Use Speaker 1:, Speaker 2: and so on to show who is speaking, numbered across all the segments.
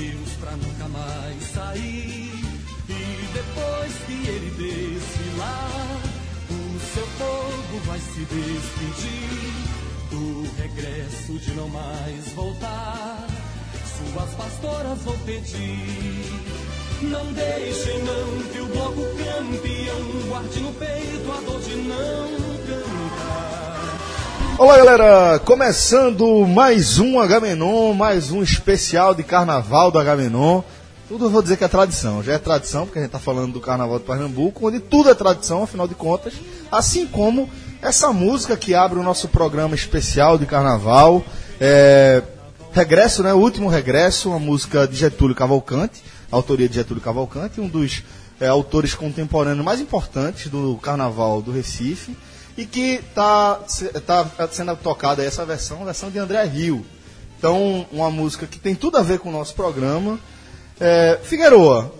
Speaker 1: adeus pra nunca mais sair. E depois que ele desfilar, o seu povo vai se despedir do regresso de não mais voltar. Suas pastoras vão pedir. Não deixem não que o bloco campeão guarde no peito a dor de não.
Speaker 2: Olá galera, começando mais um Agamenon, mais um especial de carnaval do Agamenon. Tudo eu vou dizer que é tradição, já é tradição, porque a gente está falando do carnaval de Pernambuco, onde tudo é tradição, afinal de contas, assim como essa música que abre o nosso programa especial de carnaval. É, regresso, né? O último regresso, uma música de Getúlio Cavalcante, autoria de Getúlio Cavalcante, um dos é, autores contemporâneos mais importantes do carnaval do Recife, e que está tá sendo tocada essa versão, a versão de André Rio. Então, uma música que tem tudo a ver com o nosso programa. É, Figueroa,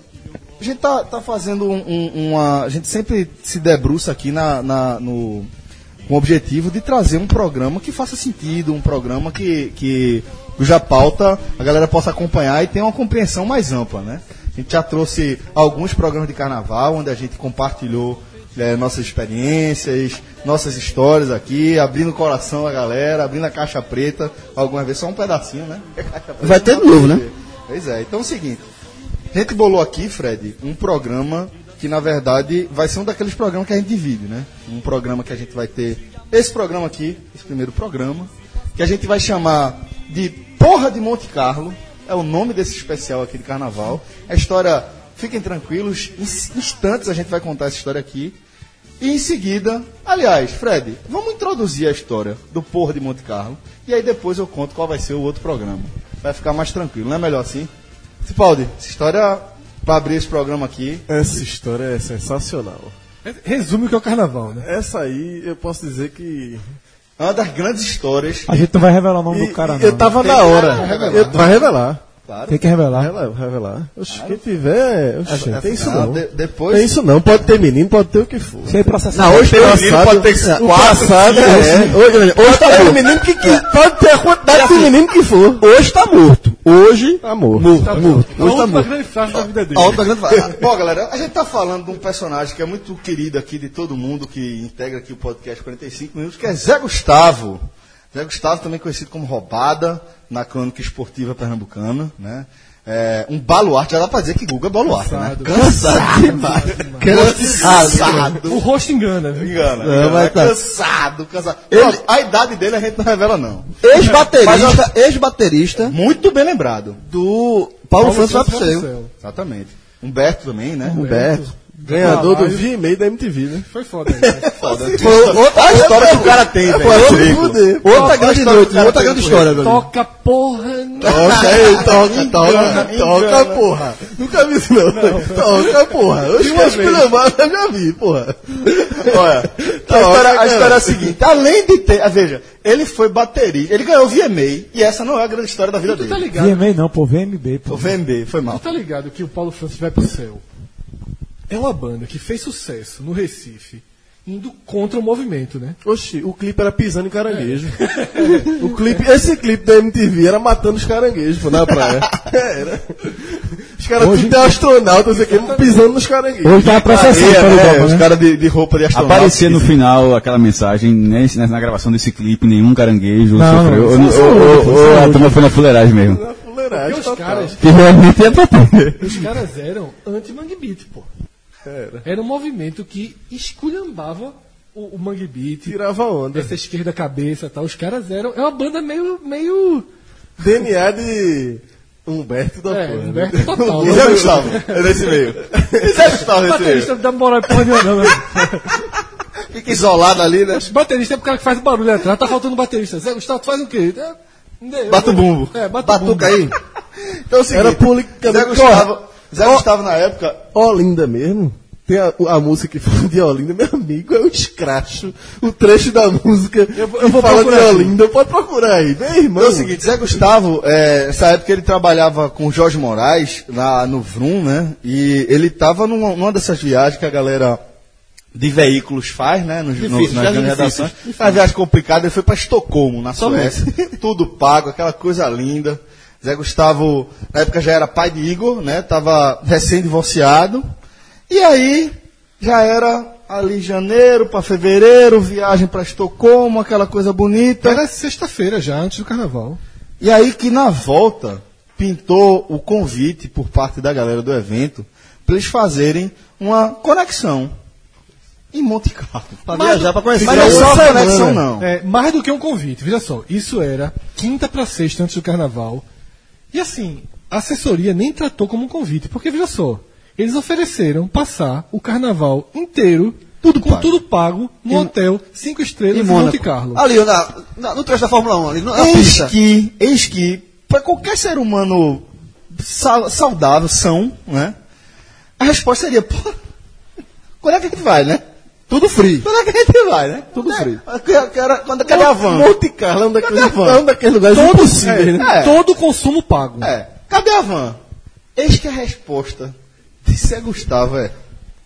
Speaker 2: a gente tá, tá fazendo um, uma. A gente sempre se debruça aqui na, na, no, com o objetivo de trazer um programa que faça sentido, um programa que, que cuja pauta a galera possa acompanhar e tenha uma compreensão mais ampla, né? A gente já trouxe alguns programas de carnaval onde a gente compartilhou é, nossas experiências, nossas histórias aqui, abrindo o coração da galera, abrindo a caixa preta, algumas vezes só um pedacinho, né?
Speaker 3: Vai ter de novo, né?
Speaker 2: Pois é, então é o seguinte, a gente bolou aqui, Fred, um programa que na verdade vai ser um daqueles programas que a gente divide, né? Um programa que a gente vai ter esse programa aqui, esse primeiro programa, que a gente vai chamar de Porra de Monte Carlo, é o nome desse especial aqui de carnaval. A história, fiquem tranquilos, em instantes a gente vai contar essa história aqui. E em seguida, aliás, Fred, vamos introduzir a história do Porra de Monte Carlo. E aí depois eu conto qual vai ser o outro programa. Vai ficar mais tranquilo, não é melhor assim? Cipaldi, essa história, para abrir esse programa aqui.
Speaker 4: Essa história é sensacional.
Speaker 5: Resume o que é o carnaval, né?
Speaker 4: Essa aí eu posso dizer que.
Speaker 2: É uma das grandes histórias.
Speaker 5: A gente não vai revelar o nome
Speaker 4: E-
Speaker 5: do cara, não.
Speaker 4: eu tava
Speaker 2: Tem
Speaker 4: na hora.
Speaker 2: revelar.
Speaker 4: Eu- vai revelar.
Speaker 2: Claro.
Speaker 5: Tem que revelar.
Speaker 4: Revelar. revelar. Oxe, quem tiver. Oxe, tem isso
Speaker 2: Ah,
Speaker 4: não.
Speaker 2: de- depois.
Speaker 4: Tem isso não. Pode ter menino, pode ter o que for.
Speaker 5: Sem processar.
Speaker 4: Não, hoje
Speaker 2: tem
Speaker 4: tem
Speaker 2: menino, pode ter quatro,
Speaker 4: passado é.
Speaker 2: seis.
Speaker 4: Hoje, hoje tá morto. menino que, que pode ter a quantidade de menino que for. Hoje tá morto. Hoje tá morto. Morto,
Speaker 5: Tá
Speaker 4: morto. Hoje tá
Speaker 5: última
Speaker 4: morto.
Speaker 5: grande frase da vida
Speaker 2: A
Speaker 5: dele.
Speaker 2: outra grande va- Bom, galera, a gente tá falando de um personagem que é muito querido aqui de todo mundo que integra aqui o podcast 45 minutos, que é Zé Gustavo. Zé Gustavo, também conhecido como Roubada, na crônica esportiva pernambucana, né? É, um baluarte, já dá pra dizer que Guga é baluarte, né? Cansado demais. Cansado.
Speaker 5: O rosto engana, viu?
Speaker 2: Engana,
Speaker 4: Não,
Speaker 2: engana.
Speaker 4: mas tá.
Speaker 2: Cansado, cansado. Pronto, a idade dele a gente não revela, não.
Speaker 3: Ex-baterista, ex-baterista
Speaker 2: Muito bem lembrado.
Speaker 3: do Paulo, Francis vai pro céu.
Speaker 2: Exatamente. Humberto também, né?
Speaker 3: Humberto.
Speaker 4: Ganhador do. VMA da MTV, né?
Speaker 5: Foi foda. né?
Speaker 2: Foda.
Speaker 3: Foi outra
Speaker 2: a história que o cara tem, velho.
Speaker 3: Foi outra, outra grande
Speaker 2: história
Speaker 3: noite,
Speaker 2: que
Speaker 3: outra grande história, velho.
Speaker 5: Toca porra. não.
Speaker 4: Toca aí, toca, toca, toca, porra. Nunca vi isso não. Toca, porra. Hoje que espelhamar, eu já vi, porra.
Speaker 2: Olha, a história, a história é a seguinte: além de ter. ah, Veja, ele foi baterista, ele ganhou o VMA, e essa não é a grande história da vida
Speaker 5: tá
Speaker 2: dele.
Speaker 5: ligado?
Speaker 6: VMA não, pô, VMB, pô.
Speaker 2: O VMB, foi mal.
Speaker 5: Tu tá ligado que o Paulo Francis vai pro céu? É uma banda que fez sucesso no Recife, indo contra o movimento, né?
Speaker 4: Oxi, o clipe era pisando em caranguejo. o clipe, esse clipe da MTV era matando os caranguejos, pô, na praia. Era. Os caras
Speaker 6: Hoje-
Speaker 4: tudo é astronauta, não sei o que, pisando nos caranguejos.
Speaker 6: Hoje tá a processão,
Speaker 2: É,
Speaker 6: tá
Speaker 2: é,
Speaker 6: ligado,
Speaker 2: os
Speaker 6: né?
Speaker 2: caras de, de roupa de astronauta.
Speaker 7: Aparecia no final aquela mensagem, nesse- na gravação desse clipe, nenhum caranguejo
Speaker 6: Não,
Speaker 7: sofreu.
Speaker 6: não,
Speaker 7: Ou-
Speaker 6: é
Speaker 7: ou- ou- ou
Speaker 6: é
Speaker 7: a turma foi na fuleiragem mesmo.
Speaker 4: Na fuleiragem,
Speaker 5: os
Speaker 4: total.
Speaker 5: caras,
Speaker 7: Que realmente é pra ter.
Speaker 5: os caras eram anti-Mangue Beat, pô.
Speaker 4: Era.
Speaker 5: Era um movimento que esculhambava o, o Mangue Beat,
Speaker 4: Tirava onda.
Speaker 5: essa esquerda cabeça e tal. Os caras eram. É uma banda meio. meio
Speaker 4: DNA de Humberto da
Speaker 5: é,
Speaker 4: porra. né?
Speaker 5: Humberto total.
Speaker 2: E Zé Gustavo, é nesse meio. E Zé Gustavo meio.
Speaker 5: Baterista não dá moral porra nenhuma, né?
Speaker 2: Fica isolado ali, né?
Speaker 5: Baterista é o cara que faz o barulho atrás, tá faltando baterista. Zé Gustavo, tu faz o quê? É, né,
Speaker 2: Bata o bumbo.
Speaker 5: É, bata o bumbo.
Speaker 2: Batuca aí. Então é o seguinte,
Speaker 4: Era politicamente
Speaker 2: Zé Gustavo, Zé Gustavo na época,
Speaker 4: Olinda mesmo. Tem a, a música que fala de Olinda, meu amigo, é um escracho. O trecho da música
Speaker 5: eu
Speaker 4: que
Speaker 5: vou
Speaker 4: fala de. Olinda. Pode procurar aí, meu irmão.
Speaker 2: Então é o seguinte, Zé Gustavo, é, nessa época ele trabalhava com o Jorge Moraes lá no Vrum, né? E ele tava numa, numa dessas viagens que a galera de veículos faz, né? Nos, no,
Speaker 3: Difícil,
Speaker 2: nas grandes
Speaker 3: difícil.
Speaker 2: redações. Faz viagem complicada, ele foi para Estocolmo, na Suécia. Tudo pago, aquela coisa linda. Zé Gustavo, na época já era pai de Igor, né? Tava recém-divorciado. E aí, já era ali janeiro para fevereiro, viagem para Estocolmo, aquela coisa bonita.
Speaker 5: Era sexta-feira já, antes do carnaval.
Speaker 2: E aí que na volta pintou o convite por parte da galera do evento para eles fazerem uma conexão em Monte Carlo.
Speaker 3: Pra viajar, pra conhecer.
Speaker 2: Mas não é só conexão, não.
Speaker 5: É, mais do que um convite. Veja só, isso era quinta para sexta antes do carnaval. E assim, a assessoria nem tratou como um convite, porque veja só, eles ofereceram passar o carnaval inteiro,
Speaker 3: Tudo
Speaker 5: com
Speaker 3: pago.
Speaker 5: tudo pago, no hotel cinco estrelas
Speaker 3: Em
Speaker 5: em. Monte Carlo.
Speaker 3: Ali, na, na- no trecho da Fórmula 1, ali, na
Speaker 2: Eis
Speaker 3: pista.
Speaker 2: que, eis que, para qualquer ser humano sa- saudável, são, né? A resposta seria, pô, quando é que a gente vai, né?
Speaker 3: Tudo free.
Speaker 2: Quando é que a gente vai, né?
Speaker 3: Tudo free.
Speaker 2: Quando, cadê a van?
Speaker 4: Monte Carlo é um daqueles,
Speaker 2: Cadê a van?
Speaker 4: é um daqueles lugares
Speaker 5: Todo,
Speaker 4: impossíveis,
Speaker 5: é,
Speaker 4: né?
Speaker 2: É.
Speaker 5: todo consumo pago.
Speaker 2: É. Cadê a van? Eis que a resposta de Zé Gustavo é.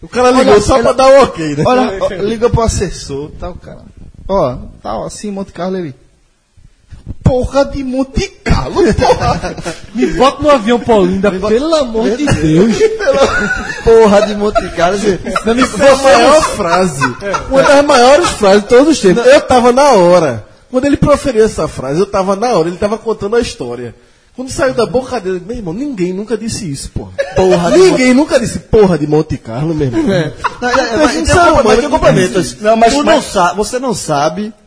Speaker 4: O cara ligou
Speaker 2: Olha,
Speaker 4: só
Speaker 2: ela-
Speaker 4: pra dar o ok, né?
Speaker 2: Olha, ó, liga pro assessor, tá o cara. Ó, tá ó, assim, Monte Carlo ele. Porra de Monte Carlo, porra!
Speaker 5: Me bota no avião Paulinda, pelo amor de Deus.
Speaker 3: Porra de Monte Carlo. assim,
Speaker 4: Foi a maior frase. Uma das maiores frases de todos os tempos. Eu tava na hora. Quando ele proferiu essa frase, eu tava na hora. Ele tava contando a história. Quando saiu da boca dele, meu irmão, ninguém nunca disse isso, porra.
Speaker 3: Porra de
Speaker 4: Ninguém nunca disse porra de Monte Carlo, meu irmão.
Speaker 3: Não, é, é,
Speaker 4: Mas
Speaker 3: mas mas
Speaker 2: Não, mas- mas-
Speaker 3: não sabe, você não sabe. Mas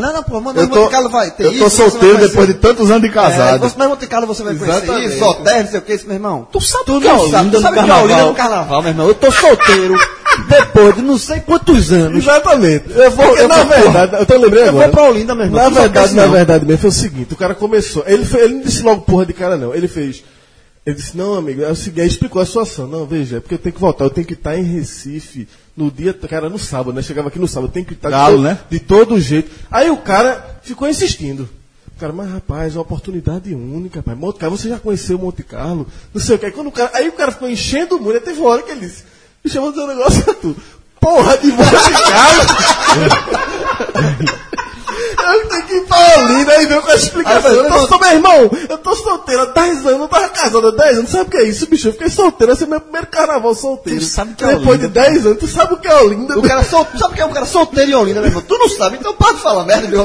Speaker 3: não, não, pô, mas
Speaker 2: Eu
Speaker 3: Monte
Speaker 2: tô,
Speaker 3: Carlo vai ter
Speaker 2: eu
Speaker 3: isso.
Speaker 2: tô
Speaker 3: você vai
Speaker 2: solteiro
Speaker 3: conhecer.
Speaker 2: depois de tantos anos de
Speaker 3: É,
Speaker 2: casado.
Speaker 3: você, mas Monte Carlo você vai conhecer
Speaker 2: Exatamente.
Speaker 3: isso, hotel, não sei o que, isso, meu irmão.
Speaker 2: Tu sabe
Speaker 3: Tu
Speaker 2: o que é
Speaker 3: não
Speaker 2: Olinda
Speaker 3: sabe,
Speaker 2: no
Speaker 3: é
Speaker 2: carnaval?
Speaker 3: Olinda no carnaval, meu irmão. Eu tô solteiro depois de não sei quantos anos.
Speaker 4: Exatamente. Eu vou,
Speaker 3: Porque,
Speaker 4: eu, na
Speaker 3: na
Speaker 4: verdade, eu tô lembrando
Speaker 3: Eu
Speaker 4: agora.
Speaker 3: vou pra Olinda, meu irmão.
Speaker 4: Na verdade, na verdade mesmo, foi o seguinte, o cara começou, ele, fe- ele não disse logo porra de cara não, ele fez, ele disse, não amigo, é o seguinte, aí explicou a situação, não, veja, é porque eu tenho que voltar, eu tenho que estar em Recife, no dia, cara, no sábado, né, chegava aqui no sábado, eu tenho que estar
Speaker 2: Galo,
Speaker 4: de, todo,
Speaker 2: né?
Speaker 4: de todo jeito. Aí o cara ficou insistindo. Cara, mas rapaz, é uma oportunidade única, rapaz. Monte Carlo, você já conheceu Monte Carlo? Não sei o que. Aí, quando o cara, aí o cara ficou enchendo o muro, até teve uma hora que ele disse, vou dizer um negócio a tu. Porra de Monte Carlo! Eu tenho que ir pra Olinda e veio com a explicação.
Speaker 3: Aí eu
Speaker 4: tô, sou meu irmão, eu tô solteiro há 10 anos, eu tava casado há 10 anos, sabe o que é isso, bicho? Eu fiquei solteiro, esse é meu primeiro carnaval solteiro.
Speaker 3: Tu sabe o que é
Speaker 4: Depois de
Speaker 3: Olinda,
Speaker 4: 10 anos, tu sabe o que é Olinda?
Speaker 3: O cara sol, sabe o que é um cara solteiro em Olinda, meu irmão? Tu não sabe, então para de falar merda. Me,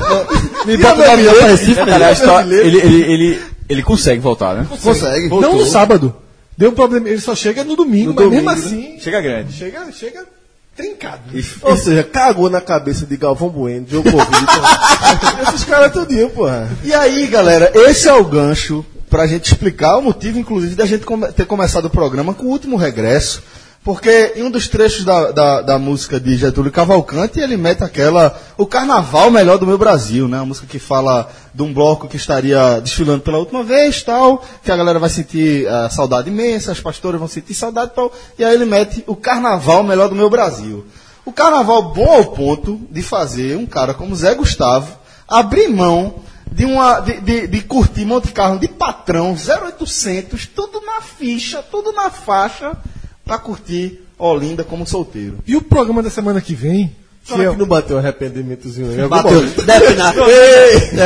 Speaker 3: me
Speaker 4: E
Speaker 3: bota
Speaker 4: o bilhete?
Speaker 3: pra Recife,
Speaker 7: Detalhe,
Speaker 3: meu
Speaker 7: a
Speaker 3: irmão.
Speaker 7: história- ele, ele, ele, ele consegue voltar, né?
Speaker 3: Consegue.
Speaker 5: Não no sábado. Deu um problema. Ele só chega no domingo,
Speaker 4: No
Speaker 5: mas
Speaker 4: domingo,
Speaker 5: mesmo
Speaker 4: né?
Speaker 5: assim.
Speaker 7: Chega grande.
Speaker 5: Chega, chega trincado.
Speaker 4: Ou seja, cagou na cabeça de Galvão Bueno, Djokovic. Esses caras tudinho, porra.
Speaker 2: E aí, galera, esse é o gancho pra gente explicar o motivo, inclusive, da gente ter começado o programa com o último regresso. Porque em um dos trechos da, da, da música de Getúlio Cavalcante, ele mete aquela. O carnaval melhor do meu Brasil, né? A música que fala de um bloco que estaria desfilando pela última vez, tal, que a galera vai sentir ah, saudade imensa, as pastoras vão sentir saudade tal. E aí ele mete o carnaval melhor do meu Brasil. O carnaval bom ao ponto de fazer um cara como Zé Gustavo abrir mão de, uma, de, de, de curtir Monte Carlo de patrão, 0800, tudo na ficha, tudo na faixa, para curtir Olinda como solteiro.
Speaker 5: E o programa da semana que vem.
Speaker 4: Será
Speaker 5: é,
Speaker 4: que não bateu um arrependimentozinho aí?
Speaker 3: Bateu. Deve na.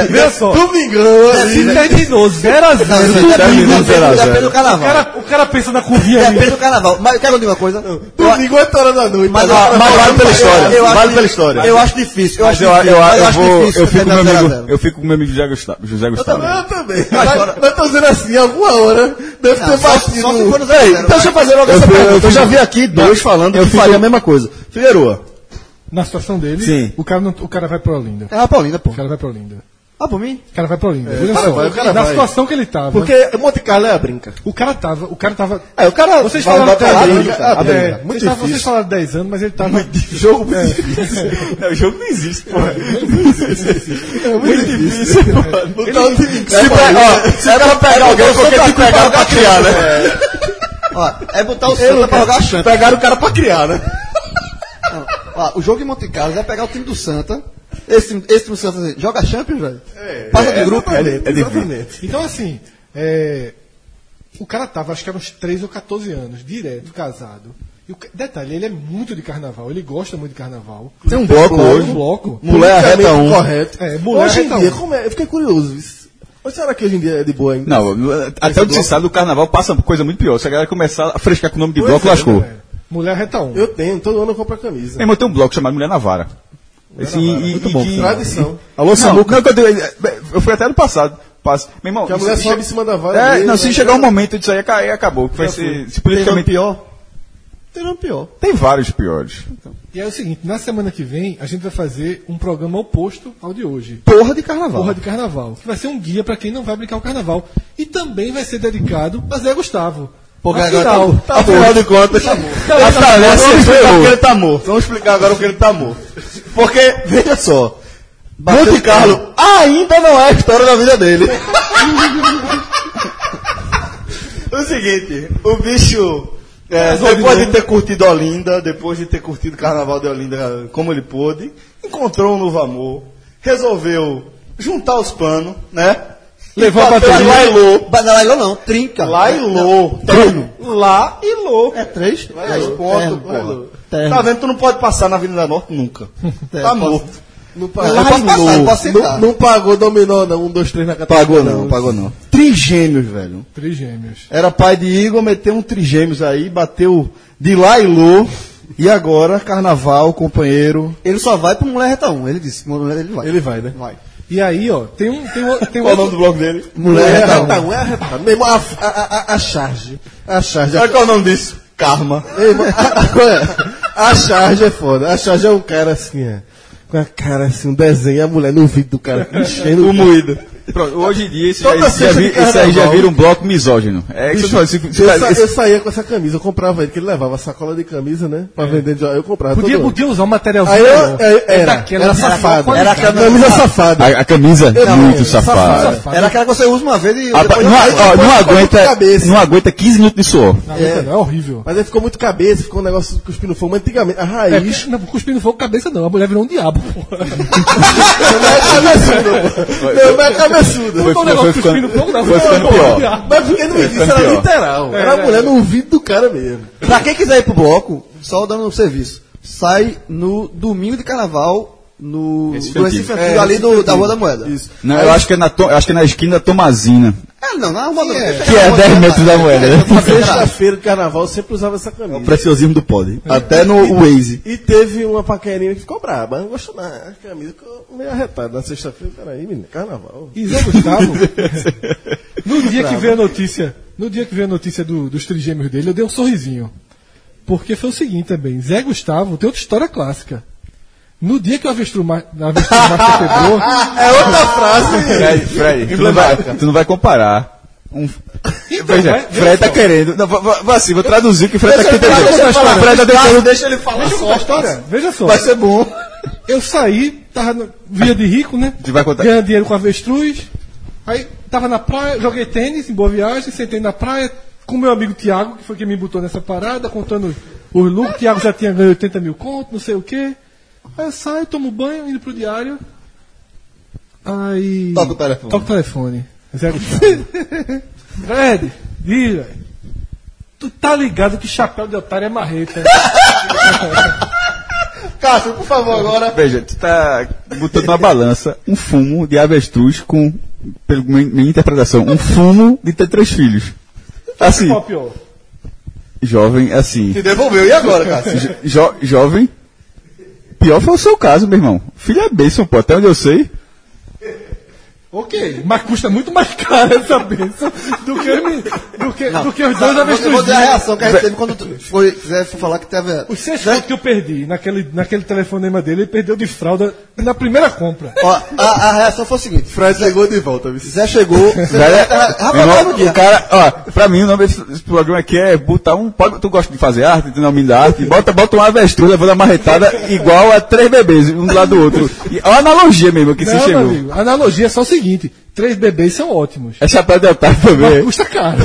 Speaker 5: Veja só.
Speaker 4: Domingão, ali.
Speaker 5: Se terminou 0 a 0
Speaker 3: Depende
Speaker 2: zero a zero.
Speaker 3: do
Speaker 5: o
Speaker 3: carnaval.
Speaker 5: cara, o cara pensa na curvinha ali.
Speaker 3: Depende do carnaval. Mas quero dizer uma coisa.
Speaker 4: Domingo, 8 horas da noite.
Speaker 3: Mas,
Speaker 4: Agora,
Speaker 2: mas vale pela história, vale pela história.
Speaker 3: Eu acho difícil. Eu
Speaker 7: Mas
Speaker 3: acho difícil.
Speaker 7: eu,
Speaker 3: mas
Speaker 7: fico com meu amigo,
Speaker 3: 0 a 0.
Speaker 7: eu fico com meu amigo José Gustavo.
Speaker 4: Eu também.
Speaker 3: Mas
Speaker 4: Mas, mas tô dizendo assim, alguma hora deve ter batido.
Speaker 3: só se for no 0
Speaker 2: Então deixa eu fazer logo essa pergunta. Eu, já vi aqui dois falando que faria a mesma coisa. Figueroa.
Speaker 5: Na situação dele,
Speaker 2: Sim.
Speaker 5: O, cara não- o cara vai pra Olinda.
Speaker 3: É a Paulina, pô.
Speaker 5: O cara vai pra Olinda.
Speaker 3: Ah, por mim?
Speaker 5: O cara vai pra Olinda.
Speaker 4: Cara
Speaker 5: só,
Speaker 4: vai, o cara
Speaker 5: na
Speaker 4: vai.
Speaker 5: situação que ele tava.
Speaker 4: Porque Monte Carlo é a brinca.
Speaker 5: O cara tava. O cara tava.
Speaker 2: É, o cara
Speaker 5: Vocês
Speaker 2: vai-
Speaker 5: falaram
Speaker 2: vai pra
Speaker 5: até
Speaker 2: brinca,
Speaker 5: cara.
Speaker 2: ah, brinca.
Speaker 5: É,
Speaker 2: Muito
Speaker 5: vocês, tavam- vocês
Speaker 2: difícil.
Speaker 5: falaram 10 anos, mas ele tava.
Speaker 4: Jogo muito difícil.
Speaker 7: Não, o jogo não existe, pô.
Speaker 4: É muito difícil. Botar o time em
Speaker 2: Se, pe- ó, se o cara pegar alguém, porque te pegaram pra criar, né?
Speaker 3: Ó, é botar o Santa pra jogar a Champions.
Speaker 2: Pegaram o cara pra criar, né?
Speaker 3: Ó, o jogo de Monte Carlo é pegar o time do Santa. Esse, time- esse time do Santa assim, joga Champions, velho. Passa de grupo.
Speaker 4: Exatamente,
Speaker 7: É difícil.
Speaker 4: exatamente.
Speaker 5: Então, assim, é, o cara tava, acho que era uns 13 ou 14 anos, direto, casado. E o detalhe, ele é muito de carnaval, ele gosta muito de carnaval.
Speaker 2: Tem um bloco
Speaker 5: Um
Speaker 2: hoje.
Speaker 5: bloco.
Speaker 2: Mulher arreta
Speaker 4: Politicamente
Speaker 2: um.
Speaker 4: correto.
Speaker 5: É, mulher
Speaker 4: hoje em dia,
Speaker 5: um.
Speaker 4: como é? Eu fiquei curioso. Mas será que hoje em dia é de boa ainda?
Speaker 7: Não, até onde se sabe, o carnaval passa por coisa muito pior. Se a galera começar a frescar com o nome de
Speaker 4: Pois
Speaker 7: bloco,
Speaker 4: é,
Speaker 7: lascou.
Speaker 5: É. Mulher reta um.
Speaker 4: Eu tenho, todo ano eu compro a camisa.
Speaker 7: Meu irmão, tem um bloco chamado Mulher na Vara. Esse, e,
Speaker 4: Muito
Speaker 7: e
Speaker 4: bom.
Speaker 7: que-
Speaker 4: Tradição.
Speaker 7: Alô, Samuca. Não, eu, dei- eu fui até no passado. Passo. Meu irmão,
Speaker 4: Que a mulher
Speaker 7: se
Speaker 4: sobe
Speaker 7: che-
Speaker 4: em cima da vara
Speaker 7: É,
Speaker 4: dele,
Speaker 7: não, se
Speaker 4: né?
Speaker 7: chegar um momento disso aí, aca- aí acabou. que Vai ser, se politicamente
Speaker 3: pior? Tem nome pior.
Speaker 7: Tem vários piores.
Speaker 5: E é o seguinte, na semana que vem a gente vai fazer um programa oposto ao de hoje.
Speaker 2: Porra de carnaval.
Speaker 5: Porra de Carnaval. Que vai ser um guia para quem não vai brincar o Carnaval. E também vai ser dedicado a Zé Gustavo.
Speaker 3: Porque
Speaker 5: Afinal,
Speaker 3: agora
Speaker 2: Tá Afinal de contas,
Speaker 5: Tá
Speaker 2: a tarefa vamos explicar porque ele tá morto. Vamos explicar agora porque ele tá morto. Porque, veja só, Monte Carlo ainda não é a história da vida dele. o seguinte, o bicho, é, depois de ter curtido Olinda, depois de ter curtido o Carnaval de Olinda como ele pôde, encontrou um novo amor, resolveu juntar os panos, né?
Speaker 5: Levou a
Speaker 2: bateu
Speaker 5: bateria.
Speaker 2: Lá lô.
Speaker 3: Ba- Não, Lailô não, trinca.
Speaker 2: Lá e lô.
Speaker 3: Terno.
Speaker 2: Lá e lô.
Speaker 3: É três?
Speaker 2: Três pontos,
Speaker 3: terno.
Speaker 2: Tá vendo? Tu não pode passar na Avenida Norte nunca. Tá morto.
Speaker 4: Não pagou,
Speaker 3: posso passar, posso sentar.
Speaker 4: não, não pagou dominó, não. Um, dois, três na categoria.
Speaker 2: Pagou não, pagou não. Trigêmeos, velho.
Speaker 5: Trigêmeos.
Speaker 2: Era pai de Igor, meteu um trigêmeos aí, bateu de lá e lô. E agora, carnaval, companheiro.
Speaker 3: Ele só vai pro Mulher Reta 1. Ele disse mulher ele vai.
Speaker 4: Ele vai, né?
Speaker 3: vai.
Speaker 5: E aí, ó, tem um. Tem um, tem um
Speaker 2: Qual é o
Speaker 5: outro-
Speaker 2: nome do bloco dele?
Speaker 3: Mulher
Speaker 4: É
Speaker 3: Reta 1.
Speaker 4: arretar, é arretar. Meu irmão, a, a, a, a charge. A charge.
Speaker 2: Sabe qual é o nome disso? Karma.
Speaker 4: Irmão, a, a, a charge é foda. A charge é um cara assim, é, com a cara assim, um desenho, a mulher no vídeo do cara enchendo
Speaker 2: O moído.
Speaker 7: Pronto, hoje em dia, esse,
Speaker 4: Toda
Speaker 7: já, esse, já
Speaker 4: sexta
Speaker 7: vi, aí já vira um bloco misógino. É isso que eu
Speaker 4: Eu, sa- eu saía com essa camisa, eu comprava ele, que ele levava sacola de camisa, né? Pra vender de Eu comprava.
Speaker 5: Podia, podia usar um materialzinho.
Speaker 4: Aí eu,
Speaker 5: melhor.
Speaker 4: é- era,
Speaker 5: daquela
Speaker 4: era safado.
Speaker 5: qualidade.
Speaker 3: Era aquela
Speaker 4: camisa safada.
Speaker 7: a, a camisa é muito safada.
Speaker 5: Safado.
Speaker 3: Era aquela que você usa uma vez e
Speaker 7: A-
Speaker 3: depois
Speaker 7: não, não
Speaker 4: muito
Speaker 7: aguenta,
Speaker 4: cabeça.
Speaker 7: não aguenta 15 minutos de suor.
Speaker 5: Não, é. não, é horrível.
Speaker 4: Mas aí ficou muito cabeça, ficou um negócio cuspindo fogo. Mas antigamente, a
Speaker 5: É,
Speaker 4: raiz.
Speaker 5: porque- não, cuspindo fogo cabeça não, a mulher virou um diabo.
Speaker 4: irmão é cabeçudo.
Speaker 7: Foi-
Speaker 5: Não, o negócio
Speaker 7: foi ficando-
Speaker 5: cuspindo fogo não.
Speaker 7: foi ficando pior.
Speaker 4: Mas porque no início
Speaker 7: ficando
Speaker 4: era literal. Era a mulher no ouvido do cara mesmo.
Speaker 3: Pra quem quiser ir pro bloco, só dando um serviço. Sai no domingo de carnaval no
Speaker 7: Recife
Speaker 3: do Recife
Speaker 7: Antigo.
Speaker 3: Antigo, ali do, da Rua da Moeda.
Speaker 4: Isso.
Speaker 7: Não, eu acho que é na, to- eu acho que é na esquina da Tomazina.
Speaker 3: É, não, na Rua da Moeda.
Speaker 7: Que é 10 metros da moeda. né?
Speaker 4: Sexta-feira de carnaval eu sempre usava essa camisa.
Speaker 2: Preciosismo do pod. Até no Waze.
Speaker 4: E teve uma paquerinha que ficou braba, não gostou não. A camisa ficou meio arretada na sexta-feira. Peraí, menino, carnaval.
Speaker 5: E Zé Gustavo, no dia que veio a notícia, no dia que veio a notícia do- dos trigêmeos dele, eu dei um sorrisinho. Porque foi o seguinte também, Zé Gustavo tem outra história clássica. No dia que o avestruz ma- a avestruz master quebrou,
Speaker 4: É outra frase.
Speaker 7: Fred, Fred tu, não vai, tu não vai comparar. Um... Veja,
Speaker 5: vai-
Speaker 7: Fred tá querendo. Não, assim, vou traduzir o que Fred tá querendo
Speaker 5: deixa.
Speaker 7: Fred tá tentando.
Speaker 2: Deixa ele falar
Speaker 5: Deixa contar a história. Veja só.
Speaker 2: Vai ser bom.
Speaker 5: Eu saí, tava no, via de rico, né?
Speaker 7: Tu vai contar.
Speaker 5: Ganhando dinheiro com avestruz. Aí tava na praia, joguei tênis em boa viagem, sentei na praia com meu amigo Tiago, que foi quem me botou nessa parada, contando os lucros. Tiago já tinha ganho 80 mil contos, não sei o quê. Aí eu saio, tomo banho, indo pro diário. Aí.
Speaker 2: Toca o telefone.
Speaker 5: Toca o telefone. Zé Gustavo. Fred, diz, velho. Tu tá ligado que chapéu de otário é marreta.
Speaker 2: Cássio, por favor, agora.
Speaker 7: Veja, tu tá botando na balança um fumo de avestruz com, pela minha, minha interpretação, um fumo de ter três filhos. Assim,
Speaker 5: Qual pior?
Speaker 7: jovem, assim.
Speaker 2: Se devolveu. E agora, Cássio?
Speaker 7: jo- jovem. Pior foi o seu caso, meu irmão. Filho é bênção, pô. Até onde eu sei.
Speaker 5: Ok, mas custa muito mais caro essa bênção do que, me- do que, do que os dois
Speaker 3: Eu vou dizer a reação que a gente teve quando tu foi, quiser falar que teve.
Speaker 5: Os seis contos que eu perdi naquele, naquele telefonema dele, ele perdeu de fralda na primeira compra.
Speaker 3: Ó, a, a reação foi o seguinte:
Speaker 4: Fred chegou de volta, viu?
Speaker 3: Zé chegou. Tava
Speaker 7: irmão,
Speaker 3: no dia.
Speaker 7: o cara, ó, pra mim o nome desse, desse programa aqui é botar um. Pode, tu gosta de fazer arte, tem nome da arte, bota, bota uma avestruz levando a marretada igual a três bebês, um do lado do outro. E, ó a analogia mesmo que
Speaker 5: Não,
Speaker 7: se chegou.
Speaker 5: amigo, a analogia é só o seguinte: três bebês são ótimos.
Speaker 7: É chapéu de otário
Speaker 5: Mas
Speaker 7: também.
Speaker 5: custa caro.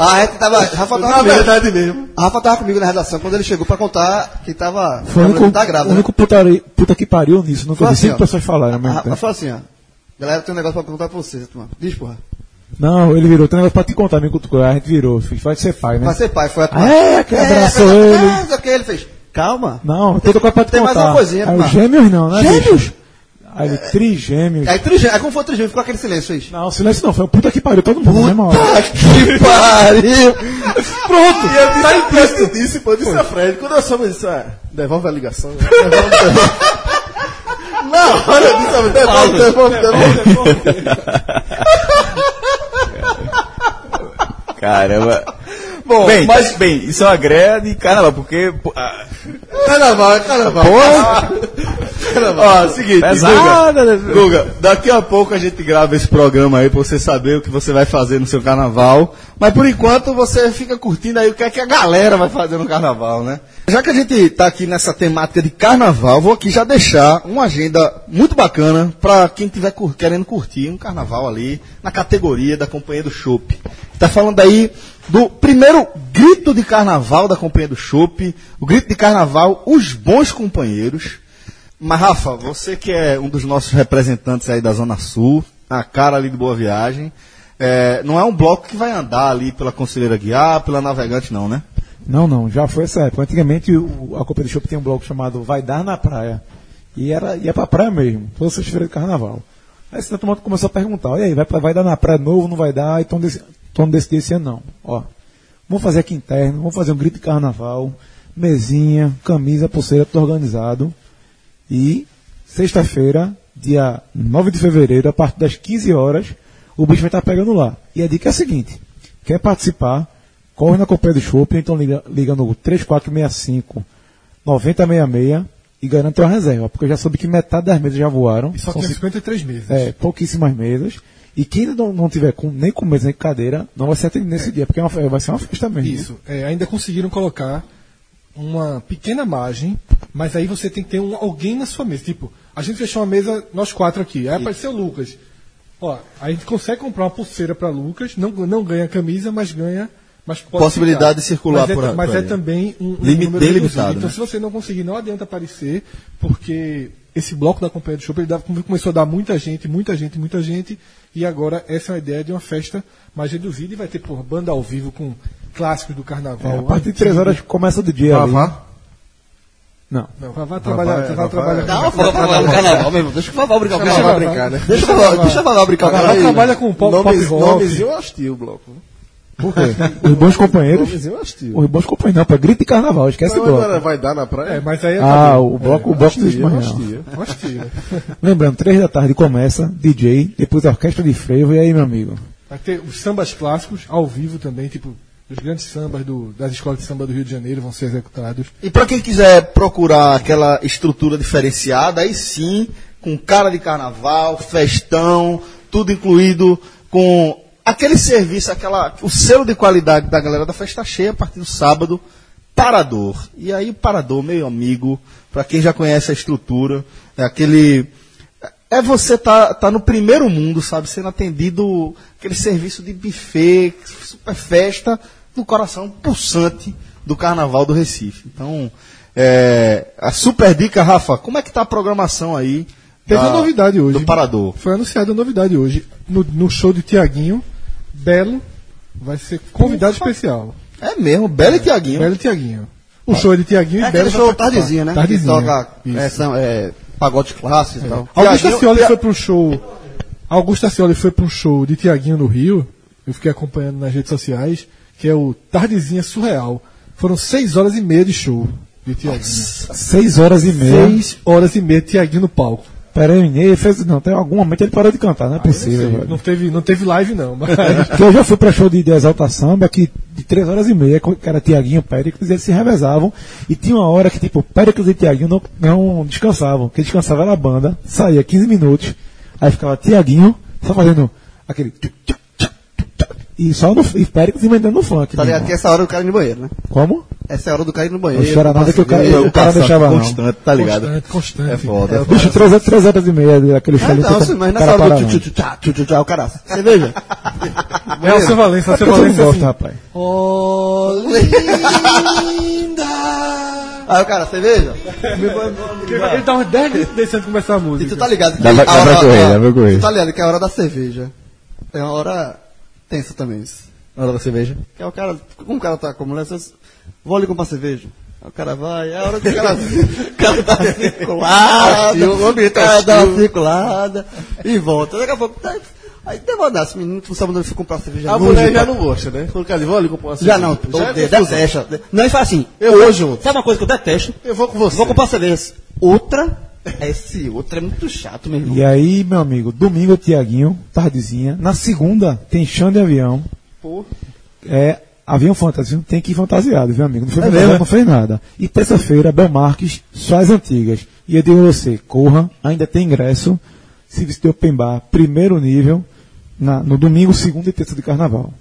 Speaker 3: A gente tava. Rafa tava
Speaker 4: Na
Speaker 3: comigo.
Speaker 4: verdade mesmo.
Speaker 3: A Rafa tava comigo na redação quando ele chegou pra contar que tava.
Speaker 6: Foi o único,
Speaker 3: tá grávida.
Speaker 6: o único putari- puta que pariu nisso. Nunca
Speaker 3: Foi assim, ó.
Speaker 6: pessoas
Speaker 3: A
Speaker 6: mesmo
Speaker 3: Rafa
Speaker 6: tempo.
Speaker 3: falou assim, ó. Galera, tem um negócio pra contar pra vocês, turma. Diz, porra.
Speaker 6: Não, ele virou. Tem um negócio pra te contar, me cutucou. A gente virou. Fiz, Vai ser pai, né?
Speaker 3: Vai ser pai, foi a
Speaker 6: Ah, é, que abraçou
Speaker 3: é,
Speaker 6: ele.
Speaker 3: É, que ele fez. Calma.
Speaker 6: Não, tem coisa pra te
Speaker 3: tem mais
Speaker 6: contar.
Speaker 3: uma coisinha,
Speaker 6: Aí,
Speaker 3: pá.
Speaker 6: os gêmeos não, né?
Speaker 3: Gêmeos?
Speaker 6: bicho? Aí ele, trigêmeos.
Speaker 3: Aí, trigêmeo, aí como foi o trigêmeo? Ficou aquele silêncio, fez.
Speaker 6: Não, silêncio não, foi o puta que pariu todo mundo, né, mano?
Speaker 3: Puta que pariu!
Speaker 4: Pronto! E eu tá implícito disso, pô. Eu disse a Fred. Quando eu soube, eu disse, ah, devolve a ligação. né? Devolve, devolve. Não, olha, eu disse, ah, devolve, devolve, devolve.
Speaker 7: Caramba.
Speaker 3: Bom,
Speaker 7: bem,
Speaker 3: mas-
Speaker 7: mas... bem, isso é uma greia de carnaval, porque. ah,
Speaker 3: Carnaval, é carnaval.
Speaker 2: Ó, seguinte,
Speaker 7: Pesada, né?
Speaker 2: Guga, Guga, daqui a pouco a gente grava esse programa aí pra você saber o que você vai fazer no seu carnaval. Mas por enquanto você fica curtindo aí o que é que a galera vai fazer no carnaval, né? Já que a gente tá aqui nessa temática de carnaval, vou aqui já deixar uma agenda muito bacana pra quem tiver cur- querendo curtir um carnaval ali na categoria da Companhia do Chopp. Tá falando aí do primeiro grito de carnaval da Companhia do Chopp, o grito de carnaval Os Bons Companheiros. Mas, Rafa, você que é um dos nossos representantes aí da Zona Sul, a cara ali de Boa Viagem, é, não é um bloco que vai andar ali pela Conselheira Guiar, pela Navegante, não, né?
Speaker 6: Não, não, já foi essa época. Antigamente o, a Copa do Chopp tinha um bloco chamado Vai Dar na Praia. E era, ia pra praia mesmo, toda sexta-feira de carnaval. Aí esse turma começou a perguntar, e aí, vai, vai dar na praia novo, não vai dar? Então não decidiu esse ano não. Ó, vamos fazer aqui interno, vamos fazer um grito de carnaval, mesinha, camisa, pulseira, tudo organizado. E sexta-feira, dia 9 de fevereiro, a partir das 15 horas, o bicho vai estar pegando lá. E a dica é a seguinte: quer participar? Corre na Companhia do Shopping, então liga, liga no 3465 9066 e garante uma reserva, porque eu já soube que metade das mesas já voaram.
Speaker 5: E só
Speaker 6: São
Speaker 5: tem
Speaker 6: cinco-
Speaker 5: 53 meses.
Speaker 6: é, pouquíssimas mesas. E quem não, não tiver com, nem com mesa nem com cadeira, não vai ser atendido nesse dia, porque é uma vai ser uma festa mesmo.
Speaker 5: Isso. É, ainda conseguiram colocar uma pequena margem, mas aí você tem que ter um, alguém na sua mesa. Tipo, a gente fechou uma mesa, nós quatro aqui. Aí apareceu o Lucas. Ó, a gente consegue comprar uma pulseira para Lucas, não, não ganha camisa, mas ganha. Mas
Speaker 2: Possibilidade de circular
Speaker 5: mas é,
Speaker 2: por a-
Speaker 5: Mas é
Speaker 2: aí.
Speaker 5: também um, um
Speaker 2: Limi-
Speaker 5: número
Speaker 2: delimitado.
Speaker 5: Então,
Speaker 2: né?
Speaker 5: se você não conseguir, não adianta aparecer, porque esse bloco da Companhia do Show ele dava- começou a dar muita gente, muita gente, muita gente, e agora essa é uma ideia de uma festa mais reduzida e vai ter por banda ao vivo com clássicos do carnaval.
Speaker 6: É, a partir de 3 horas começa do dia. ali.
Speaker 2: Vavá?
Speaker 6: Não.
Speaker 5: Não, Vavá trabalha, Vavá
Speaker 2: Vavá
Speaker 5: trabalha
Speaker 2: é-
Speaker 5: com-
Speaker 3: Não, fala pra no carnaval mesmo. Deixa o Vavá brincar.
Speaker 5: Deixa
Speaker 3: Deixa
Speaker 5: o
Speaker 3: o
Speaker 5: Vavá
Speaker 3: Vavá
Speaker 5: brincar,
Speaker 3: brincar,
Speaker 5: né?
Speaker 3: Deixa o Vavá deixa o Vavá brincar.
Speaker 5: Vavá trabalha com pop, pop
Speaker 4: Nomes,
Speaker 5: rock.
Speaker 4: nomezinho o bloco.
Speaker 6: Por quê? Os bons companheiros. Os bons companheiros, não, para grito de carnaval, esquece
Speaker 4: Não,
Speaker 6: bloco.
Speaker 4: agora vai dar na praia?
Speaker 5: É, mas aí é
Speaker 6: Ah, o bloco, o bloco do
Speaker 4: hostia,
Speaker 6: Ismael.
Speaker 4: hostia.
Speaker 5: Hostia.
Speaker 6: Lembrando, três da tarde começa, DJ, depois a orquestra de frevo, e aí, meu amigo?
Speaker 5: Vai ter os sambas clássicos ao vivo também, tipo, os grandes sambas do- das escolas de samba do Rio de Janeiro vão ser executados.
Speaker 2: E para quem quiser procurar aquela estrutura diferenciada, aí sim, com cara de carnaval, festão, tudo incluído com aquele serviço, aquela, o selo de qualidade da galera da festa cheia a partir do sábado, Parador. E aí o Parador, meu amigo, para quem já conhece a estrutura, é aquele é você tá, tá no primeiro mundo, sabe, sendo atendido aquele serviço de buffet, super festa, no coração pulsante do Carnaval do Recife. Então, é, a super dica, Rafa, como é que tá a programação aí?
Speaker 5: Teve
Speaker 2: da-
Speaker 5: uma novidade hoje.
Speaker 2: Do Parador.
Speaker 5: Foi anunciada a novidade hoje. No, no show de Tiaguinho, Belo vai ser convidado especial.
Speaker 2: É mesmo, Belo e Tiaguinho.
Speaker 5: Belo e Tiaguinho. O show é de Tiaguinho
Speaker 3: É
Speaker 5: e Belo
Speaker 3: show tardezinha, né?
Speaker 5: Tardezinha.
Speaker 3: Que toca é, são, é, pagode clássico e tal.
Speaker 5: Ascioli
Speaker 2: Tia-
Speaker 5: foi para um show. Augusto Ascioli foi para um show de Tiaguinho no Rio. Eu fiquei acompanhando nas redes sociais, que é o Tardezinha Surreal. Foram seis horas e meia de show de Tiaguinho.
Speaker 6: Seis horas e meia.
Speaker 5: Seis horas e meia de Tiaguinho no palco.
Speaker 6: Ele fez. Não, tem algum momento ele parou de cantar, não é possível, velho.
Speaker 5: Não teve, não teve live não, mas
Speaker 6: Porque eu já fui pra show de, de Exalta Samba que de três horas e meia, que era Tiaguinho e Péricles, eles se revezavam. E tinha uma hora que, tipo, Péricles e Tiaguinho não, não descansavam. Quem descansava era a banda, saía 15 minutos, aí ficava Tiaguinho, só fazendo aquele. tchuc, E só no, e Péricles emendando no funk.
Speaker 3: Tá ligado que essa hora do cara ir no banheiro, né?
Speaker 6: Como?
Speaker 3: Essa é a hora do cara ir no banheiro.
Speaker 6: Não chora nada que o cara, o cara não deixava não.
Speaker 2: constante, tá ligado?
Speaker 5: constante, constante.
Speaker 2: É foda. é foda.
Speaker 6: Bicho, três, horas- três horas e meia daquele show
Speaker 3: É,
Speaker 6: ali,
Speaker 3: não,
Speaker 6: o
Speaker 3: assim, mas
Speaker 6: cara
Speaker 3: nessa hora do
Speaker 6: não.
Speaker 3: tchu tchu tchá, tchu tchu tchá, o cara. Cerveja?
Speaker 5: É o seu Valença, o seu Valença
Speaker 6: gosto,
Speaker 5: assim.
Speaker 6: rapaz.
Speaker 3: Oh, linda! Aí o cara, cerveja?
Speaker 5: Ele tá uns 10 minutos deixando de começar a
Speaker 3: E
Speaker 5: música.
Speaker 3: tu tá ligado que
Speaker 7: Dá
Speaker 3: a
Speaker 7: dá pra
Speaker 3: hora-
Speaker 7: correr,
Speaker 3: ó,
Speaker 7: dá.
Speaker 3: Tu tá ligado que é a hora da cerveja. É uma hora tenso também isso.
Speaker 2: Na hora da cerveja.
Speaker 3: Que é o cara, como o cara tá com a mulher, você vou ali comprar cerveja. Aí o cara vai, é a hora que o cara, o cara dá uma circulada,
Speaker 2: o ambiente
Speaker 3: o cara dá uma circulada e volta. Daqui a pouco, tá, aí demora esse menino, não sabe onde ele foi comprar cerveja.
Speaker 4: A
Speaker 3: longe,
Speaker 4: mulher já não gosta, né? O cara vou ali comprar uma
Speaker 3: Já
Speaker 4: cerveja.
Speaker 3: não,
Speaker 4: Já é
Speaker 3: detesta. Não, ele fala assim,
Speaker 4: Eu junto.
Speaker 3: sabe uma coisa que eu detesto?
Speaker 4: Eu vou com você.
Speaker 3: Vou comprar cerveja. Outra, esse outro é muito chato, meu irmão.
Speaker 6: E aí, meu amigo, domingo é Tiaguinho, tardezinha. Na segunda tem chão de avião.
Speaker 4: Pô.
Speaker 6: É avião fantasia, tem que ir fantasiado, viu, amigo? Não foi
Speaker 2: É mesmo?
Speaker 6: não fez nada. E terça-feira, Bel Marques, só as antigas. E eu digo a você, corra, ainda tem ingresso, serviço de open bar, primeiro nível, na- no domingo, segunda e terça de carnaval.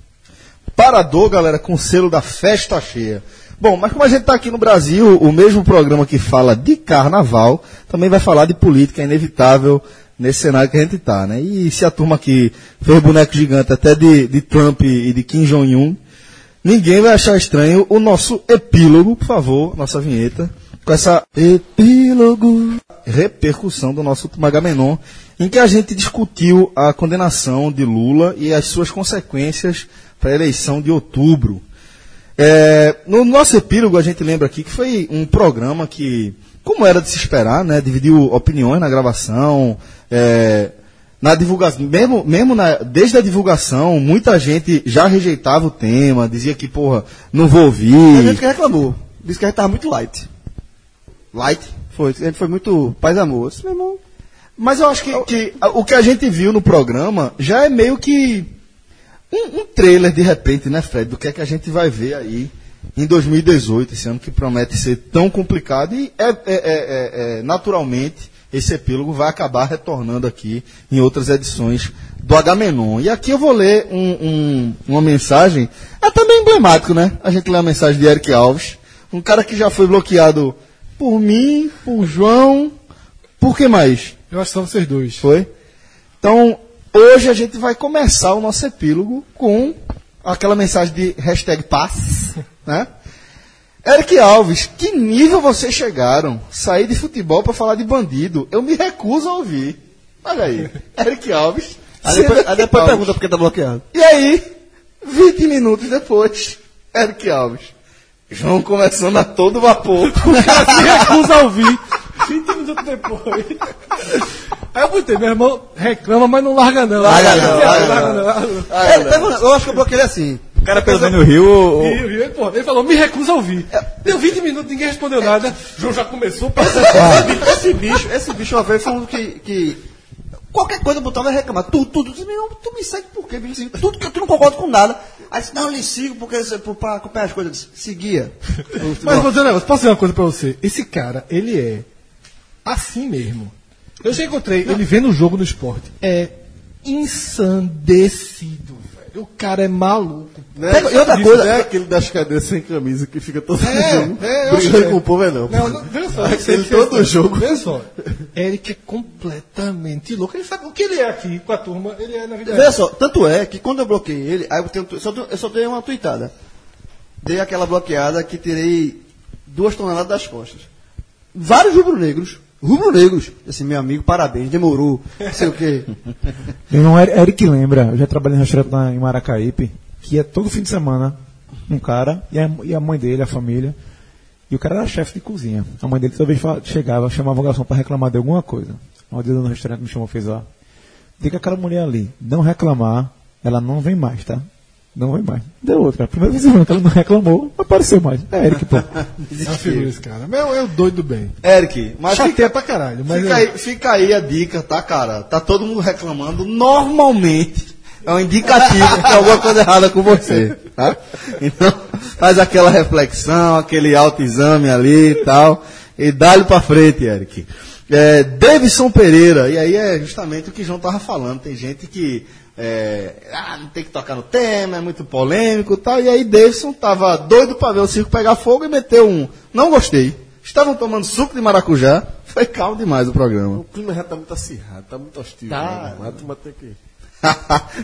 Speaker 2: Parador, galera, com o selo da festa cheia. Bom, mas como a gente está aqui no Brasil, o mesmo programa que fala de carnaval também vai falar de política, é inevitável nesse cenário que a gente está, né? E se a turma aqui fez boneco gigante até de, de Trump e de Kim Jong-un, ninguém vai achar estranho o nosso epílogo, por favor, nossa vinheta, com essa epílogo repercussão do nosso último Agamenon, em que a gente discutiu a condenação de Lula e as suas consequências para a eleição de outubro. É, no nosso epílogo, a gente lembra aqui que foi um programa que, como era de se esperar, né, dividiu opiniões na gravação, é, na divulgação, mesmo, mesmo na- desde a divulgação, muita gente já rejeitava o tema, dizia que, porra, não vou
Speaker 3: Tem gente
Speaker 2: ouvir.
Speaker 3: que reclamou. Disse que a gente tava muito light.
Speaker 2: Light.
Speaker 3: Foi, a gente foi muito paz e amor. Meu irmão.
Speaker 2: Mas eu acho que, que a- o que a gente viu no programa já é meio que um, um trailer, de repente, né, Fred, do que é que a gente vai ver aí em 2018, esse ano que promete ser tão complicado e é, é- é- é- é, naturalmente esse epílogo vai acabar retornando aqui em outras edições do Agamenon. E aqui eu vou ler um- um- uma mensagem, é também emblemático, né? A gente lê a mensagem de Eric Alves, um cara que já foi bloqueado por mim, por João, por que mais?
Speaker 5: Eu acho que só vocês dois.
Speaker 2: Foi? Então, hoje a gente vai começar o nosso epílogo com aquela mensagem de hashtag paz, né? Eric Alves, que nível vocês chegaram? Sair de futebol para falar de bandido. Eu me recuso a ouvir. Olha aí. Eric Alves.
Speaker 3: Aí depois, aí depois
Speaker 2: Alves.
Speaker 3: pergunta por que tá bloqueado.
Speaker 2: E aí, 20 minutos depois, Eric Alves. João começando a todo vapor.
Speaker 5: O cara se recusa a ouvir. 20 minutos depois. Aí eu botei, meu irmão reclama, mas não larga não.
Speaker 3: Larga não, larga
Speaker 5: larga não. larga não.
Speaker 3: É, teve um- eu acho que eu bloqueei ele assim.
Speaker 7: O cara pelo menos no Rio. o- o-
Speaker 5: pô, ele falou, me recusa a ouvir. Deu 20 minutos, ninguém respondeu nada. João já começou.
Speaker 3: Esse bicho, esse bicho uma vez falando que, que qualquer coisa botava vai reclamar. Tudo, tudo. Irmão, tu me segue por quê, bicho? Assim, Tudo que eu tu não concordo com nada. Aí disse, não, eu lhe sigo porque pra acompanhar as coisas. Eu disse, seguia.
Speaker 5: Mas vou dizer um negócio, posso dizer uma coisa pra você? Esse cara, ele é assim mesmo. Eu já encontrei ele vendo o jogo no esporte. É ensandecido, velho. O cara é maluco.
Speaker 4: Né?
Speaker 3: Pega- e outra coisa-
Speaker 4: Não é aquele das cadeiras sem camisa que fica todo
Speaker 5: É,
Speaker 4: jogo
Speaker 5: é,
Speaker 4: brigando
Speaker 5: é.
Speaker 4: com o povo, é não.
Speaker 5: Não, não, veja só.
Speaker 4: Aquele
Speaker 5: você-
Speaker 4: todo jogo.
Speaker 5: Veja só. Eric é completamente louco. Ele sabe o que ele é aqui com a turma, ele é na vida
Speaker 3: Veja
Speaker 5: real.
Speaker 3: só, tanto é que quando eu bloqueei ele, aí eu, tenho, só, dei- eu só dei uma tuitada. Dei aquela bloqueada que tirei duas toneladas das costas. Vários rubro-negros, rubro-negros, assim, meu amigo, parabéns, demorou, não sei o quê.
Speaker 6: Meu irmão Eri- Eric lembra, eu já trabalhei em restaurante em Maracaípe, que ia todo fim de semana um cara, e a, e a mãe dele, a família, e o cara era chefe de cozinha. A mãe dele toda vez chegava, chamava o garçom para reclamar de alguma coisa. Um dia no restaurante me chamou e fez, ó, diga aquela mulher ali, não reclamar, ela não vem mais, tá? Não vem mais. Deu outra. Primeira vez que ela não reclamou, apareceu mais. É Eric, pô.
Speaker 5: É uma figura esse cara. Meu, é o doido bem.
Speaker 2: Eric, mas fica,
Speaker 5: pra caralho. Mas
Speaker 2: fica,
Speaker 5: é-
Speaker 2: aí, fica aí a dica, tá, cara? Tá todo mundo reclamando. Normalmente é um indicativo que tem alguma coisa errada com você, tá? Então, faz aquela reflexão, aquele autoexame ali e tal, e dá-lhe pra frente, Eric. É, Davidson Pereira, e aí é justamente o que João tava falando. Tem gente que é, ah, não tem que tocar no tema, é muito polêmico e tal. E aí Davidson tava doido pra ver o circo pegar fogo e meteu um. Não gostei. Estavam tomando suco de maracujá. Foi calmo demais o programa.
Speaker 4: O clima já tá muito acirrado, tá muito hostil.
Speaker 3: Tá.
Speaker 4: Né? A turma tem que...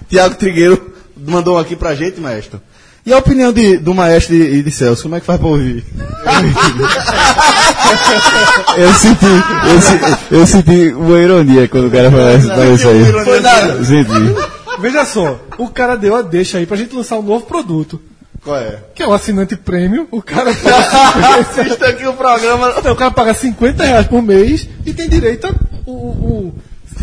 Speaker 2: Tiago Trigueiro mandou um aqui pra gente, maestro. E a opinião de- do maestro e de, de Celso, como é que faz pra ouvir?
Speaker 7: Eu senti, eu, eu senti uma ironia quando o cara falou isso, aí.
Speaker 2: Foi nada.
Speaker 7: Senti.
Speaker 5: Veja só, o cara deu a deixa aí pra gente lançar um novo produto.
Speaker 2: Qual é?
Speaker 5: Que é o assinante prêmio. O cara
Speaker 2: Assista aqui o programa.
Speaker 5: Então, o cara paga 50 reais por mês e tem direito a o, o-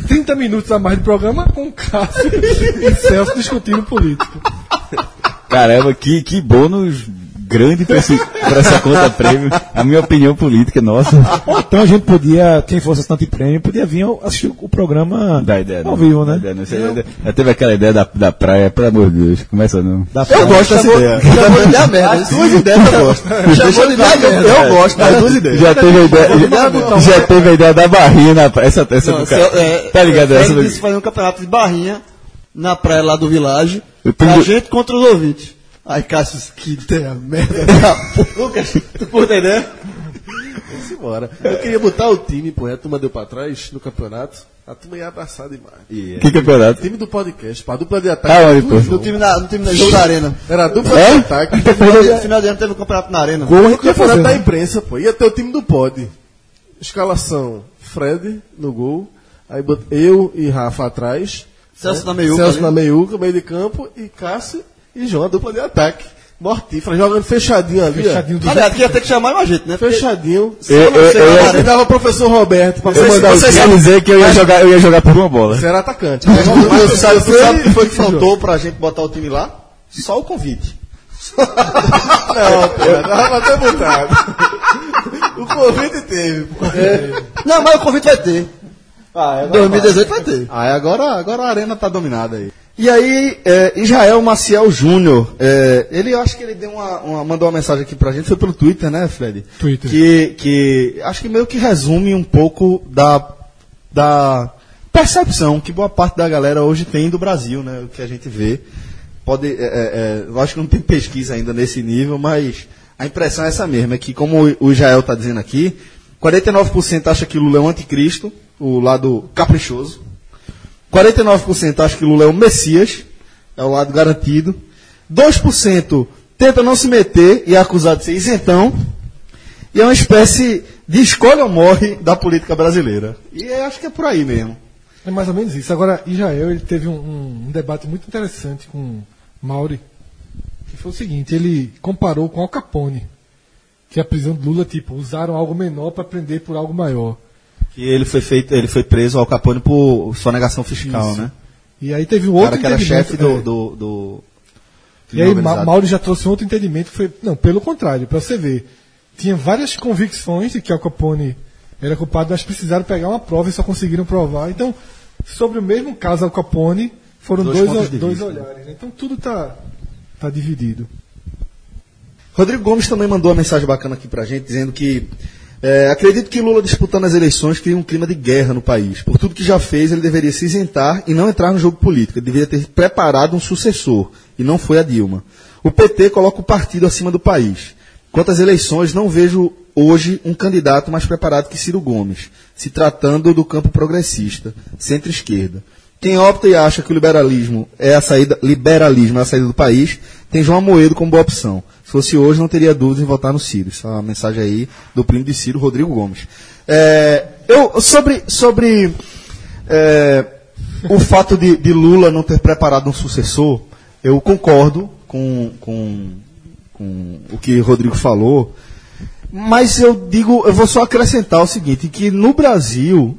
Speaker 5: 30 minutos a mais de programa com o Cássio e Celso discutindo político.
Speaker 7: Caramba, que, que bônus grande pra essa conta prêmio. A minha opinião política, nossa.
Speaker 6: Então a gente podia, quem fosse assinante prêmio, podia vir assistir o programa
Speaker 7: Dá ideia,
Speaker 6: ao
Speaker 7: não.
Speaker 6: vivo, né?
Speaker 7: ideia, não. Você- Já teve aquela ideia da, da praia, pelo amor de Deus. Começa não.
Speaker 6: Da
Speaker 2: Eu gosto dessa ideia.
Speaker 3: Chamou de a merda.
Speaker 2: As duas ideias eu gosto.
Speaker 3: Chamou de a merda.
Speaker 2: Eu gosto das duas ideias.
Speaker 7: Já teve a ideia, já, teve a ideia da barrinha na praia. Essa, essa do cara. tá ligado? Essa
Speaker 3: Ele
Speaker 7: do...
Speaker 3: disse fazer um campeonato de barrinha na praia lá do Village. Pra
Speaker 7: tenho-
Speaker 3: gente contra os ouvintes. Ai, Cássio, que ideia merda da porra.
Speaker 4: Lucas, tu curta a ideia? Vamos embora. Eu queria botar o time, pô, a turma deu pra trás no campeonato. A turma ia abraçar demais.
Speaker 7: Que campeonato?
Speaker 4: Time do podcast, pô, a dupla de ataque.
Speaker 7: Ah, pô?
Speaker 3: No time, na, no time da jogo da arena.
Speaker 4: Era a dupla
Speaker 7: É?
Speaker 4: de ataque.
Speaker 3: No final de- final de ano teve um campeonato na arena.
Speaker 6: Gol a
Speaker 4: O
Speaker 6: gente ia
Speaker 4: campeonato
Speaker 6: fazer,
Speaker 4: da
Speaker 6: né?
Speaker 4: imprensa, pô. Ia ter o time do pod. Escalação: Fred no gol. Aí eu e Rafa atrás.
Speaker 3: Celso na meiuca
Speaker 4: Celso
Speaker 3: ali.
Speaker 4: na meiuca, meio de campo. E Cássio e João, a dupla de ataque. Mortífera, jogando fechadinho ali.
Speaker 5: Fechadinho do
Speaker 3: Aliás, que ia ter que chamar mais gente, né? Porque
Speaker 4: Fechadinho.
Speaker 7: Eu, eu,
Speaker 4: dava o professor Roberto pra
Speaker 7: eu,
Speaker 4: mandar o time.
Speaker 7: dizer que eu ia jogar, eu ia jogar por uma bola.
Speaker 4: Você era atacante.
Speaker 2: Mas tu sabe, tu sabe o que foi que faltou pra gente botar o time lá? Só o convite.
Speaker 4: Não, pô, dava pra ter botado. O convite teve, pô.
Speaker 3: Não, mas o convite vai ter.
Speaker 2: Ah,
Speaker 3: 2018 vai ter.
Speaker 2: Ah, agora, agora a arena tá dominada aí. E aí, é, Israel Maciel Júnior, é, ele acho que ele deu uma, uma- mandou uma mensagem aqui pra gente, foi pelo Twitter, né, Fred?
Speaker 5: Twitter.
Speaker 2: Que, que acho que meio que resume um pouco da, da percepção que boa parte da galera hoje tem do Brasil, né? O que a gente vê. Pode, é, é, é, eu acho que não tem pesquisa ainda nesse nível, mas a impressão é essa mesma, é que como o- o Israel está dizendo aqui, 49% acha que Lula é um anticristo, o lado caprichoso. 49% acha que Lula é o Messias, é o lado garantido. 2% tenta não se meter e é acusado de ser isentão. E é uma espécie de escolha ou morre da política brasileira. E eu acho que é por aí mesmo.
Speaker 5: É mais ou menos isso. Agora, Israel ele teve um, um- um debate muito interessante com Mauri, que foi o seguinte: ele comparou com Al Capone, que a prisão de Lula, tipo, usaram algo menor para prender por algo maior.
Speaker 2: Que ele foi feito, ele foi preso ao Capone por sonegação fiscal,
Speaker 5: Isso.
Speaker 2: né?
Speaker 5: E aí teve um outro
Speaker 2: cara que era chefe do,
Speaker 5: é.
Speaker 2: do, do
Speaker 5: E aí Ma
Speaker 2: organizado.
Speaker 5: Mauri já trouxe um outro entendimento, que foi, não, pelo contrário, para você ver, tinha várias convicções de que Al Capone era culpado, mas precisaram pegar uma prova e só conseguiram provar. Então, sobre o mesmo caso Al Capone, foram
Speaker 2: Dois
Speaker 5: dois, dois
Speaker 2: vista, né?
Speaker 5: olhares. né? Então tudo tá, tá dividido.
Speaker 2: Rodrigo Gomes também mandou uma mensagem bacana aqui pra gente, dizendo que é, acredito que Lula disputando as eleições cria um clima de guerra no país. Por tudo que já fez, ele deveria se isentar e não entrar no jogo político. Ele deveria ter preparado um sucessor, e não foi a Dilma. O PT coloca o partido acima do país. Quanto às eleições, não vejo hoje um candidato mais preparado que Ciro Gomes, se tratando do campo progressista, centro-esquerda. Quem opta e acha que o liberalismo é a saída, liberalismo é a saída do país, tem João Amoedo como boa opção. Se fosse hoje, não teria dúvidas em votar no Ciro. Isso é uma mensagem aí do primo de Ciro, Rodrigo Gomes. É, eu, sobre sobre é, o fato de, de Lula não ter preparado um sucessor, eu concordo com, com, com o que Rodrigo falou, mas eu digo, eu vou só acrescentar o seguinte, que no Brasil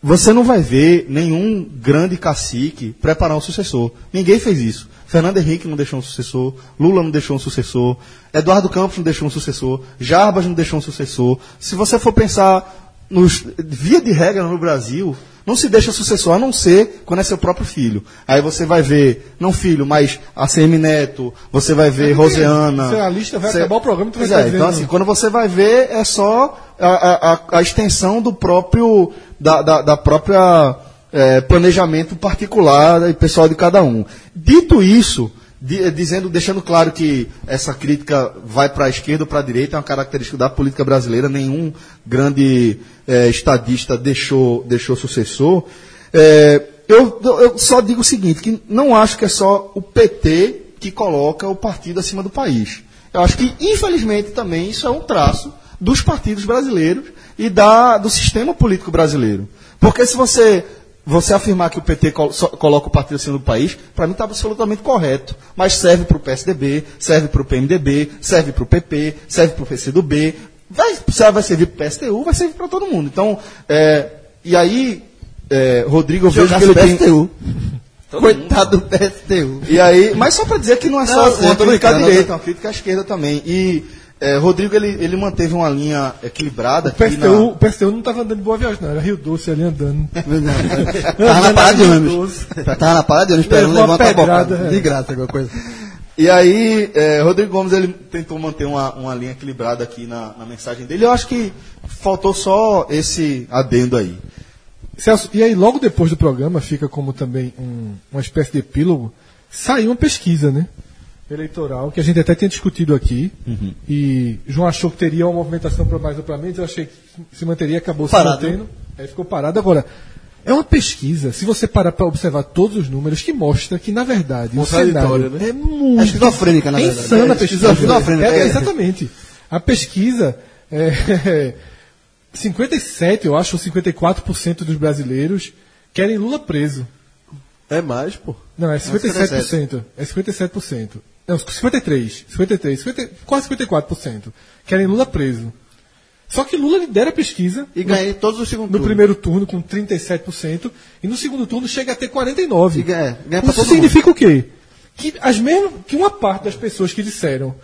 Speaker 2: você não vai ver nenhum grande cacique preparar um sucessor. Ninguém fez isso. Fernando Henrique não deixou um sucessor, Lula não deixou um sucessor, Eduardo Campos não deixou um sucessor, Jarbas não deixou um sucessor. Se você for pensar nos, via de regra no Brasil, não se deixa sucessor, a não ser quando é seu próprio filho. Aí você vai ver, não filho, mas ACM Neto, você vai ver Roseana.
Speaker 5: Se a lista vai acabar o programa, tu vai
Speaker 2: é, então assim, quando você vai ver, é só a, a- a- a extensão do próprio, da, da- da própria é, planejamento particular e pessoal de cada um. Dito isso, di- dizendo, deixando claro que essa crítica vai para a esquerda ou para a direita, é uma característica da política brasileira, nenhum grande é, estadista deixou, deixou sucessor. É, eu, eu só digo o seguinte, que não acho que é só o PT que coloca o partido acima do país. Eu acho que, infelizmente, também isso é um traço dos partidos brasileiros e da, do sistema político brasileiro. Porque se você você afirmar que o PT coloca o partido assim no país, para mim está absolutamente correto. Mas serve para o PSDB, serve para o PMDB, serve para o PP, serve para o PCdoB, vai, vai servir para o PSTU, vai servir para todo mundo. Então, é, e aí, é, Rodrigo, eu vejo que ele tem...
Speaker 3: PSTU. Coitado do PSTU.
Speaker 2: E aí, mas só para dizer que não é só
Speaker 3: Não, sim,
Speaker 2: uma crítica à direita, é uma crítica à esquerda também. E é, Rodrigo, ele, ele manteve uma linha equilibrada
Speaker 5: O PSTU, o PSTU não estava andando de boa viagem, não. Era Rio Doce ali andando.
Speaker 3: Tava na parada de ônibus. Tava na parada de ônibus esperando levantar a bocada.
Speaker 5: é.
Speaker 3: De graça, alguma coisa.
Speaker 2: E aí, é, Rodrigo Gomes ele tentou manter uma, uma linha equilibrada aqui na, na mensagem dele. Eu acho que faltou só esse adendo aí.
Speaker 5: Celso, e aí logo depois do programa, fica como também um- uma espécie de epílogo, saiu uma pesquisa, né? Eleitoral, que a gente até tinha discutido aqui. E João achou que teria uma movimentação para mais amplamente, eu achei que se manteria, acabou
Speaker 3: Parado,
Speaker 5: se mantendo. Aí ficou parado. Agora, é uma pesquisa, se você parar para observar todos os números, que mostra que, na verdade, o cenário
Speaker 4: né?
Speaker 5: é muito.
Speaker 3: É esquizofrênica, na
Speaker 5: é
Speaker 3: verdade.
Speaker 5: insana a
Speaker 3: É
Speaker 5: pesquisa.
Speaker 3: esquizofrênica,
Speaker 5: É,
Speaker 3: é.
Speaker 5: exatamente. A pesquisa é, 57, eu acho, ou 54% dos brasileiros querem Lula preso.
Speaker 4: É mais, pô.
Speaker 5: Não, é 57%. É 57%. Não, 53. 53. 50, quase 54%. Querem Lula preso. Só que Lula lidera a pesquisa
Speaker 3: E ganhei todos os segundos.
Speaker 5: no primeiro turno com 37% e no segundo turno chega a ter 49%.
Speaker 3: E ganha- ganha
Speaker 5: Isso significa o quê? Que, as mesmas, que uma parte das pessoas que disseram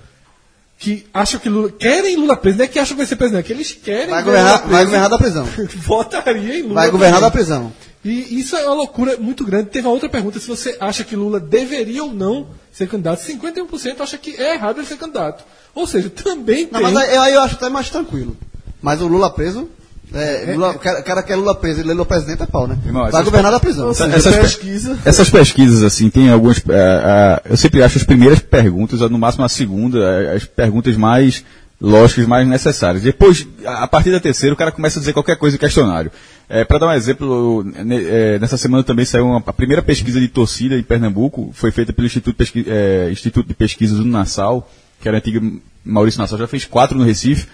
Speaker 5: que acham que Lula. querem Lula preso, não é que acham que vai ser preso, não, é que eles querem
Speaker 3: Vai
Speaker 5: ver
Speaker 3: governar,
Speaker 5: Lula
Speaker 3: vai
Speaker 5: preso,
Speaker 3: governar da prisão.
Speaker 5: votaria em Lula.
Speaker 3: Vai governar da
Speaker 5: também.
Speaker 3: prisão.
Speaker 5: E isso é uma loucura muito grande. Teve uma outra pergunta: se você acha que Lula deveria ou não ser candidato. 51% acha que é errado ele ser candidato. Ou seja, também
Speaker 3: Não,
Speaker 5: tem.
Speaker 3: mas aí, aí eu acho até mais tranquilo. Mas o Lula preso. É, Lula, o cara, cara quer Lula preso e Lula presidente é pau, né?
Speaker 7: Irmão,
Speaker 3: vai governar da prisão.
Speaker 4: Seja,
Speaker 7: essas pe-
Speaker 4: pesquisa.
Speaker 7: Essas pesquisas, assim, tem algumas. é, é, eu sempre acho as primeiras perguntas, no máximo a segunda, é, as perguntas mais lógicas, mais necessárias. Depois, a partir da terceira, o cara começa a dizer qualquer coisa em questionário. É, Para dar um exemplo, é, nessa semana também saiu uma, a primeira pesquisa de torcida em Pernambuco, foi feita pelo Instituto, Pesqui- é, Instituto de Pesquisas do Nassau, que era antigo Maurício Nassau, já fez quatro no Recife.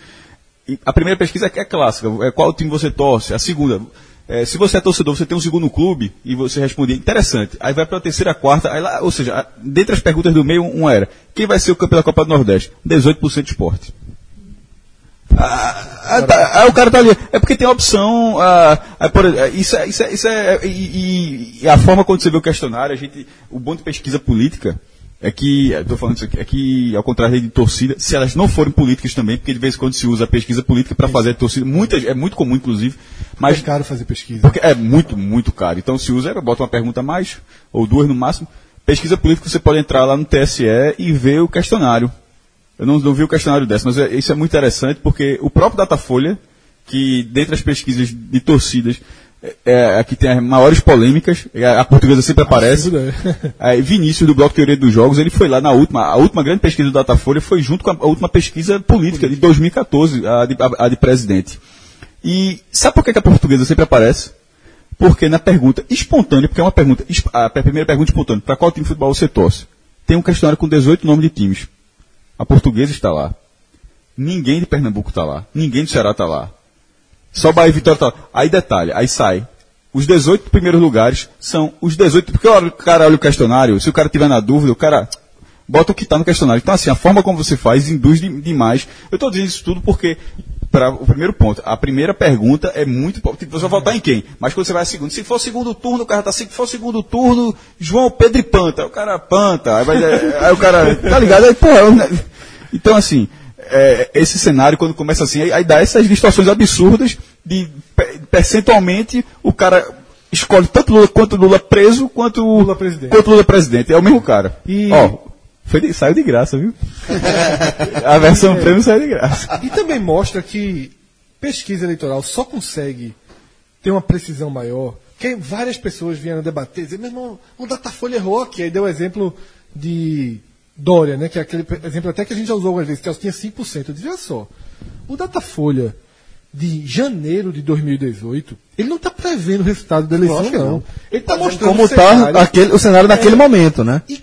Speaker 7: E a primeira pesquisa é é clássica, é qual time você torce. A segunda, é, se você é torcedor, você tem um segundo clube e você respondia interessante. Aí vai para a terceira, quarta, aí lá, ou seja, dentre as perguntas do meio, uma era: quem vai ser o campeão da Copa do Nordeste? 18% de esporte. Ah, ah, tá, aí o cara tá ali. É porque tem a opção. ah, ah, por exemplo, isso é. Isso é, isso é e, e- e a forma quando você vê o questionário, a gente. O bom de pesquisa política é que. Estou falando isso aqui, é que, ao contrário de torcida, se elas não forem políticas também, porque de vez em quando se usa a pesquisa política para fazer torcida, muitas, é muito comum, inclusive. Mas
Speaker 5: é caro fazer pesquisa.
Speaker 7: porque é muito, muito caro. Então se usa, bota uma pergunta a mais, ou duas no máximo. Pesquisa política, você pode entrar lá no TSE e ver o questionário. Eu não, não vi o questionário dessa, mas é- isso é muito interessante porque o próprio Datafolha, que dentre as pesquisas de torcidas, é, é a que tem as maiores polêmicas, a, a portuguesa sempre aparece.
Speaker 5: É.
Speaker 7: Aí, Vinícius, do Bloco Teoria dos Jogos, ele foi lá na última, a última grande pesquisa do Datafolha foi junto com a, a última pesquisa política de 2014, a de, a- a de presidente. E sabe por que, que a portuguesa sempre aparece? Porque na pergunta espontânea, porque é uma pergunta, a primeira pergunta espontânea, para qual time de futebol você torce? Tem um questionário com 18 nomes de times. A portuguesa está lá. Ninguém de Pernambuco está lá. Ninguém do Ceará está lá. Só Bahia e Vitória está lá. Aí detalhe, aí sai. Os 18 primeiros lugares são os 18. Porque o cara olha o questionário, se o cara tiver na dúvida, o cara bota o que está no questionário. Então, assim, a forma como você faz induz de- demais. Eu estou dizendo isso tudo porque, para o primeiro ponto, a primeira pergunta é muito importante. Você vai votar em quem? Mas quando você vai a segundo, se for segundo turno, o cara tá assim, se for segundo turno, João Pedro e Panta. O cara panta. Aí, vai, aí o cara, tá ligado? Aí, porra, eu- então, assim, é, esse cenário, quando começa assim, aí, aí dá essas distorções absurdas de pe- percentualmente o cara escolhe tanto Lula quanto Lula preso, quanto
Speaker 5: Lula presidente.
Speaker 7: Quanto Lula presidente. É o mesmo cara.
Speaker 5: E-
Speaker 7: Ó, foi de- saiu de graça, viu? A versão prêmio saiu de graça.
Speaker 5: E também mostra que pesquisa eleitoral só consegue ter uma precisão maior, que várias pessoas vieram debater, dizer, meu irmão, o Datafolha errou aqui. Aí deu o exemplo de Dória, né? Que é aquele exemplo até que a gente já usou algumas vezes, que tinha 5%. Eu disse, olha só, o Datafolha de janeiro de 2018, ele não está prevendo o resultado da eleição, não.
Speaker 3: não.
Speaker 5: Ele está mostrando
Speaker 2: Como está o cenário naquele
Speaker 5: É.
Speaker 2: momento, né?
Speaker 5: E, e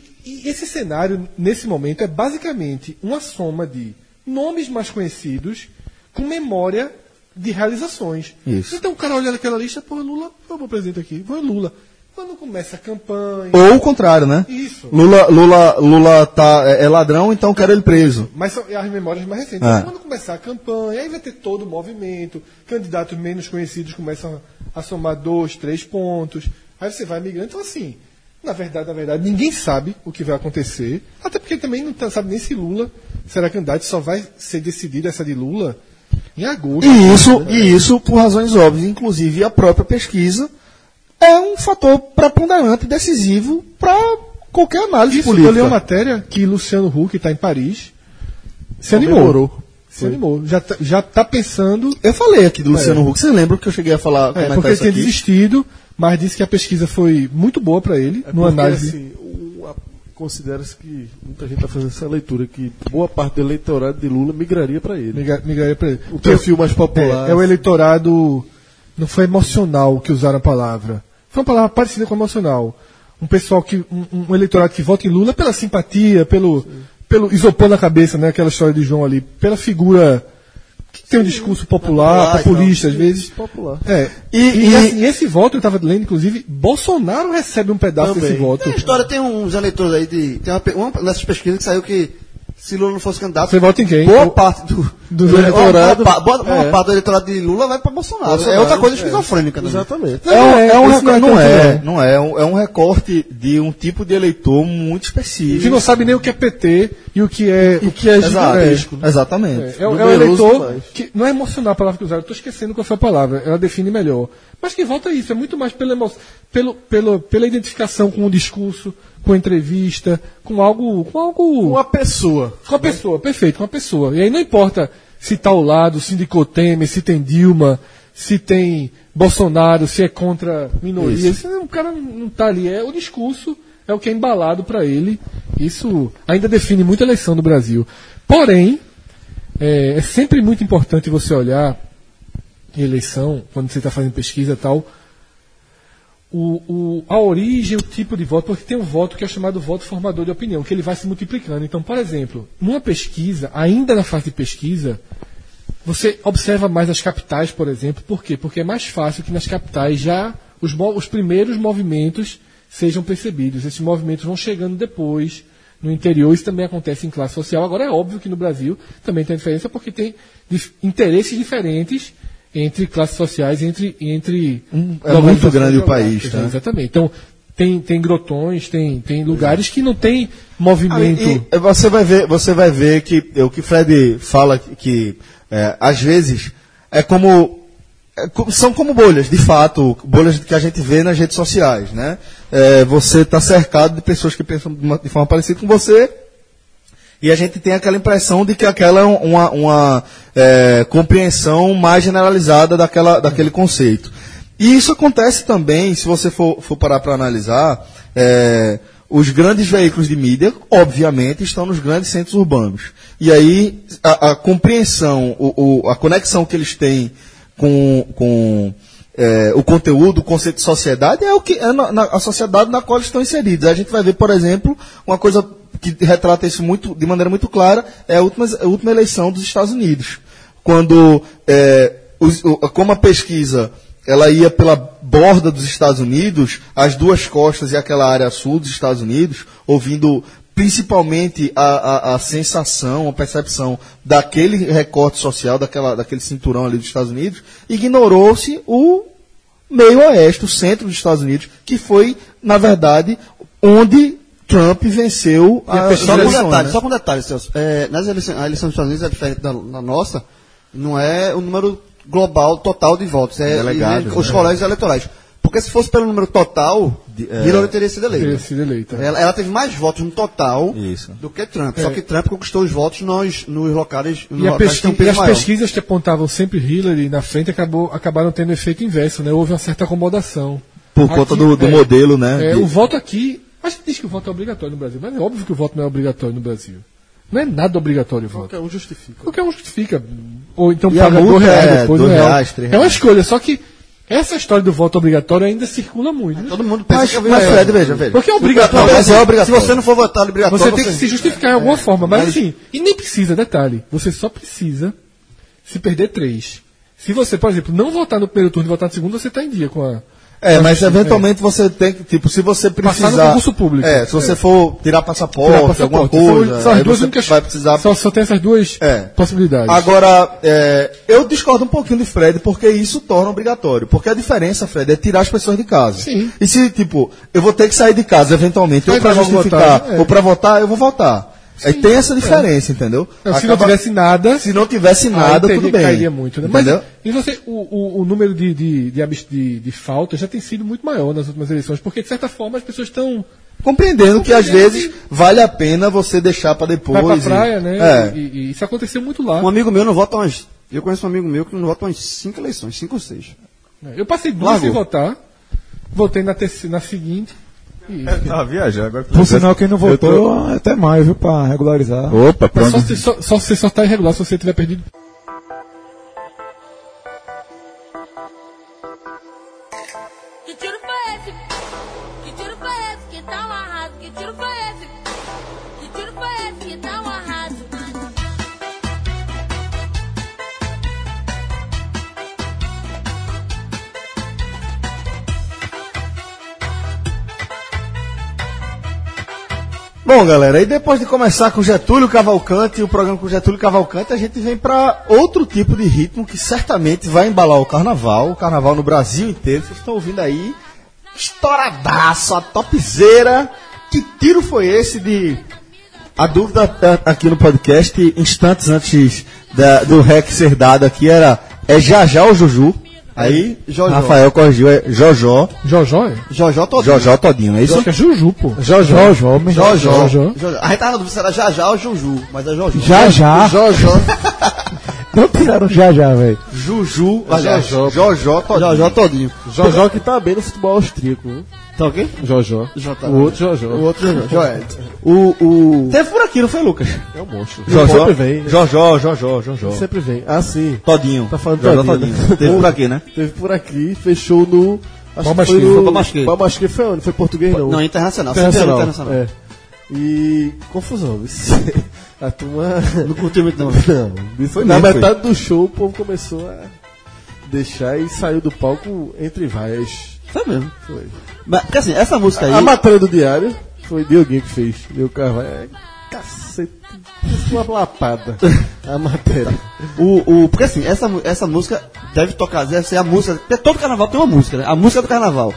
Speaker 5: esse cenário, nesse momento, é basicamente uma soma de nomes mais conhecidos com memória de realizações.
Speaker 2: Isso.
Speaker 5: Então o cara olha naquela lista, pô, Lula, eu vou presidente aqui, vou Lula. Quando começa a campanha.
Speaker 2: Ou o contrário, né?
Speaker 5: Isso.
Speaker 2: Lula, Lula, Lula tá, é, é ladrão, então quero ele preso.
Speaker 5: Mas são as memórias mais recentes.
Speaker 2: É.
Speaker 5: Quando começar a campanha, aí vai ter todo o movimento, candidatos menos conhecidos começam a somar dois, três pontos, aí você vai migrando. Então, assim, na verdade, na verdade, ninguém sabe o que vai acontecer, até porque também não tá- sabe nem se Lula será candidato, só vai ser decidido essa de Lula em agosto.
Speaker 2: E isso, e isso por razões óbvias, inclusive a própria pesquisa é um fator preponderante e decisivo para qualquer análise
Speaker 5: Isso, eu
Speaker 2: política.
Speaker 5: li uma matéria que Luciano Huck está em Paris, se animou. Se animou. Já tá, já tá pensando
Speaker 2: Eu falei aqui do Luciano Huck, vocês lembram que eu cheguei a falar,
Speaker 5: É,
Speaker 2: comentar
Speaker 5: porque ele
Speaker 2: isso
Speaker 5: tinha
Speaker 2: aqui?
Speaker 5: desistido, mas disse que a pesquisa foi muito boa para ele,
Speaker 4: É
Speaker 5: numa análise.
Speaker 4: assim, considera-se que muita gente está fazendo essa leitura, que boa parte do eleitorado de Lula migraria para ele.
Speaker 5: migra- migraria pra ele.
Speaker 4: O perfil mais popular.
Speaker 5: É, é o eleitorado. Não foi emocional que usaram a palavra. Foi uma palavra parecida com emocional. Um pessoal que. Um, um eleitorado que vota em Lula pela simpatia, pelo, pelo isopor na cabeça, né? Aquela história de João ali, pela figura que tem um discurso popular,
Speaker 3: Popular
Speaker 5: populista, às vezes.
Speaker 4: popular.
Speaker 5: É.
Speaker 2: E-
Speaker 5: E,
Speaker 2: e-
Speaker 5: assim, esse voto, eu estava lendo, inclusive, Bolsonaro recebe um pedaço
Speaker 4: Também.
Speaker 5: desse voto.
Speaker 3: Tem uma história, tem uns eleitores aí de. Tem uma, uma dessas pesquisas que saiu que se Lula não fosse candidato,
Speaker 5: Você vota em quem?
Speaker 3: boa
Speaker 5: O-
Speaker 3: parte do,
Speaker 5: do eleitorado.
Speaker 3: Boa, boa- boa
Speaker 4: É.
Speaker 3: parte do eleitorado de Lula vai para Bolsonaro.
Speaker 4: Bolsonaro,
Speaker 3: É outra coisa
Speaker 4: é.
Speaker 3: esquizofrênica também.
Speaker 4: Exatamente.
Speaker 2: É um, é um recorte, não,
Speaker 5: tanto,
Speaker 2: é, não é, é um, é um recorte de um tipo de eleitor muito específico.
Speaker 5: Que não sabe nem o que é PT e o que é. O que é
Speaker 2: Exato,
Speaker 5: gigantesco.
Speaker 2: exatamente.
Speaker 5: É, é, é
Speaker 4: Numeroso
Speaker 5: eleitor que não é emocional a palavra que usaram, estou esquecendo qual foi a palavra, ela define melhor. Mas que volta isso, é muito mais pela, pelo, pelo, pela identificação com o discurso, com entrevista, com algo. Com algo.
Speaker 4: Uma pessoa.
Speaker 5: Com a pessoa, perfeito, com a pessoa. E aí não importa se está ao lado, se indicou Temer, se tem Dilma, se tem Bolsonaro, se é contra minorias. O cara não está ali. É o discurso, é o que é embalado para ele. Isso ainda define muita eleição no Brasil. Porém, é, é sempre muito importante você olhar em eleição, quando você está fazendo pesquisa e tal, o, o- a origem, o tipo de voto, porque tem um voto que é chamado voto formador de opinião, que ele vai se multiplicando. Então, por exemplo, numa pesquisa, ainda na fase de pesquisa, você observa mais as capitais, por exemplo. Por quê? Porque é mais fácil que nas capitais já os, os primeiros movimentos sejam percebidos. Esses movimentos vão chegando depois. No interior, isso também acontece em classe social. Agora, é óbvio que no Brasil também tem diferença, porque tem interesses diferentes entre classes sociais, entre. entre
Speaker 2: é muito grande o país, tá?
Speaker 5: Exatamente. Então, tem, tem grotões, tem, tem lugares que não tem movimento.
Speaker 2: E você vai ver, você vai ver que é, o que Fred fala que, é, às vezes é como é são como bolhas, de fato, bolhas que a gente vê nas redes sociais, né? É, você está cercado de pessoas que pensam de, uma- de forma parecida com você e a gente tem aquela impressão de que aquela é uma, uma é, compreensão mais generalizada daquela, daquele conceito. E isso acontece também, se você for, for parar para analisar, é, os grandes veículos de mídia, obviamente, estão nos grandes centros urbanos. E aí, a, a compreensão, o, o- a conexão que eles têm com, com é, o conteúdo, o conceito de sociedade, é o que é na, na- a sociedade na qual eles estão inseridos. A gente vai ver, por exemplo, uma coisa que retrata isso muito, de maneira muito clara, é a última, a última eleição dos Estados Unidos. Quando, é, os- como a pesquisa ela ia pela borda dos Estados Unidos, as duas costas e aquela área sul dos Estados Unidos, ouvindo principalmente a, a, a sensação, a percepção daquele recorte social, daquela, daquele cinturão ali dos Estados Unidos, ignorou-se o meio oeste, o centro dos Estados Unidos, que foi, na verdade, onde Trump venceu a
Speaker 3: Só com
Speaker 2: eleição,
Speaker 3: detalhe,
Speaker 2: né?
Speaker 3: só com detalhe, Celso. É, nas eleições, a eleição dos Estados Unidos é diferente da, da nossa, não é o número global total de votos, é
Speaker 2: Delegados,
Speaker 3: e- os
Speaker 2: né?
Speaker 3: colégios eleitorais. Porque se fosse pelo número total,
Speaker 2: é.
Speaker 3: Hillary teria sido eleita.
Speaker 5: Teria sido eleita.
Speaker 3: Ela, ela teve mais votos no total
Speaker 2: Isso.
Speaker 3: do que Trump. Só que Trump conquistou os votos nos, nos locais, nos
Speaker 5: E,
Speaker 3: locais
Speaker 5: pesqui-
Speaker 3: um
Speaker 5: e as pesquisas que apontavam sempre Hillary na frente acabou, acabaram tendo efeito inverso, né? Houve uma certa acomodação.
Speaker 2: Por conta
Speaker 5: Aqui-
Speaker 2: do, do
Speaker 5: é,
Speaker 2: modelo, né?
Speaker 5: É,
Speaker 2: de-
Speaker 5: o voto aqui. A gente diz que o voto é obrigatório no Brasil, mas é óbvio que o voto não é obrigatório no Brasil. Não é nada obrigatório o voto.
Speaker 4: Qualquer um justifica.
Speaker 5: Qualquer um justifica. Ou então
Speaker 2: E
Speaker 5: paga dois reais
Speaker 2: é
Speaker 5: depois.
Speaker 2: dois
Speaker 5: um real.
Speaker 2: reais, três
Speaker 5: é uma
Speaker 2: reais.
Speaker 5: escolha, só que essa história do voto obrigatório ainda circula muito. né?
Speaker 3: Todo mundo pensa
Speaker 2: Mas,
Speaker 3: que é
Speaker 2: mas
Speaker 3: obrigatório.
Speaker 2: Fred, veja, veja.
Speaker 5: Porque é obrigatório.
Speaker 2: Não, mas é obrigatório.
Speaker 3: Se você não for votar obrigatório,
Speaker 5: Você tem que se justificar em alguma forma, mas assim, e nem precisa, detalhe, você só precisa se perder três. Se você, por exemplo, não votar no primeiro turno e votar no segundo, você está em dia com a.
Speaker 2: É, mas
Speaker 5: É.
Speaker 2: eventualmente você tem que, tipo, se você precisar...
Speaker 5: Passar no concurso público.
Speaker 2: É, se você for tirar passaporte,
Speaker 5: Tirar passaporte.
Speaker 2: alguma coisa,
Speaker 5: são as duas únicas-
Speaker 2: vai precisar...
Speaker 5: Só, só tem essas duas
Speaker 2: É.
Speaker 5: possibilidades.
Speaker 2: Agora, é, eu discordo um pouquinho de Fred, porque isso torna obrigatório. Porque a diferença, Fred, é tirar as pessoas de casa.
Speaker 5: Sim.
Speaker 2: E se, tipo, eu vou ter que sair de casa eventualmente, ou
Speaker 5: Mas
Speaker 2: pra
Speaker 5: vai
Speaker 2: justificar,
Speaker 5: votar, é.
Speaker 2: ou pra votar, eu vou votar. Aí tem essa diferença, entendeu?
Speaker 5: Não, se não tivesse nada,
Speaker 2: se não tivesse nada,
Speaker 5: teria-
Speaker 2: tudo bem.
Speaker 5: cairia muito, né?
Speaker 2: Entendeu?
Speaker 5: Mas, e você, o, o, o número de, de, de, de, faltas já tem sido muito maior nas últimas eleições, porque de certa forma as pessoas estão.
Speaker 2: Compreendendo que às vezes vale a pena você deixar pra depois.
Speaker 5: Vai pra
Speaker 2: e-
Speaker 5: praia, né?
Speaker 2: É.
Speaker 5: E, e isso aconteceu muito lá.
Speaker 3: Um amigo meu não vota umas. Eu conheço um amigo meu que não vota umas cinco eleições, cinco ou seis.
Speaker 5: Eu passei duas
Speaker 3: Largou.
Speaker 5: sem votar, votei na, terceira, na seguinte.
Speaker 7: Tava viajando agora.
Speaker 6: Por sinal, quem não
Speaker 7: Eu tô-
Speaker 6: votou, até mais, viu, pra regularizar.
Speaker 7: Opa,
Speaker 5: mas
Speaker 7: pronto.
Speaker 5: só, se- só, só você só tá irregular se você tiver perdido.
Speaker 2: Bom, galera, e depois de começar com Getúlio Cavalcante, o programa com Getúlio Cavalcante, a gente vem para outro tipo de ritmo que certamente vai embalar o carnaval, o carnaval no Brasil inteiro. Vocês estão ouvindo aí, estouradaço, a topzeira. Que tiro foi esse de. A dúvida tá aqui no podcast, instantes antes da- do REC ser dado aqui, era: é já já o Juju? Aí,
Speaker 3: Jojó.
Speaker 2: Rafael corrigiu, é Jojó.
Speaker 5: Jojó, é?
Speaker 3: Jojó todo.
Speaker 2: Jojó todinho, é isso?
Speaker 5: Acho que é Juju, pô.
Speaker 6: Jojó.
Speaker 3: Jojó.
Speaker 5: Jojó.
Speaker 3: Jojó. A gente tava dúvida se era já já ou Juju, mas é Jojó.
Speaker 6: Já já.
Speaker 3: Jojó.
Speaker 6: Não tiraram já já, velho.
Speaker 2: Juju, aliás,
Speaker 4: Jojó.
Speaker 2: Jojó todinho.
Speaker 3: Jojó todinho.
Speaker 4: Jojó que tá bem no futebol austríaco, viu?
Speaker 3: Tá ok?
Speaker 4: Jojó.
Speaker 3: Jota.
Speaker 4: O outro Jojó.
Speaker 3: O outro Jojó. Joel. O, o...
Speaker 2: Teve por aqui, não foi, Lucas?
Speaker 4: É um monstro.
Speaker 2: Jojó,
Speaker 4: Sempre vem.
Speaker 2: Jojó, Jojó, Jojó.
Speaker 4: Sempre vem. Ah, sim.
Speaker 2: Todinho.
Speaker 4: Tá falando
Speaker 2: Jojó
Speaker 4: todinho, né?
Speaker 2: Teve por aqui, né?
Speaker 4: Teve por aqui, fechou no. Acho
Speaker 5: Palmas
Speaker 4: que foi
Speaker 5: que-
Speaker 4: no.
Speaker 3: foi Palmas que.
Speaker 4: Palmas que foi onde? Foi português, não?
Speaker 3: Não, internacional. Sempre
Speaker 4: internacional.
Speaker 3: internacional.
Speaker 4: É. E. Confusão. isso. A turma.
Speaker 3: Não curtiu muito não.
Speaker 4: Não, isso
Speaker 2: Foi
Speaker 4: na
Speaker 2: mesmo,
Speaker 4: metade do show o povo começou a deixar e saiu do palco entre vaias.
Speaker 3: Foi mesmo.
Speaker 4: Foi.
Speaker 3: Mas, porque assim, essa música aí...
Speaker 4: A matéria do diário foi Dioguinho que fez. Meu Carvalho. É, cacete. Foi uma lapada. A matéria.
Speaker 3: O, o, porque assim, essa, essa música deve tocar, deve ser a música. Todo carnaval tem uma música, né? A música do carnaval.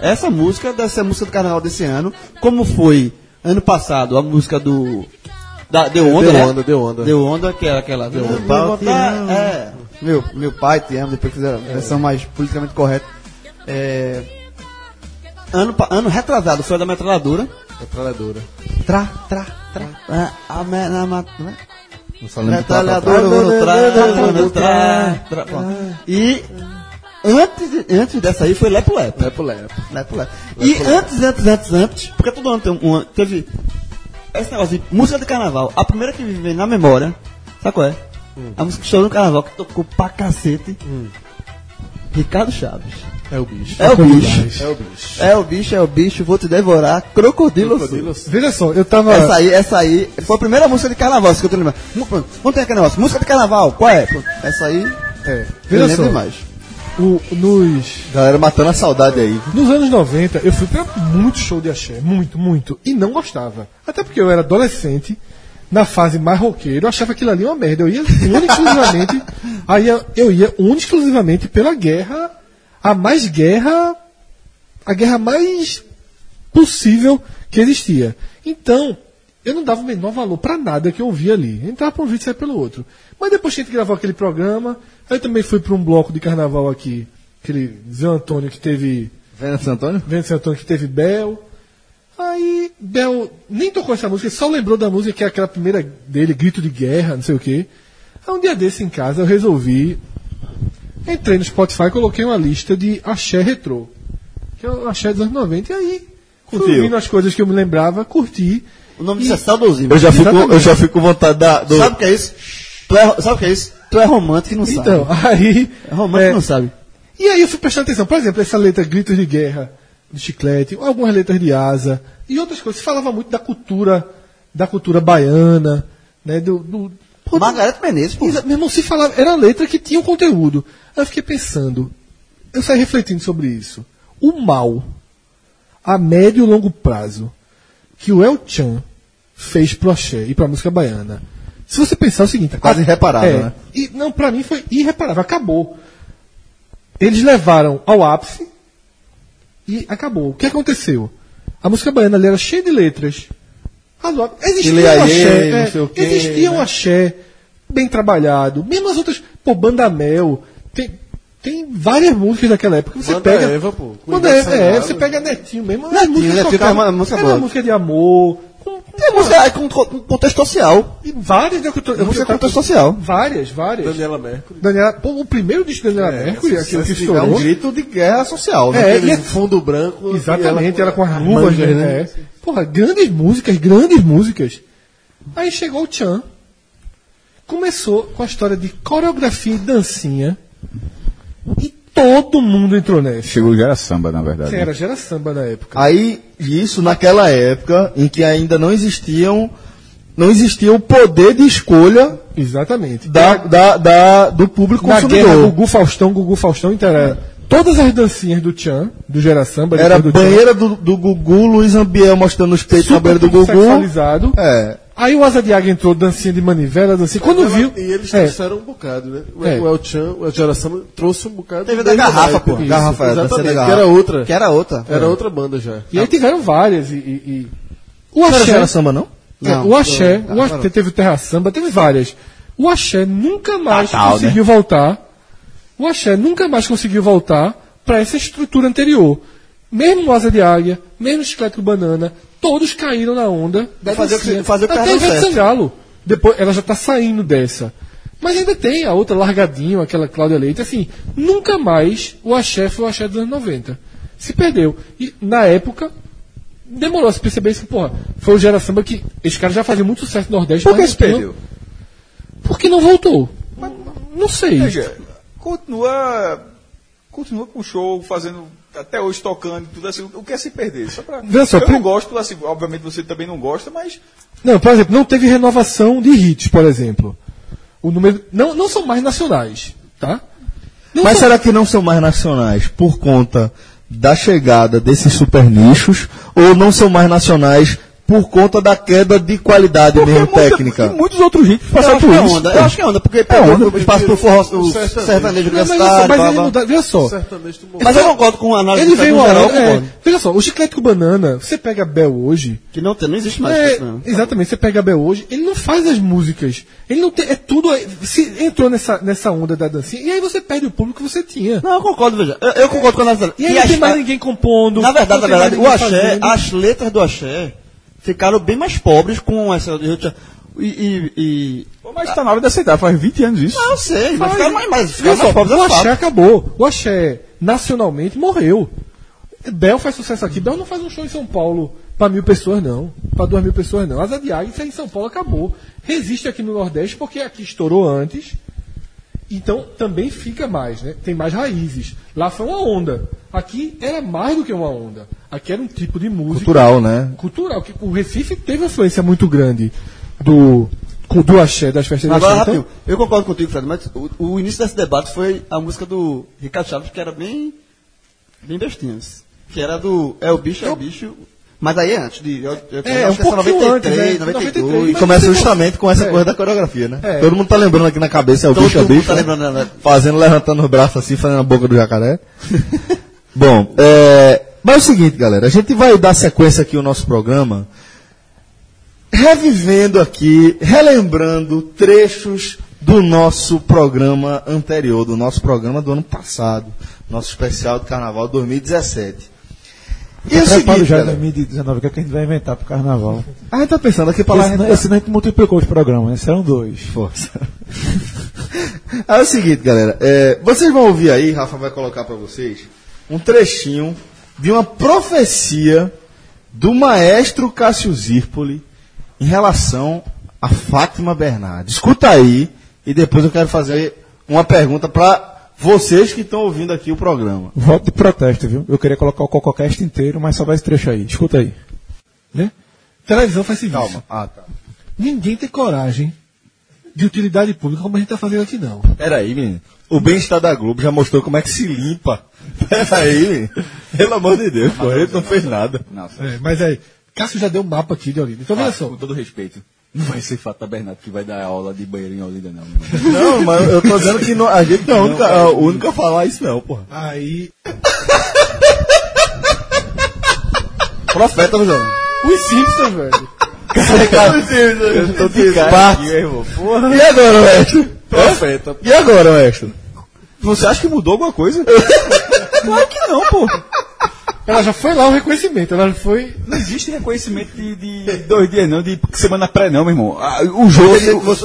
Speaker 3: Essa música deve ser a música do carnaval desse ano, como foi ano passado a música do. Da, deu onda,
Speaker 4: Deu
Speaker 3: né?
Speaker 4: onda, deu onda.
Speaker 3: Deu onda, que era aquela. Deu onda.
Speaker 2: pai te ama.
Speaker 3: é. Meu, meu pai te ama, depois fizeram a versão mais politicamente correta. É, ano, ano retrasado foi a da metralhadora.
Speaker 4: Metralhadora.
Speaker 3: Tra, tra, tra. É, a me, na, ma- né?
Speaker 2: Não só lembro de tá, tá,
Speaker 3: Metralhadora
Speaker 2: tá.
Speaker 3: no tra, no tra, tra, pronto. E antes, antes dessa aí foi Lepo Lepo.
Speaker 4: Lepo Lepo.
Speaker 3: Lepo Lepo. E antes, antes, antes, antes, porque todo ano tem um, um- teve esse negócio de música de carnaval. A primeira que me vem na memória, sabe qual é? A música que estourou no carnaval, que tocou pra cacete. Ricardo Chaves.
Speaker 4: É o bicho.
Speaker 3: É o bicho.
Speaker 4: É o bicho.
Speaker 3: É o bicho, é o bicho, vou te devorar. Crocodilo.
Speaker 4: Crocodilo.
Speaker 5: Veja só, eu tava.
Speaker 3: Essa aí, essa aí, foi a primeira música de carnaval, que eu tô lembrando. Vamos ter aquele negócio, música de carnaval, qual é? Essa aí,
Speaker 5: É, veja só,
Speaker 3: demais.
Speaker 5: O, nos,
Speaker 2: Galera matando a saudade aí.
Speaker 5: nos anos 90, eu fui pra muito show de axé, muito, muito, e não gostava. Até porque eu era adolescente, na fase mais roqueiro, eu achava aquilo ali uma merda. Eu ia exclusivamente, aí eu, ia exclusivamente pela guerra, a mais guerra, a guerra mais possível que existia. Então, eu não dava o menor valor pra nada que eu via ali. Entrava pra um vídeo e saia pelo outro. Mas depois que a gente gravou aquele programa, aí eu também fui pra um bloco de carnaval aqui, aquele Zé Antônio que teve.
Speaker 2: Santo Antônio?
Speaker 5: Zé Antônio que teve Bel. Aí Bel nem tocou essa música, só lembrou da música que é aquela primeira dele, Grito de Guerra, não sei o quê. Aí um dia desse em casa eu resolvi. Entrei no Spotify e coloquei uma lista de axé retrô. Que é o axé dos anos 90. E aí, ouvindo as coisas que eu me lembrava, curti.
Speaker 3: O nome disso é saudosismo.
Speaker 2: Eu já fico,
Speaker 5: Exatamente.
Speaker 2: eu já fico com vontade da, do.
Speaker 3: Sabe o que é isso? Tu é, sabe o que é isso? Tu é romântico e não
Speaker 5: Então,
Speaker 3: sabe.
Speaker 5: aí.
Speaker 3: É romântico
Speaker 5: é,
Speaker 3: e não sabe.
Speaker 5: E aí eu fui prestando atenção, por exemplo, essa letra Gritos de Guerra, de Chiclete, algumas letras de Asa, e outras coisas. Se falava muito da cultura, da cultura baiana, né? Do, do-
Speaker 3: Margareth Menezes, pô.
Speaker 5: Meu irmão, se falava, era a letra que tinha um conteúdo. Aí eu fiquei pensando, eu saí refletindo sobre isso. O mal, a médio e longo prazo, que o El Chan fez pro axé e pra música baiana. Se você pensar o seguinte...
Speaker 2: Quase
Speaker 5: a-
Speaker 2: irreparável,
Speaker 5: é,
Speaker 2: né?
Speaker 5: E, não, pra mim foi irreparável, acabou. Eles levaram ao ápice e acabou. O que aconteceu? A música baiana ali era cheia de letras. Existia um axé,
Speaker 2: não
Speaker 5: é,
Speaker 2: o quê,
Speaker 5: existia um
Speaker 2: né?
Speaker 5: axé bem trabalhado. Mesmo as outras. Pô, Banda Mel. Tem, tem várias músicas daquela época. que Você
Speaker 4: Banda
Speaker 5: pega.
Speaker 4: Eva, pô,
Speaker 5: Banda Eva, é, você pega Netinho mesmo.
Speaker 3: Netinho,
Speaker 5: as músicas
Speaker 3: Netinho
Speaker 5: tocavam-
Speaker 3: tem uma música
Speaker 5: era
Speaker 3: boa.
Speaker 5: uma música de amor. Com,
Speaker 3: É música é, com, com contexto social.
Speaker 5: e várias. né, tô- eu
Speaker 3: Música
Speaker 5: vou
Speaker 3: com contexto social.
Speaker 5: Várias, várias.
Speaker 4: Daniela Mercury.
Speaker 5: Daniela, pô, o primeiro disco da Daniela Mercury, aquele que
Speaker 2: É
Speaker 5: estourou.
Speaker 2: um grito de guerra social, né?
Speaker 5: É, e é-
Speaker 4: fundo branco.
Speaker 5: Exatamente, ela com as luvas, né? É. Porra, grandes músicas, grandes músicas. Aí chegou o Chan, começou com a história de coreografia e dancinha, e todo mundo entrou nessa.
Speaker 7: Chegou já era samba, na verdade.
Speaker 5: Era, já era samba na época.
Speaker 2: Aí, isso naquela época em que ainda não existiam, não existia o poder de escolha
Speaker 5: Exatamente.
Speaker 2: da, da, da- do público
Speaker 5: na guerra
Speaker 2: consumidor.
Speaker 5: Gugu Faustão, Gugu Faustão, era todas as dancinhas do Chan, do Gera Samba,
Speaker 2: Era
Speaker 5: do Tchan,
Speaker 2: banheira do, do Gugu, Luiz Ambiel mostrando os peitos na banheira do Gugu.
Speaker 5: sexualizado.
Speaker 2: É.
Speaker 5: Aí o Asa de Águia entrou dancinha de manivela, dancinha. Quando
Speaker 4: Ela-
Speaker 5: viu.
Speaker 4: E eles
Speaker 5: é,
Speaker 4: trouxeram um bocado, né? O,
Speaker 5: É.
Speaker 4: o El Chan, o El Geração trouxe um bocado.
Speaker 3: Teve da garrafa, pô.
Speaker 4: Isso,
Speaker 2: Garrafa, é,
Speaker 4: Exatamente,
Speaker 2: garrafa.
Speaker 4: que era outra.
Speaker 3: Que era outra.
Speaker 4: Era outra banda já.
Speaker 5: E aí tiveram várias. E, e- e- O
Speaker 2: Não era
Speaker 5: Axé.
Speaker 2: Samba, não?
Speaker 5: É,
Speaker 3: Não,
Speaker 5: o Axé,
Speaker 3: não,
Speaker 5: o Axé teve o Terra Samba, teve várias. O Axé nunca mais
Speaker 7: Natal,
Speaker 5: conseguiu voltar. O Axé nunca mais conseguiu voltar para essa estrutura anterior. Mesmo o Asa de Águia, mesmo o Esqueleto Banana, todos caíram na onda da
Speaker 3: Fazer o que- fazer o que
Speaker 5: Até Ivete. Sangalo. Depois, ela já está saindo dessa. Mas ainda tem a outra largadinho, aquela Cláudia Leite. Assim, nunca mais o Axé foi o Axé dos anos 90. Se perdeu. E na época, demorou a se perceber isso, porra, foi o Gera Samba que esse cara já fazia muito sucesso no Nordeste.
Speaker 7: Por que
Speaker 5: mas
Speaker 7: se perdeu?
Speaker 5: Porque não voltou. Não sei.
Speaker 7: Veja, continua, continua com o show, fazendo, até hoje tocando, tudo assim. O que é se perder? Só pra,
Speaker 5: só,
Speaker 7: eu não gosto, assim, obviamente você também não gosta, mas
Speaker 5: Não, por exemplo, não teve renovação de hits, por exemplo. O número não, não são mais nacionais, tá? Não
Speaker 2: Mas
Speaker 5: são-
Speaker 2: será que não são mais nacionais por conta da chegada desses super nichos ou não são mais nacionais por conta da queda de qualidade mesmo
Speaker 7: muita-
Speaker 2: técnica?
Speaker 7: e muitos outros ritmos
Speaker 3: Eu
Speaker 7: passaram
Speaker 3: acho
Speaker 7: por
Speaker 3: que é
Speaker 7: isso.
Speaker 3: onda. Eu acho que é onda, porque pegou o espaço pro forró, o sertanejo
Speaker 5: Não, mas,
Speaker 3: universitário.
Speaker 5: mas
Speaker 3: blá,
Speaker 5: ele veja só.
Speaker 3: Mas eu concordo com a análise
Speaker 5: Ele
Speaker 3: do
Speaker 5: veio
Speaker 3: geral,
Speaker 5: É, veja só, o chiclete com banana, você pega a Bel hoje.
Speaker 3: Que não, tem, não existe mais
Speaker 5: É,
Speaker 3: isso, não.
Speaker 5: exatamente, você pega a Bel hoje, ele não faz as músicas. Ele não tem. É tudo. Se entrou nessa, nessa onda da dancinha, e aí você perde o público que você tinha.
Speaker 3: Não, eu concordo, veja. Eu, eu concordo com a análise.
Speaker 5: E aí
Speaker 3: E
Speaker 5: não
Speaker 3: as-
Speaker 5: tem mais ninguém compondo.
Speaker 3: Na verdade, na verdade, o axé, as letras do axé ficaram bem mais pobres com essa. E. e, e
Speaker 7: Pô, Mas está na hora de aceitar, faz 20 anos isso.
Speaker 3: não, eu sei, mas ficaram mais, mais, ficaram mais pobres.
Speaker 5: o axé
Speaker 3: fato.
Speaker 5: acabou. O axé, nacionalmente, morreu. Bel faz sucesso aqui. Bel não faz um show em São Paulo para mil pessoas, não. Para duas mil pessoas, não. Asa de Águia, isso aí em São Paulo acabou. Resiste aqui no Nordeste porque aqui estourou antes. Então também fica mais, né? Tem mais raízes. Lá foi uma onda. Aqui era mais do que uma onda. Aqui era um tipo de música
Speaker 2: Cultural, né?
Speaker 5: cultural. Que o Recife teve uma influência muito grande do, do axé, das festas de
Speaker 3: Agora.
Speaker 5: Então,
Speaker 3: rapidinho, eu concordo contigo, Fred, mas o, o início desse debate foi a música do Ricardo Chaves, que era bem. bem bestinhas. Que era do É o bicho, é o bicho. Mas aí é antes de. Eu, eu,
Speaker 5: É,
Speaker 3: acho
Speaker 5: um
Speaker 3: que essa
Speaker 5: pouquinho
Speaker 3: 93,
Speaker 5: antes, né?
Speaker 3: 92.
Speaker 5: 93.
Speaker 2: E começa justamente com essa
Speaker 5: É.
Speaker 2: coisa da coreografia, né?
Speaker 5: É.
Speaker 2: Todo mundo tá lembrando aqui na cabeça, é o
Speaker 3: Todo
Speaker 2: bicho, é o
Speaker 3: mundo
Speaker 2: bicho.
Speaker 3: tá
Speaker 2: né?
Speaker 3: lembrando, né?
Speaker 2: Fazendo, levantando os braços assim, fazendo a boca do jacaré. Bom, é, mas é o seguinte, galera, a gente vai dar sequência aqui ao nosso programa, revivendo aqui, relembrando trechos do nosso programa anterior, do nosso programa do ano passado, nosso especial de Carnaval 2017. E é o
Speaker 6: Preparo
Speaker 2: seguinte,
Speaker 6: já em
Speaker 2: galera,
Speaker 6: 2019, o que, é que a gente vai inventar pro carnaval.
Speaker 2: a gente tá pensando aqui para lá...
Speaker 6: Esse, não- esse não a gente multiplicou os programas, né? serão dois.
Speaker 2: Força. é o seguinte, galera. é, vocês vão ouvir aí, Rafa vai colocar para vocês, um trechinho de uma profecia do maestro Cássio Zirpoli em relação a Fátima Bernardes. Escuta aí e depois eu quero fazer uma pergunta para vocês que estão ouvindo aqui o programa.
Speaker 6: Voto de protesto, viu? Eu queria colocar o Cococast inteiro, mas só vai esse trecho aí. Escuta aí.
Speaker 5: né? Televisão faz serviço.
Speaker 2: Calma. Ah, tá.
Speaker 5: Ninguém tem coragem de utilidade pública como a gente tá fazendo aqui, não.
Speaker 2: Peraí, menino. O bem-estar da Globo já mostrou como é que se limpa. Peraí. Pelo amor de Deus, pô, ele não fez nada.
Speaker 7: Nossa.
Speaker 5: É, mas aí, Cássio já deu um mapa aqui de Olinda. Então, veja
Speaker 7: Ah,
Speaker 5: só.
Speaker 7: com todo respeito. Não vai ser Fata Bernardo que vai dar aula de banheiro em Olinda, não. meu irmão.
Speaker 2: Não, mas eu tô dizendo que não- a gente não é o único, é o único a falar isso, não, porra.
Speaker 5: Aí,
Speaker 2: Profeta, João.
Speaker 5: os Simpsons, velho.
Speaker 2: Eu tô de
Speaker 7: Aqui, meu irmão. Porra.
Speaker 2: E agora, Weston?
Speaker 7: Profeta.
Speaker 2: E agora, Weston?
Speaker 7: Você acha que mudou alguma coisa? claro que não, pô.
Speaker 5: Ela já foi lá o reconhecimento, ela já foi.
Speaker 7: Não existe reconhecimento de, de dois dias, não, de semana pré, não, meu irmão. Ah, O jogo,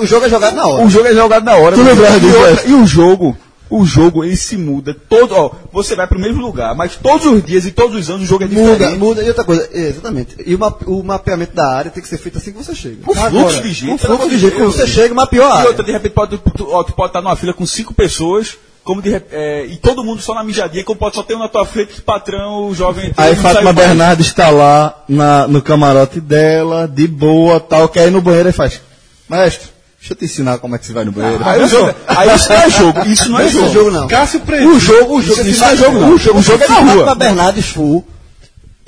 Speaker 3: O jogo é jogado na hora.
Speaker 7: o jogo é jogado na hora.
Speaker 2: Tu
Speaker 7: meu
Speaker 2: lembrava
Speaker 7: irmão.
Speaker 2: disso,
Speaker 7: e, outra- e o jogo, o jogo, ele se muda todo, ó, você vai pro mesmo lugar, mas todos os dias e todos os anos o jogo é
Speaker 3: Muda,
Speaker 7: diferente.
Speaker 3: muda. E outra coisa, é, exatamente. E o, o mapeamento da área tem que ser feito assim que você chega.
Speaker 7: O fluxo de gente.
Speaker 3: O fluxo de jeito que
Speaker 7: Deus.
Speaker 3: você chega, mapeou a
Speaker 7: E
Speaker 3: área.
Speaker 7: outra, de repente, pode, tu, ó, tu pode estar numa fila com cinco pessoas, como de, é, e todo mundo só na mijadinha, como pode só ter um na tua frente, que patrão, o jovem...
Speaker 2: Aí Fátima. Bernardo está lá na, no camarote dela, de boa, tal, quer ir no banheiro e faz. Mestre, deixa eu te ensinar como é que se vai no banheiro.
Speaker 7: Aí, o jogo- aí isso não é jogo, isso não é jogo.
Speaker 3: jogo não.
Speaker 5: Cássio Preto.
Speaker 3: O jogo, o jogo,
Speaker 7: Isso- isso não é jogo, não.
Speaker 3: O jogo,
Speaker 7: O jogo é na
Speaker 3: se
Speaker 7: rua.
Speaker 3: Fátima Bernardes for,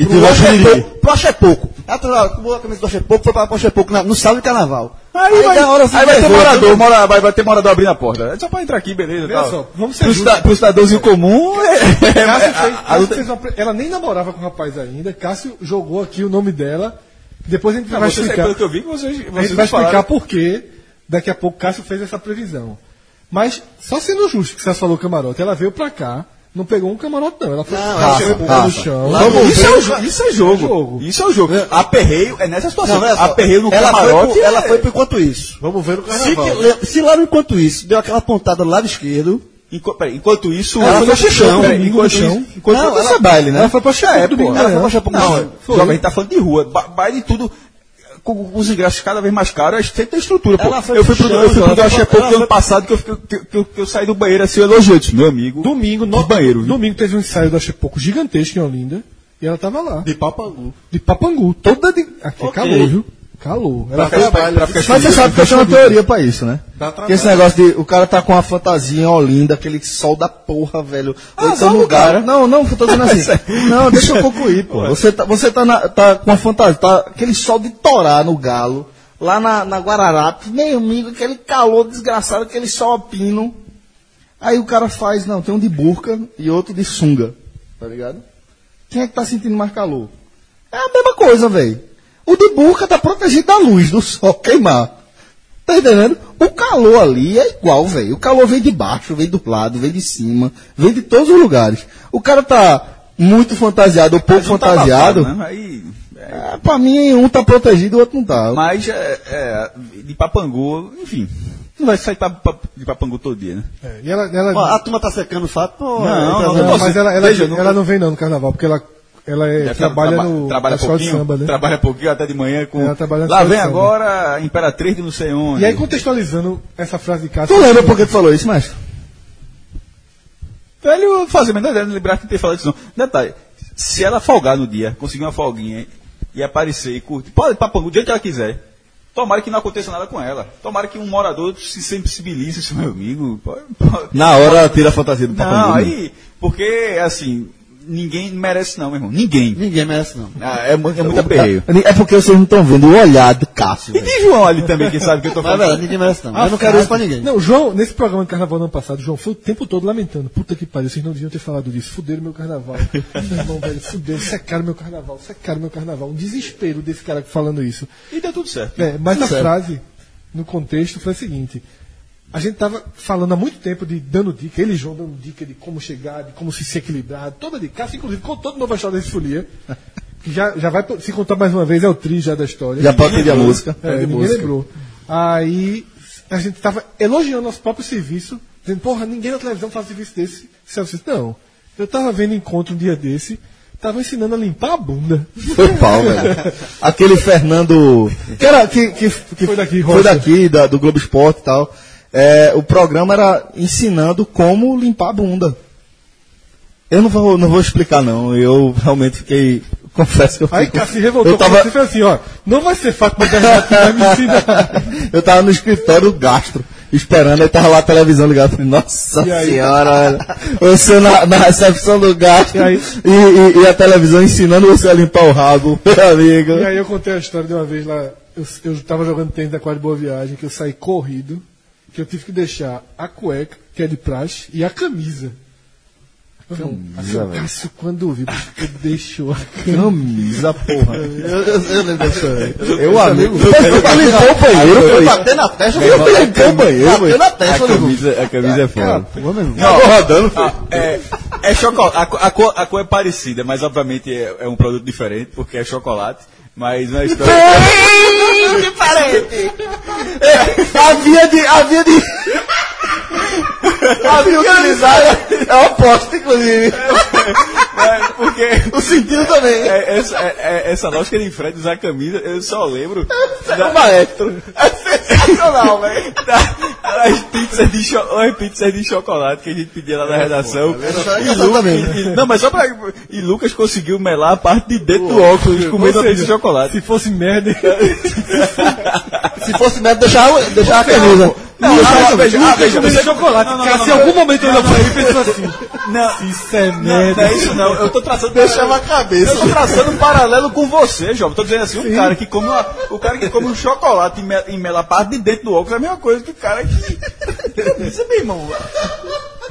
Speaker 2: E
Speaker 3: Oxe é
Speaker 2: dirigir.
Speaker 3: pouco, pro é pouco. Ela tomou a camisa do Oxe é pouco, foi pra é pouco no sábado de carnaval.
Speaker 7: Aí, vai,
Speaker 3: da hora
Speaker 7: aí vai ter morador, mora, vai, vai ter morador abrindo a porta. É só pra entrar aqui, beleza. Tal.
Speaker 5: só, vamos ser
Speaker 7: pro,
Speaker 5: justos.
Speaker 7: cida- pro cidadãozinho comum, é,
Speaker 5: Cássio fez,
Speaker 7: a- a
Speaker 5: Cássio fez uma ela nem namorava com o rapaz ainda. Cássio jogou aqui o nome dela. Depois a gente
Speaker 7: Não,
Speaker 5: vai
Speaker 7: vocês,
Speaker 5: explicar.
Speaker 7: que eu vi, vocês,
Speaker 5: a gente
Speaker 7: vocês
Speaker 5: vai explicar
Speaker 7: falaram.
Speaker 5: por que daqui a pouco Cássio fez essa previsão. Mas, só sendo justo que você falou camarote, ela veio pra cá, não pegou um camarote, não. Ela foi,
Speaker 3: Não,
Speaker 5: ela
Speaker 3: ela
Speaker 5: foi
Speaker 3: foi-
Speaker 5: pelo
Speaker 2: Rafa,
Speaker 5: chão.
Speaker 7: Vamos, isso, é, o jo- isso é jogo.
Speaker 5: jogo.
Speaker 7: Isso é o jogo. Aperreio é nessa situação.
Speaker 3: Não,
Speaker 7: Aperreio no
Speaker 3: ela
Speaker 7: camarote.
Speaker 3: Foi pro, ela
Speaker 7: é-
Speaker 3: foi pro enquanto isso.
Speaker 4: Vamos ver no
Speaker 3: Se,
Speaker 4: carnaval.
Speaker 3: que- se lá no enquanto isso, deu aquela pontada do lado esquerdo,
Speaker 7: Enqu- peraí, enquanto isso.
Speaker 3: Ela foi pro chão,
Speaker 7: Peraí, enquanto
Speaker 5: no chão.
Speaker 7: isso. Enquanto
Speaker 3: Não, ela-
Speaker 7: é baile, né?
Speaker 5: ela foi pra chão,
Speaker 7: É,
Speaker 5: domingo
Speaker 7: pô.
Speaker 3: ela foi pra Chapo
Speaker 7: Não,
Speaker 3: Não,
Speaker 7: foi. jovem, a gente tá falando de rua. Ba baile tudo. Com os ingressos cada vez mais caros, a gente tem estrutura, pô.
Speaker 3: Ela foi
Speaker 7: Eu fui
Speaker 3: pro
Speaker 7: eu fui pro
Speaker 3: pra-
Speaker 7: Pouco ano
Speaker 3: foi-
Speaker 7: passado que eu, que, que, que eu saí do banheiro assim, disse, meu amigo.
Speaker 5: Domingo, no,
Speaker 7: Que banheiro,
Speaker 5: domingo teve um ensaio do Achepoco gigantesco em Olinda. E ela tava lá.
Speaker 4: De Papangu.
Speaker 5: De Papangu. Toda de. Aqui é
Speaker 3: Ok.
Speaker 5: calor, viu? Calor. Ela
Speaker 7: Pra ficar- pra- pra ficar
Speaker 2: Mas você sabe que eu tenho uma teoria pra isso, né?
Speaker 4: Dá
Speaker 2: Que esse negócio de o cara tá com uma fantasia Olinda, aquele sol da porra, velho. Ou então lugar. Não, não, eu tô dizendo assim. não, deixa eu concluir, pô. Você tá, você tá, na- tá com uma fantasia, tá aquele sol de torar no galo, lá na, na Guararapes, meu amigo, aquele calor desgraçado, aquele sol a pino. Aí o cara faz, não, tem um de burca e outro de sunga, tá ligado? Quem é que tá sentindo mais calor? É a mesma coisa, velho. O de burca tá protegido da luz, do sol queimar. Tá entendendo? O calor ali é igual, velho. O calor vem de baixo, vem do lado, vem de cima, vem de todos os lugares. O cara tá muito fantasiado ou pouco
Speaker 7: tá
Speaker 2: fantasiado.
Speaker 7: né? Aí, é,
Speaker 2: é, pra mim, um tá protegido e o outro não tá.
Speaker 7: mas é, é, de Papangu, enfim. Não vai sair pra, pra- de Papangu todo dia, né?
Speaker 5: É, e ela, ela,
Speaker 3: ó, a turma tá secando o fato, pô,
Speaker 7: Não,
Speaker 3: é,
Speaker 7: não,
Speaker 3: tá-
Speaker 5: não,
Speaker 7: não,
Speaker 5: mas ela, ela,
Speaker 7: veja, não-
Speaker 5: ela não vem não no carnaval, porque ela, ela é-
Speaker 7: Deve
Speaker 5: trabalha
Speaker 7: traba-
Speaker 5: no
Speaker 7: trabalha pouquinho,
Speaker 5: samba, né?
Speaker 7: trabalha pouquinho até de manhã com.
Speaker 5: Ela trabalha
Speaker 7: Lá vem agora a Imperatriz de não sei onde.
Speaker 5: E aí, contextualizando essa frase de Cássio.
Speaker 2: Tu lembra por que tu falou isso, mestre?
Speaker 7: Velho, fazer menor ideia, não lembrar que tem falado isso não. Detalhe, se ela folgar no dia, conseguir uma folguinha e aparecer e curtir, pode Pangu, do jeito que ela quiser. Tomara que não aconteça nada com ela. Tomara que um morador se sensibilize, meu amigo. Pode- pode-
Speaker 2: Na hora ela tira a fantasia do papai.
Speaker 7: Não, aí, porque, assim, ninguém merece não, meu irmão. Ninguém.
Speaker 3: Ninguém merece, não.
Speaker 7: Ah, é, é muito aperreio.
Speaker 2: É porque vocês não estão vendo o olhar do Cássio.
Speaker 7: E tem João ali também, que sabe que eu tô
Speaker 3: Mas,
Speaker 7: falando.
Speaker 3: velho, ninguém merece, não. Eu não quero isso pra ninguém.
Speaker 5: Não, João, nesse programa de carnaval do ano passado, João foi o tempo todo lamentando. Puta que pariu, vocês não deviam ter falado disso. Fuderam meu carnaval. meu irmão, velho, fuderam, secaram meu carnaval, secaram meu carnaval. Um desespero desse cara falando isso.
Speaker 7: E deu tudo certo.
Speaker 5: É, mas a frase, no contexto, foi a seguinte. A gente tava falando há muito tempo de dando dica, ele e João dando dica de como chegar, de como se se equilibrar, toda de Cássio, inclusive, contou de novo a história desse folia. Que já, já vai se contar mais uma vez, é o tri já da história.
Speaker 2: Já pode pedir a música.
Speaker 5: É, ninguém lembrou. Aí a gente tava elogiando nosso próprio serviço, dizendo, porra, ninguém na televisão faz serviço desse. Celso disse, não. Eu tava vendo encontro um dia desse, tava ensinando a limpar a bunda.
Speaker 2: Foi pau, velho. Aquele Fernando. Que, era, que, que, que
Speaker 5: Foi daqui,
Speaker 2: foi
Speaker 5: Rocha.
Speaker 2: daqui da- do Globo Esporte e tal. É, o programa era ensinando como limpar a bunda. Eu não vou, não vou explicar, não. Eu realmente fiquei Confesso que eu
Speaker 5: Aí
Speaker 2: fico-
Speaker 5: Cássio se revoltou
Speaker 2: eu tava,
Speaker 5: você falou assim, ó, não vai ser Bernardo que vai me ensinar.
Speaker 2: eu tava no escritório gastro, esperando, aí tava lá a televisão ligada. Falei, Nossa
Speaker 5: aí?
Speaker 2: senhora, olha. Você na, na recepção do gastro
Speaker 5: E aí?
Speaker 2: e, e- e a televisão ensinando você a limpar o rabo, meu amigo.
Speaker 5: E aí eu contei a história de uma vez lá, eu, eu tava jogando tênis da quadra Boa Viagem, que eu saí corrido, que eu tive que deixar a cueca, que é de praxe, e a camisa. Assim, o Cássio, quando viu, bicho, deixou a camisa.
Speaker 2: Camisa, porra.
Speaker 3: Eu, eu, eu lembro dessa história.
Speaker 2: Eu, amigo,
Speaker 3: Eu limpou o banheiro,
Speaker 2: Aí
Speaker 3: foi
Speaker 2: foi.
Speaker 3: bater na testa,
Speaker 2: Eu limpou o banheiro, foi.
Speaker 3: na
Speaker 7: A
Speaker 3: testa, irmão.
Speaker 7: camisa, a camisa é foda.
Speaker 3: Pô, meu irmão.
Speaker 2: Tava rodando, foi.
Speaker 7: Ah, é, é chocolate. A, a, cor, a cor é parecida, mas obviamente é, é um produto diferente, porque é chocolate. Mas na história.
Speaker 3: Havia de. Havia de. havia utilizado. É o oposto, inclusive.
Speaker 7: É, porque.
Speaker 3: O sentido também.
Speaker 7: é, essa, é- é- essa lógica de Fred usar camisa, eu só lembro.
Speaker 3: É o maestro. É sensacional, velho.
Speaker 7: da- as, pizzas de cho- as pizzas de chocolate que a gente pedia lá na redação.
Speaker 3: É
Speaker 7: E Lu-
Speaker 3: também,
Speaker 7: e-
Speaker 3: né?
Speaker 7: e- não, mas só pra. E Lucas conseguiu melar a parte de dentro do óculos comendo de chocolate.
Speaker 5: Se fosse merda,
Speaker 3: Se fosse médico, deixava, deixava a camisa.
Speaker 7: Não, ah, veja, ah, veja, você-
Speaker 5: chocolate.
Speaker 7: Não, não,
Speaker 5: Cássio,
Speaker 7: não,
Speaker 5: em
Speaker 7: não,
Speaker 5: algum momento olhou pra ele e pensou assim,
Speaker 7: Não,
Speaker 5: isso é
Speaker 7: não,
Speaker 5: merda.
Speaker 7: não é isso não. Eu tô traçando.
Speaker 3: Deixava a cabeça.
Speaker 7: Eu tô traçando um paralelo com você, jovem. Tô dizendo assim, o cara que come uma, o cara que come um chocolate e me- mela a parte de dentro do óculos é a mesma coisa que o cara que. Isso é meu irmão.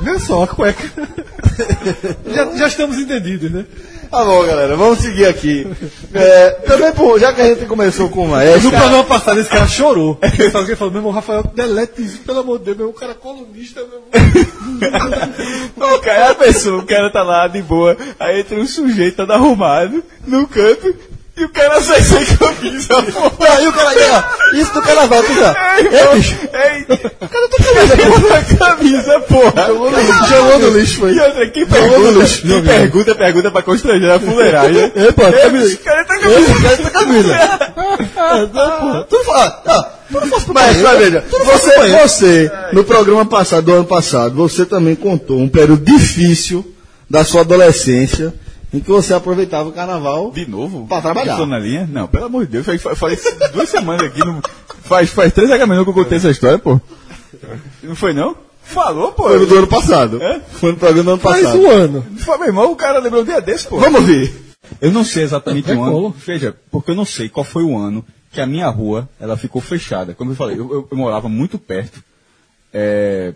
Speaker 5: Vê só, a cueca. já, já estamos entendidos, né?
Speaker 2: Tá bom, galera, vamos seguir aqui. É, também, pô, já que a gente começou com o maestro.
Speaker 5: No programa passado, esse cara chorou. Ele falou, meu irmão, Rafael, delete isso, pelo amor de Deus, meu irmão, cara é colunista, meu irmão.
Speaker 7: O cara, a pessoa, o cara tá lá de boa, aí entra um sujeito todo arrumado no canto e o cara sai sem camisa, pô.
Speaker 3: Aí o cara aí, ó. Isso do carnaval, tu já.
Speaker 7: Ei, bicho. Ei, o cara tá camisa, camisa, porra.
Speaker 3: Jogou no lixo, jogou no lixo, foi.
Speaker 7: E outra, quem pergunta, quem pergunta, pergunta pra constranger a fuleiragem.
Speaker 3: Ei, pô, camisa.
Speaker 7: O cara tá camisa.
Speaker 3: Esse cara tá camisa. É, não. Tu fala, ó, não
Speaker 2: Mas, veja,
Speaker 3: não
Speaker 2: você, você, no programa passado, do ano passado, você também contou um período difícil da sua adolescência em que você aproveitava o carnaval.
Speaker 7: De novo?
Speaker 2: Pra trabalhar.
Speaker 7: Na linha? Não, pelo amor de Deus. Eu fa- falei duas semanas aqui. Não, faz, faz três HMNU que eu contei essa história, pô. Não foi, não? Falou, pô.
Speaker 2: Foi no do ano passado.
Speaker 7: É?
Speaker 2: Foi no programa do ano
Speaker 5: Faz
Speaker 2: passado.
Speaker 5: um ano.
Speaker 7: Foi, meu irmão, o cara lembrou um dia desse, pô.
Speaker 2: Vamos ver.
Speaker 7: Eu não sei exatamente
Speaker 5: É
Speaker 7: o ano.
Speaker 5: colo.
Speaker 7: Veja, porque eu não sei qual foi o ano que a minha rua ela ficou fechada. Como eu falei, eu, eu- eu morava muito perto é,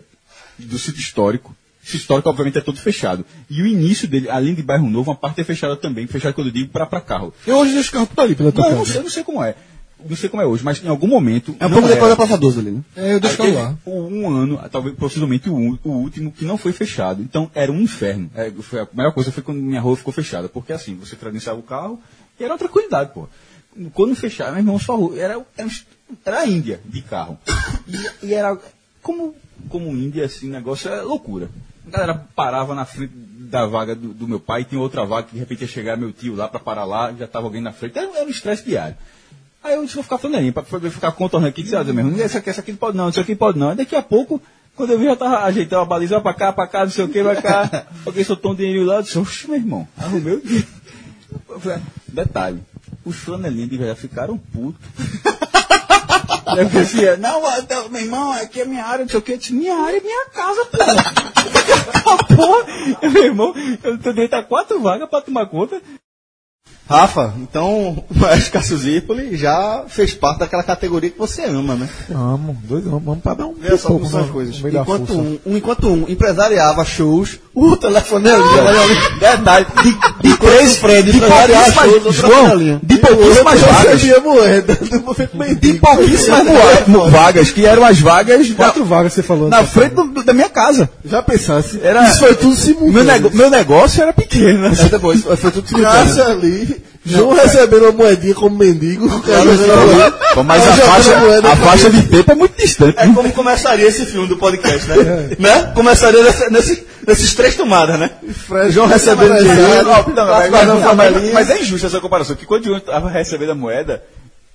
Speaker 7: do sítio histórico. Histórico, obviamente, é todo fechado. E o início dele, além de bairro novo, uma parte é fechada também. Fechada quando eu digo para carro.
Speaker 5: Eu hoje deixo o carro por ali, pela tua
Speaker 7: Não, eu não
Speaker 5: casa.
Speaker 7: sei, eu não sei como é. Não sei como é hoje, mas em algum momento.
Speaker 3: É um pouco depois
Speaker 7: era.
Speaker 3: da Praça 12 ali, né?
Speaker 5: É, eu deixo o lá.
Speaker 7: Um ano, talvez possivelmente o, o último, que não foi fechado. Então era um inferno. É, foi a melhor coisa foi quando minha rua ficou fechada. Porque assim, você credenciava o carro e era uma tranquilidade, pô. Quando fechava, meu irmão, sua rua, era, era, era a Índia de carro. E, e era. Como, como Índia, assim, negócio é loucura. A galera parava na frente da vaga do, do meu pai, tinha outra vaga que de repente ia chegar meu tio lá para parar lá, já estava alguém na frente. Era, era um estresse diário. Aí eu disse, vou ficar pra pra ficar contornando aqui, disse, meu irmão, essa aqui, essa aqui não pode não, isso aqui pode não. Aí daqui a pouco, quando eu vi, já tava ajeitando a baliza pra cá, pra cá, não sei o que, pra cá. Alguém soltou um dinheiro lá, eu disse, oxe, meu irmão, arrumei o dinheiro. Detalhe, os flanelinhos de verdade ficaram putos. Eu disse, não, então, meu irmão, aqui é minha área, não sei o que. Eu disse, minha área é minha casa, porra. porra, meu irmão, eu tô dentro a quatro vagas pra tomar conta.
Speaker 2: Rafa, então o Maestro Cássio Zirpoli já fez parte daquela categoria que você ama, né?
Speaker 6: Vamos, dois, vamos, vamos para dar um
Speaker 2: Vê só como são as coisas.
Speaker 6: da
Speaker 3: Enquanto um, um, enquanto um empresariava shows, o telefone ali, ali.
Speaker 7: Verdade, de, de três
Speaker 3: Fred,
Speaker 7: de
Speaker 3: empresariava
Speaker 7: pouquíssimas,
Speaker 3: shows,
Speaker 7: João, de pouquíssimas vagas.
Speaker 3: mendigo.
Speaker 7: De pouquíssimas vagas, que eram as vagas
Speaker 5: Quatro vagas você falou.
Speaker 7: na
Speaker 5: né?
Speaker 7: frente da minha casa.
Speaker 3: Já pensasse. Isso foi tudo simultâneo.
Speaker 7: meu, negócio era pequeno. né?
Speaker 3: Depois, foi tudo simultâneo.
Speaker 4: ali, João recebendo uma moedinha como mendigo, cara a
Speaker 7: Mas a faixa,
Speaker 4: moeda
Speaker 7: a faixa de tempo é muito distante.
Speaker 2: É como começaria esse filme do podcast, né? né? Começaria nesse, nesse- nesses três tomadas, né? João recebendo dinheiro.
Speaker 7: Não, mas, é injusta essa comparação, porque quando João estava recebendo a moeda,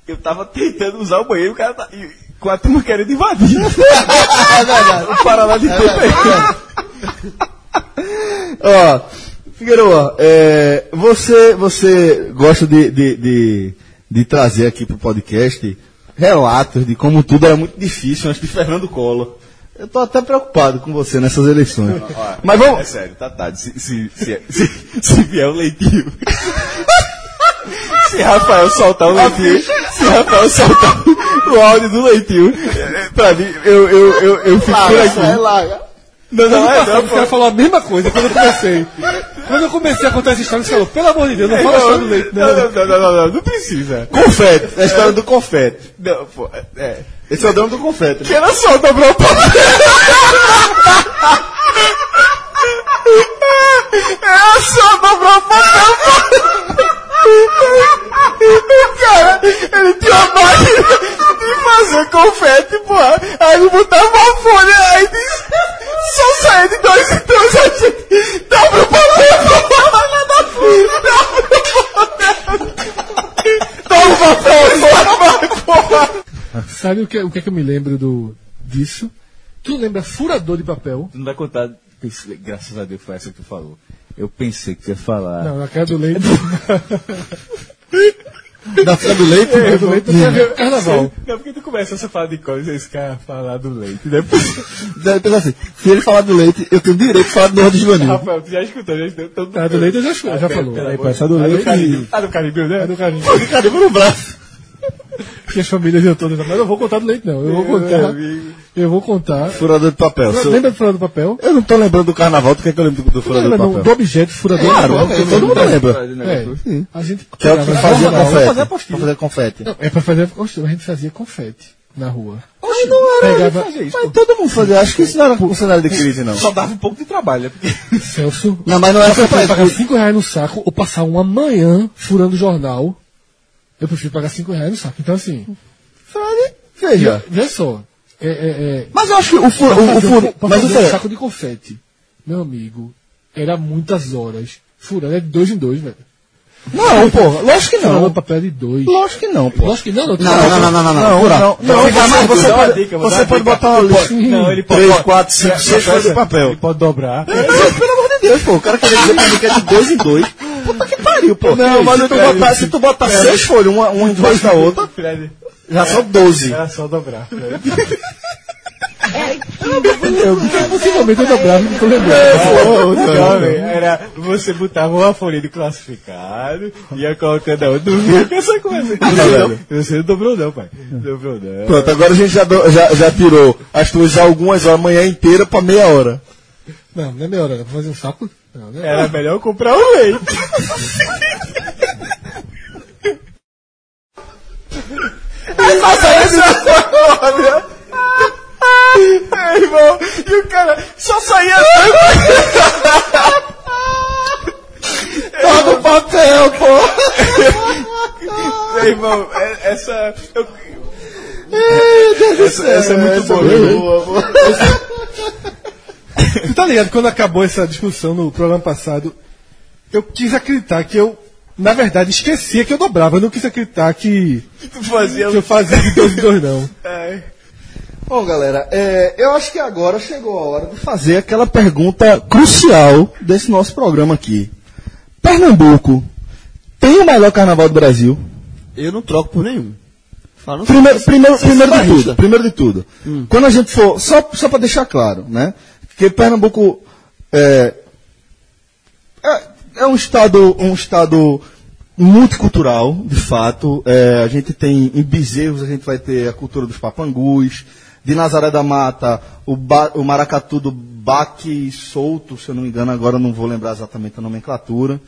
Speaker 7: eu estava tentando usar o banheiro, o cara tá, e- com a turma querendo invadir.
Speaker 3: É verdade.
Speaker 7: o paralelo de tempo é
Speaker 2: Ó, Figueroa, é, você, você gosta de, de, de, de trazer aqui pro podcast relatos de como tudo era muito difícil antes de Fernando Collor. Eu tô até preocupado com você nessas eleições. Mas
Speaker 7: É
Speaker 2: vamos.
Speaker 7: sério, tá tarde. Se, se, se, se, se vier o leitinho. se Rafael soltar o leitinho. Se Rafael soltar o áudio do leitinho. é, Pra mim, eu, eu, eu, eu fico por aqui. Não, não, é,
Speaker 5: passado,
Speaker 7: não,
Speaker 5: o cara falou a mesma coisa quando eu comecei. quando eu comecei a contar essa história, você falou, pelo amor de Deus, não fala a história do leite.
Speaker 7: Não,
Speaker 5: Não,
Speaker 7: não, não, não, não, não, não precisa.
Speaker 2: Confete, a história do confete.
Speaker 7: Não, pô, é.
Speaker 2: Esse é o dono do confete.
Speaker 7: Que era só dobrar o papel. Era só dobrar o papel. O cara, ele tinha a máquina de fazer confete, porra. Aí ele botava uma folha, aí disse, só saía de dois em dois, a gente dobra o papel, filha da puta. Dobra o papel, dobra, porra.
Speaker 5: Sabe o que, o que é que eu me lembro do, disso? Tu lembra furador de papel?
Speaker 7: Tu não vai contar. Graças a Deus foi essa que tu falou. Eu pensei que ia falar.
Speaker 5: Não, na cara do leite.
Speaker 2: Da fila do leite?
Speaker 5: Na cara do leite a com carnaval.
Speaker 7: Não, porque tu começa a falar de coisa e esse cara falar do leite, né?
Speaker 3: Deve pensar assim, se ele falar do leite, eu tenho direito de falar do Norte de Juvenil.
Speaker 7: Rafael, tu já escutou, já escutou. Todo
Speaker 5: Cara do leite eu já, já falou.
Speaker 6: Peraí, pô, essa do
Speaker 7: Ah, do
Speaker 6: leite.
Speaker 7: Caribe. Ah, do Caribe, né?
Speaker 5: do Carinho.
Speaker 7: do Caribe no braço.
Speaker 5: Que as famílias iam todas. Mas eu não vou contar do leite, não. Eu vou contar. Eu vou contar.
Speaker 2: Furador de papel. Seu-
Speaker 5: Lembra do furador do papel?
Speaker 2: Eu não tô lembrando do carnaval, tu quer que eu lembre do, do furador de
Speaker 5: do,
Speaker 2: papel?
Speaker 5: do objeto furador
Speaker 2: Claro,
Speaker 5: do papel?
Speaker 2: porque todo mundo lembra.
Speaker 5: É, a gente
Speaker 2: Que é o que fazia confete. Pra fazer confete.
Speaker 5: Não, é pra fazer apostila, a gente fazia confete na rua.
Speaker 2: Mas não era
Speaker 5: Pegava-
Speaker 2: fazer isso. Mas todo mundo fazia. Acho que isso não era um cenário de crise, não.
Speaker 7: Só dava um pouco de trabalho, né? Porque
Speaker 5: Celso,
Speaker 3: Não, mas não é essa
Speaker 5: prefiro pagar
Speaker 3: coisa.
Speaker 5: 5 reais no saco ou passar uma manhã furando jornal. Eu prefiro pagar 5 reais no saco. Então, assim,
Speaker 2: Veja.
Speaker 5: vê só. É, é, é,
Speaker 3: Mas eu acho que o furo. O, o
Speaker 5: um-
Speaker 3: furo mas
Speaker 5: um saco de confete, meu amigo, era muitas horas. Furando é de dois em dois, velho.
Speaker 2: Não, porra. Lógico que
Speaker 5: Furando
Speaker 2: não.
Speaker 5: papel é de dois.
Speaker 2: Lógico que não, pô.
Speaker 5: Lógico que não, não.
Speaker 3: Não, não, não, não, não, não.
Speaker 2: Não, não, não. Você,
Speaker 3: você
Speaker 2: você
Speaker 7: uma
Speaker 2: pode,
Speaker 7: dica,
Speaker 2: você pode botar uma lista.
Speaker 7: Não, ele pode-
Speaker 2: 3, 4, 5, 6 folhas de papel.
Speaker 6: Ele pode dobrar.
Speaker 2: Pelo amor de Deus, pô. O cara queria dizer pra mim que é de dois em dois. Puta que pariu, pô. Não, mas se tu botar, se tu botar seis folhas, uma, uma embaixo da outra,
Speaker 7: Fred,
Speaker 2: já são 12.
Speaker 7: era só dobrar.
Speaker 5: Possivelmente eu dobrava, não tô lembrando.
Speaker 7: Não, velho, era você botava uma folha de classificado, ia colocando a outra, dormia com essa coisa. Você não dobrou não, pai. Dobrou não.
Speaker 2: Pronto, agora a gente já, do- já, já tirou as tuas algumas horas, a manhã inteira pra meia hora.
Speaker 5: Não, não é meia hora, não. Pra fazer um saco. Não, né?
Speaker 7: Era melhor comprar o leite. É, irmão, e o cara só saía
Speaker 2: Todo papel, pô.
Speaker 7: Meu irmão, é- essa. Eu... essa, essa é muito boa.
Speaker 2: boa,
Speaker 5: Tu tá ligado? Quando acabou essa discussão no programa passado, eu quis acreditar que eu, na verdade, esquecia que eu dobrava. Eu não quis acreditar que,
Speaker 7: Tu fazia
Speaker 5: que eu fazia de dois em dois, não.
Speaker 7: É.
Speaker 2: Bom, galera, é, eu acho que agora chegou a hora de fazer aquela pergunta crucial desse nosso programa aqui. Pernambuco tem o melhor carnaval do Brasil?
Speaker 3: Eu não troco por nenhum. Fala,
Speaker 2: Primeiro, primeiro,
Speaker 3: Sem
Speaker 2: primeiro de tudo, primeiro de tudo. Quando a gente for, só, só para deixar claro, né? Que Pernambuco é, é, é um estado, um estado multicultural, de fato. É, a gente tem em Bezerros, a gente vai ter a cultura dos papangus, de Nazaré da Mata, o, ba, o maracatu do baque solto, se eu não me engano, agora não vou lembrar exatamente a nomenclatura.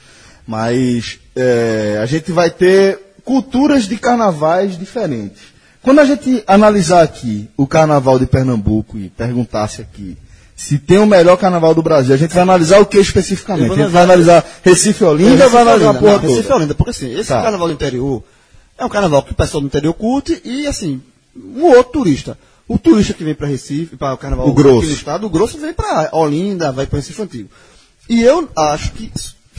Speaker 2: Mas é, a gente vai ter culturas de carnavais diferentes. Quando a gente analisar aqui o carnaval de Pernambuco e perguntasse aqui se tem o melhor carnaval do Brasil, a gente vai analisar o que especificamente? A gente vai analisar Recife Olinda, vai analisar a porra
Speaker 3: não, Recife
Speaker 2: toda.
Speaker 3: Olinda, porque assim, esse
Speaker 2: Tá.
Speaker 3: carnaval do interior é um carnaval que o pessoal do interior curte e, assim, um outro turista. O turista que vem para Recife, para o carnaval
Speaker 2: O grosso.
Speaker 3: aqui no estado, o grosso vem para Olinda, vai para Recife Antigo. E eu acho que,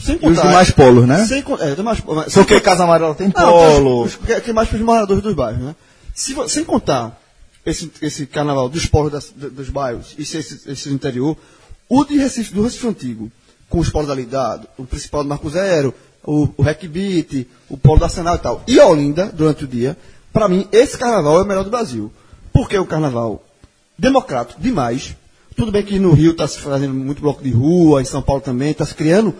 Speaker 3: sem
Speaker 2: E os
Speaker 3: contar...
Speaker 2: demais polos, né?
Speaker 3: Sem, é, demais, mas-
Speaker 2: Porque Casa Amarela tem
Speaker 3: não,
Speaker 2: polo.
Speaker 3: os- os- que- que é mais para os moradores dos bairros, né? Se sem contar esse, esse carnaval dos povos das- do- dos bairros e esse, esse, do interior, o de Recife, do Recife Antigo, com os polos ali, da, o principal do Marco Zero, o, o Rec Beat, o polo do Arsenal e tal. E Olinda, durante o dia, para mim, esse carnaval é o melhor do Brasil. Porque o carnaval democrático demais. Tudo bem que no Rio está se fazendo muito bloco de rua, em São Paulo também, está se criando.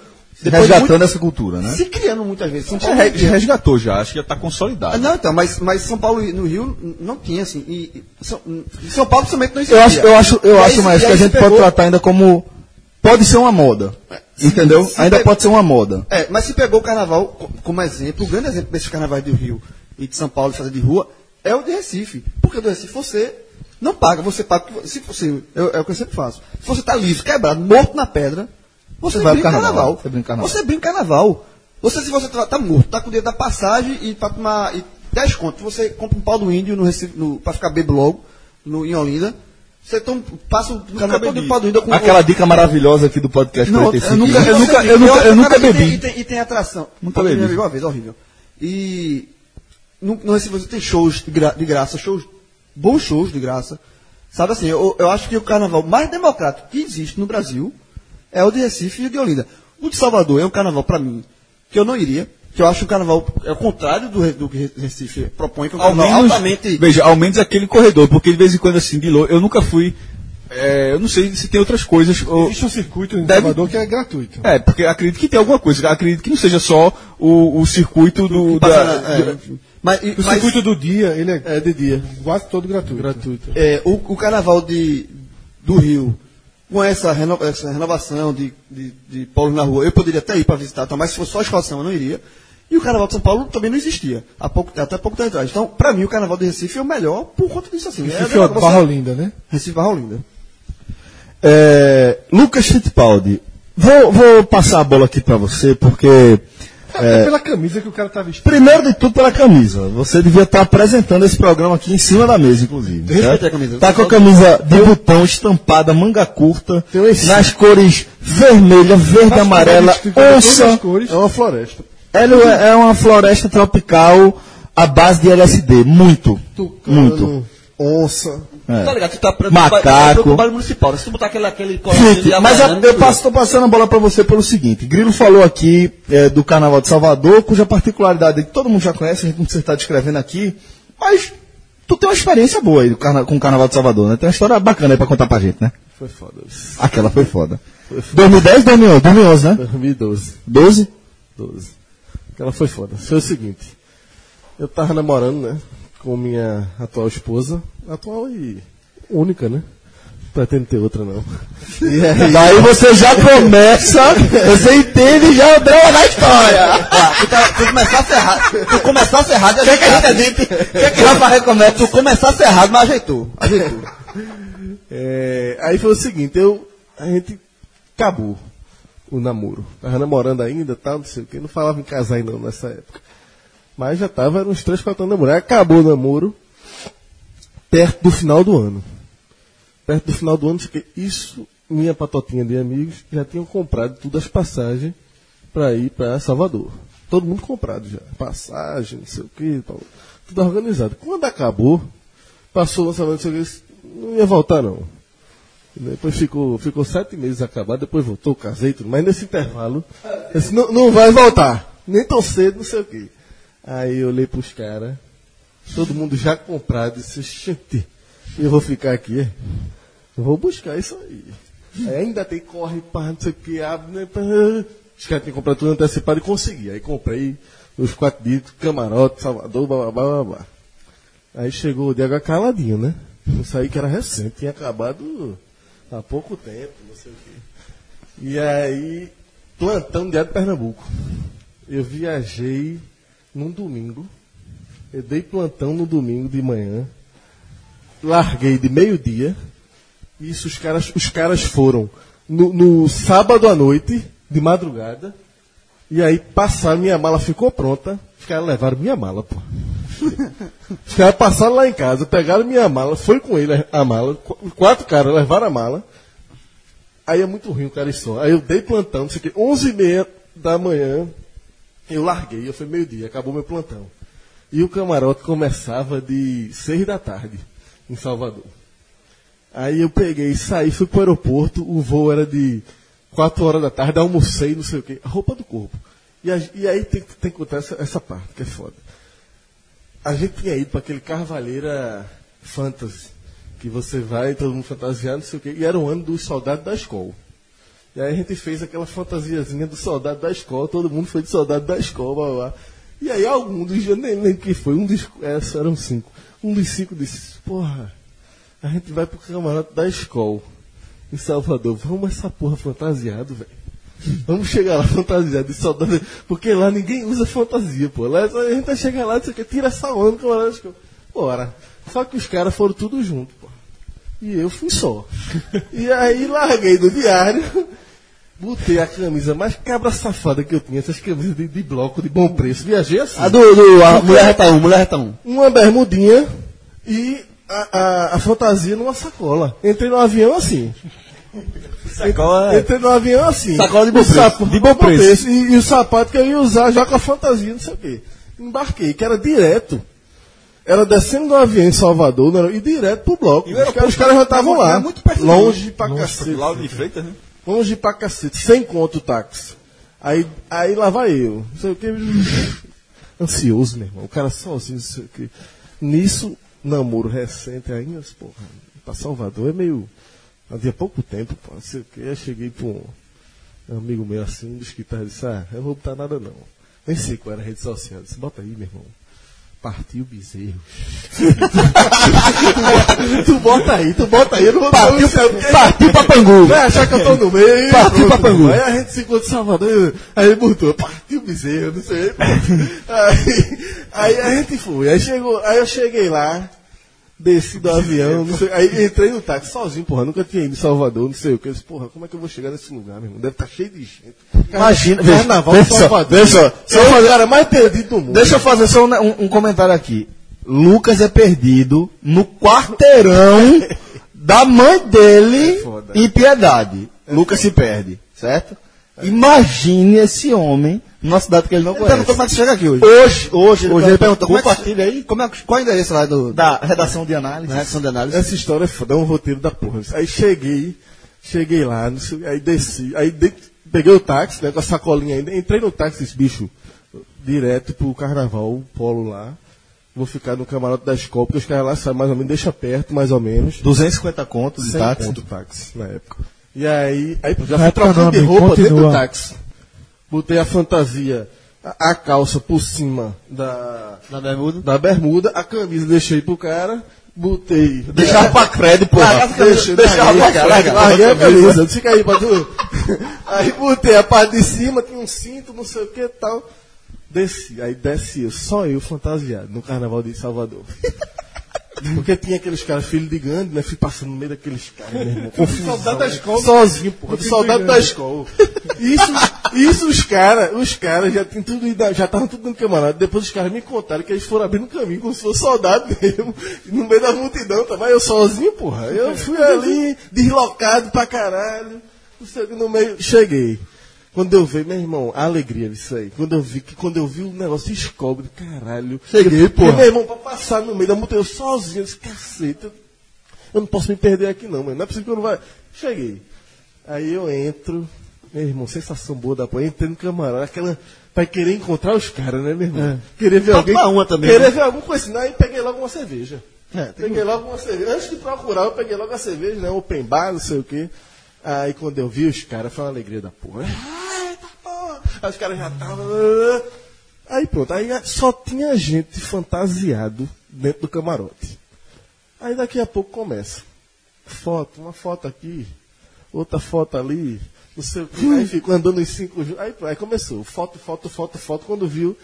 Speaker 3: Depois de
Speaker 2: Resgatando
Speaker 3: muito-
Speaker 2: essa cultura, né?
Speaker 3: Se criando muitas vezes. São
Speaker 7: Já
Speaker 3: Paulo
Speaker 7: resgatou já, acho que já está consolidado.
Speaker 3: ah, Não, então, mas, mas São Paulo e no Rio não tinha, assim. E, São, São Paulo principalmente não existia.
Speaker 2: Eu acho, eu acho, eu acho
Speaker 3: se-
Speaker 2: mais que a gente
Speaker 3: se
Speaker 2: pode
Speaker 3: pegou-
Speaker 2: tratar ainda como. Pode ser uma moda. Entendeu?
Speaker 3: se
Speaker 2: ainda pode ser uma moda.
Speaker 3: É, mas se pegou o carnaval co- como exemplo, o grande exemplo desses carnavais do Rio e de São Paulo de fazer de rua é o de Recife. Porque o do Recife você não paga, você paga. Se você, eu- é o que eu sempre faço. Se você está livre, quebrado, morto na pedra, você,
Speaker 2: Você vai
Speaker 3: brinca carnaval.
Speaker 2: carnaval, você brinca carnaval.
Speaker 3: Você brinca carnaval. Você, se você tá, tá morto, tá com o dinheiro da passagem e para tomar e 10 contos, você compra um pau do índio no no, pra ficar bebo logo, no, em Olinda. Você toma, passa o carnaval todo do pau do índio com
Speaker 2: Aquela dica maravilhosa aqui do podcast
Speaker 3: não,
Speaker 2: 45.
Speaker 3: eu nunca, eu nunca, eu nunca, eu nunca
Speaker 2: bebi.
Speaker 3: E tem, e tem atração.
Speaker 2: Nunca
Speaker 3: Eu
Speaker 2: bebi.
Speaker 3: bebi uma vez, horrível. E no, no Recife você tem shows de, gra- de graça, shows, bons shows de graça. Sabe assim, eu, eu acho que o carnaval mais democrático que existe no Brasil é o de Recife e o de Olinda. O de Salvador é um carnaval, para mim, que eu não iria. Que eu acho um carnaval, é o contrário do, do que Recife propõe, que é um carnaval
Speaker 7: menos,
Speaker 3: altamente...
Speaker 7: veja, ao menos aquele corredor, porque de vez em quando assim, de longe, eu nunca fui, é, eu não sei se tem outras coisas. ou-
Speaker 5: Existe um circuito em
Speaker 7: Deve-
Speaker 5: Salvador que é gratuito.
Speaker 7: É, porque acredito que tem alguma coisa, acredito que não seja só o, o circuito do...
Speaker 3: passa
Speaker 7: da-
Speaker 3: é. Mas, e-
Speaker 5: O
Speaker 3: mas-
Speaker 5: circuito do dia, ele é,
Speaker 4: É de dia.
Speaker 5: quase todo gratuito.
Speaker 4: Gratuito.
Speaker 3: É, o, o carnaval de, do Rio, com essa, reno- essa renovação de, de, de polos na rua, eu poderia até ir para visitar, tá? mas se fosse só a escalação eu não iria. E o carnaval de São Paulo também não existia, há pouco, até pouco tempo atrás. Então, para mim, o carnaval de Recife é o melhor por conta disso assim.
Speaker 5: Recife
Speaker 3: é,
Speaker 5: é
Speaker 3: você-
Speaker 5: Barra Olinda, né?
Speaker 3: Recife Barra Olinda.
Speaker 2: É, Lucas Fittipaldi, vou, vou passar a bola aqui pra você, porque.
Speaker 5: É pela camisa que o cara tá vestindo.
Speaker 2: Primeiro de tudo pela camisa. Você devia estar apresentando esse programa aqui em cima da mesa, inclusive. Certo?
Speaker 3: a camisa.
Speaker 2: Tá com a camisa de botão estampada, manga curta, nas cores vermelha, verde, amarela, onça.
Speaker 4: É uma floresta.
Speaker 2: Ela é é uma floresta tropical à base de LSD. Muito. Muito.
Speaker 4: Onça.
Speaker 2: É.
Speaker 3: Tá ligado? Tu tá
Speaker 2: Macaco.
Speaker 3: pro bairro municipal. né? Se tu botar aquele, aquele de
Speaker 2: mas eu, eu passo, tô passando a bola para você pelo seguinte. Grilo falou aqui é, do Carnaval de Salvador, cuja particularidade que todo mundo já conhece, a gente não precisa estar descrevendo aqui, mas tu tem uma experiência boa aí do carna- com o Carnaval de Salvador, né? Tem uma história bacana aí pra contar pra gente, né?
Speaker 4: Foi foda.
Speaker 2: Aquela foi foda. 2010, 2011, 2011 né?
Speaker 4: 2012.
Speaker 2: 12?
Speaker 4: 12. Aquela foi foda. Foi o seguinte. Eu tava namorando, né? Com minha atual esposa. Atual e única, né? Pretendo ter outra, não. E aí,
Speaker 2: Daí você já começa, você entende já o drama da história.
Speaker 3: Ah, tu, tá, tu começasse errado. Tu começasse errado, a gente a gente. Quer que Rafa recomenda? Tu começasse errado, mas ajeitou. Ajeitou.
Speaker 4: é, aí foi o seguinte, eu. A gente acabou o namoro. Tava namorando ainda, tal, não sei o que. Não falava em casar ainda nessa época. Mas já tava era uns 3, 4 anos namorando. Acabou o namoro perto do final do ano. Perto do final do ano, isso, minha patotinha de amigos já tinham comprado todas as passagens para ir para Salvador. Todo mundo comprado já. Passagem, não sei o que, tudo organizado. Quando acabou, passou o lançamento, não ia voltar não. Depois ficou, ficou sete meses acabado, depois voltou, casei tudo. Mas nesse intervalo, disse, não, não vai voltar. Nem tão cedo, não sei o quê. Aí eu olhei pros caras, todo mundo já comprado, disse, gente, eu vou ficar aqui. Eu vou buscar isso aí. Aí ainda tem corre, pá, não sei o que, abre, né. Os caras tinham comprado tudo antecipado e consegui. Aí comprei os quatro dias, camarote, Salvador, blá, blá, blá, blá. Aí chegou o Diego caladinho, né? Isso aí que era recente, tinha acabado há pouco tempo, não sei o quê. E aí, plantão de Pernambuco. Eu viajei num domingo. Eu dei plantão no domingo de manhã. Larguei de meio-dia. Isso os caras, os caras foram no, no sábado à noite, de madrugada. E aí passaram, minha mala ficou pronta. Os caras levaram minha mala, pô. Os caras passaram lá em casa, pegaram minha mala, foi com ele a mala, qu- quatro caras levaram a mala. Aí é muito ruim o cara só. Aí eu dei plantão, não sei o quê, 11 e meia da manhã, eu larguei, eu fui meio-dia, acabou meu plantão. E o camarote começava de seis da tarde, em Salvador. Aí eu peguei, saí, fui pro aeroporto, o voo era de quatro horas da tarde, almocei, não sei o quê. Roupa do corpo. E, a- e aí tem, tem que contar essa, essa parte, que é foda. A gente tinha ido para aquele Carvalheira Fantasy, que você vai, todo mundo fantasiado, não sei o quê. E era o ano dos soldados da escola. E aí a gente fez aquela fantasiazinha do soldado da escola, todo mundo foi de soldado da escola, blá. E aí algum dos, eu nem lembro quem foi, um dos, é, eram cinco. Um dos cinco disse, porra, a gente vai pro camarote da escola, em Salvador, vamos essa porra fantasiado, velho. Vamos chegar lá fantasiado de soldado, porque lá ninguém usa fantasia, pô. Lá a gente vai chegar lá, o que, tira essa onda no camarote da escola. Bora. Só que os caras foram tudo junto, pô. E eu fui só. E aí larguei do diário, botei a camisa mais cabra safada que eu tinha, essas camisas de, de bloco de bom preço. Viajei assim.
Speaker 3: A do, do a Mulher Reta 1, Mulher Reta 1.
Speaker 4: Uma bermudinha e a, a, a fantasia numa sacola. Entrei no avião assim.
Speaker 7: Sacola-
Speaker 4: Entrei no avião assim.
Speaker 3: Sacola de bom preço.
Speaker 4: sapo-
Speaker 7: De bom preço.
Speaker 4: E, e o sapato que eu ia usar já com a fantasia, não sei o quê. Embarquei, que era direto. Era descendo do avião em Salvador né, e direto pro bloco. Os caras, os caras já estavam lá.
Speaker 7: muito perto
Speaker 4: longe pra cacete.
Speaker 7: Lauro de Freitas, né?
Speaker 4: Longe pra cacete, sem conto o táxi. Aí, aí lá vai eu. Não sei o que. Ansioso, meu irmão. O cara sozinho, não sei o que. Nisso, namoro recente ainda, porra, pra Salvador é meio. Havia pouco tempo, pô, não sei o que. Aí cheguei pra um amigo meu assim, um dos tá, disse, ah, eu não vou botar nada não. Nem sei qual era a rede social. Eu Disse, bota aí, meu irmão. Partiu bezerro. tu bota aí, tu bota aí, eu não vou
Speaker 3: Partiu,
Speaker 4: partiu,
Speaker 3: partiu pra Pangu.
Speaker 4: Vai achar que eu tô no meio.
Speaker 3: Partiu pra
Speaker 4: pronto.
Speaker 3: Pangu.
Speaker 4: Aí a gente se encontra em Salvador, aí ele botou, partiu bezerro, não sei. Aí, aí a gente foi, aí chegou, aí eu cheguei lá, desci do avião, não sei, aí entrei no táxi sozinho, porra, nunca tinha ido em Salvador, não sei o que. Eu disse, porra, como é que eu vou chegar nesse lugar, meu irmão? Deve estar cheio de gente.
Speaker 2: Imagina,
Speaker 4: Carnaval
Speaker 2: veja
Speaker 4: Salvador.
Speaker 2: veja só,
Speaker 4: Só o cara mais perdido do mundo.
Speaker 2: Deixa eu fazer só um, um- um comentário aqui. Lucas é perdido no quarteirão da mãe dele
Speaker 4: foda.
Speaker 2: em Piedade. Lucas se perde, certo? Imagine esse homem numa cidade que ele não
Speaker 3: Ele
Speaker 2: conhece.
Speaker 3: perguntou como é que chega aqui hoje.
Speaker 2: Hoje, hoje,
Speaker 3: Hoje ele perguntou como é que-
Speaker 2: compartilha aí
Speaker 3: Como é, qual é o endereço lá do,
Speaker 2: da redação de análise.
Speaker 3: da redação de análise?
Speaker 4: Essa história é foda, é um roteiro da porra. Aí cheguei, cheguei lá, aí desci, aí de- peguei o táxi, né, com a sacolinha ainda, entrei no táxi, disse, bicho, direto pro carnaval, o polo lá. Vou ficar no camarote da escola, porque os caras lá sabem mais ou menos, deixa perto, mais ou menos.
Speaker 2: 250 contos de táxi.
Speaker 4: conto táxi na época. E aí, aí já fui trocando de roupa dentro do
Speaker 6: continua.
Speaker 4: táxi. Botei a fantasia, a, a calça por cima da,
Speaker 3: Na bermuda?
Speaker 4: da bermuda, a camisa deixei pro cara, botei.
Speaker 2: Deixava pra crédito.
Speaker 4: Deixa,
Speaker 2: Deixava
Speaker 4: deixa,
Speaker 2: pra crédito.
Speaker 4: larguei a camisa, fica aí pra tu. Aí botei a parte de cima, tinha um cinto, não sei o que e tal. Desci, aí desci eu, só eu fantasiado, no carnaval de Salvador. Porque tinha aqueles caras, filho de Gandhi, né? Fui passando no meio daqueles caras, meu irmão. Confusão,
Speaker 5: Soldado da escola.
Speaker 4: Sozinho, porra. Soldado da escola. Isso, isso os caras, os caras já tinham tudo, já estavam tudo no camarada. Depois os caras me contaram que eles foram abrindo caminho como se fosse soldado mesmo. No meio da multidão, tava eu sozinho, porra. Eu fui ali, deslocado pra caralho. No meio, cheguei. Quando eu vi, meu irmão, a alegria disso aí. Quando eu vi que quando eu vi o negócio escobre, caralho.
Speaker 3: Cheguei, porra.
Speaker 4: meu irmão, pra passar no meio da multidão eu sozinho, eu disse, caceta, eu não posso me perder aqui não, mano. Não é possível que eu não vai. Cheguei. Aí eu entro, meu irmão, sensação boa da porra. Entrei no camarote, aquela. Vai querer encontrar os caras, né, meu irmão? Querer ver
Speaker 3: Pra
Speaker 4: alguém.
Speaker 3: uma também,
Speaker 4: Querer
Speaker 3: né?
Speaker 4: ver algum esse. Aí peguei logo uma cerveja.
Speaker 3: É,
Speaker 4: Peguei logo uma cerveja. Antes de procurar, eu peguei logo a cerveja, né? Open bar, não sei o quê. Aí quando eu vi os caras, foi uma alegria da porra. Ai, tá porra. Aí os caras já estavam. Aí pronto, aí só tinha gente fantasiado dentro do camarote. Aí daqui a pouco começa. Foto, uma foto aqui, outra foto ali, não sei o que. Aí fico andando em cinco. Aí, aí começou. Foto, foto, foto, foto. Quando viu,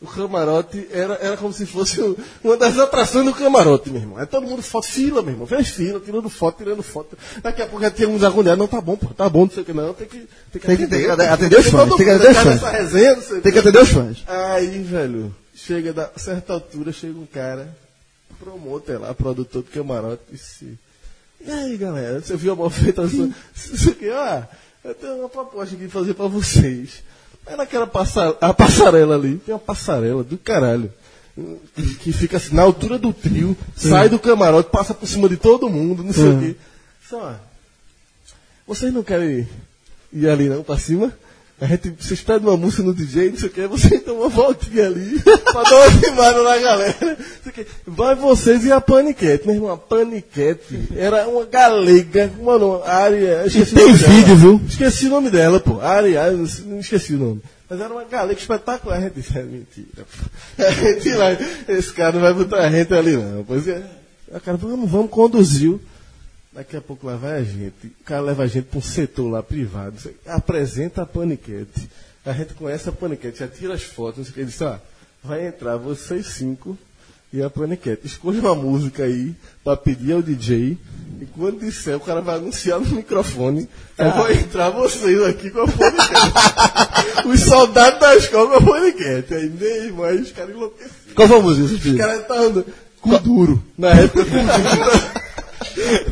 Speaker 4: o camarote era, era como se fosse uma das atrações do camarote, meu irmão. Aí todo mundo foto, fila, meu irmão. Fez fila, tirando foto, tirando foto. Daqui a pouco já tinha uns agulhados. Não, tá bom, pô, tá bom, não sei o que, não. Tem que, tem que
Speaker 3: Tem que- que atender
Speaker 4: Porque
Speaker 3: os fãs, tem que atender os fãs.
Speaker 4: resenha,
Speaker 3: Tem que atender os fãs.
Speaker 4: Aí, velho, chega da certa altura, chega um cara, promotor lá, produtor do camarote, disse, e aí, galera, você viu a movimentação? Isso aqui, ó, eu tenho uma proposta aqui de fazer pra vocês. Aí naquela passa, a passarela ali, tem uma passarela do caralho. Que, fica assim, na altura do trio, sai do camarote, passa por cima de todo mundo, não sei o quê. Só, vocês não querem ir ali não, pra cima. A gente, vocês pedem uma música no DJ, não sei o que, você dá uma voltinha ali, pra dar uma animada na galera. Vai vocês e a Paniquete. Meu irmão, a Paniquete era uma galega, mano, área. Esqueci o
Speaker 3: tem
Speaker 4: nome dela.
Speaker 3: vídeo, viu?
Speaker 4: Esqueci o nome dela, pô. Ari, não, esqueci o nome. Mas era uma galega espetacular. A gente disse, é mentira. A gente lá, esse cara não vai botar a gente ali não. Pois é. O cara, vamos, vamos, conduziu. Daqui a pouco lá vai a gente. O cara leva a gente para um setor lá privado. Apresenta a paniquete. A gente conhece a paniquete, já tira as fotos. não sei o que. Ele disse, ó, vai entrar vocês cinco e a paniquete. Escolha uma música aí para pedir ao DJ. E quando disser, o cara vai anunciar no microfone. Aí vai entrar vocês aqui com a paniquete. Os soldados da escola com a paniquete. Aí, meu irmão, aí os caras enlouqueceram.
Speaker 3: Qual foi a música,
Speaker 4: Os caras estavam com duro. Na época, com duro.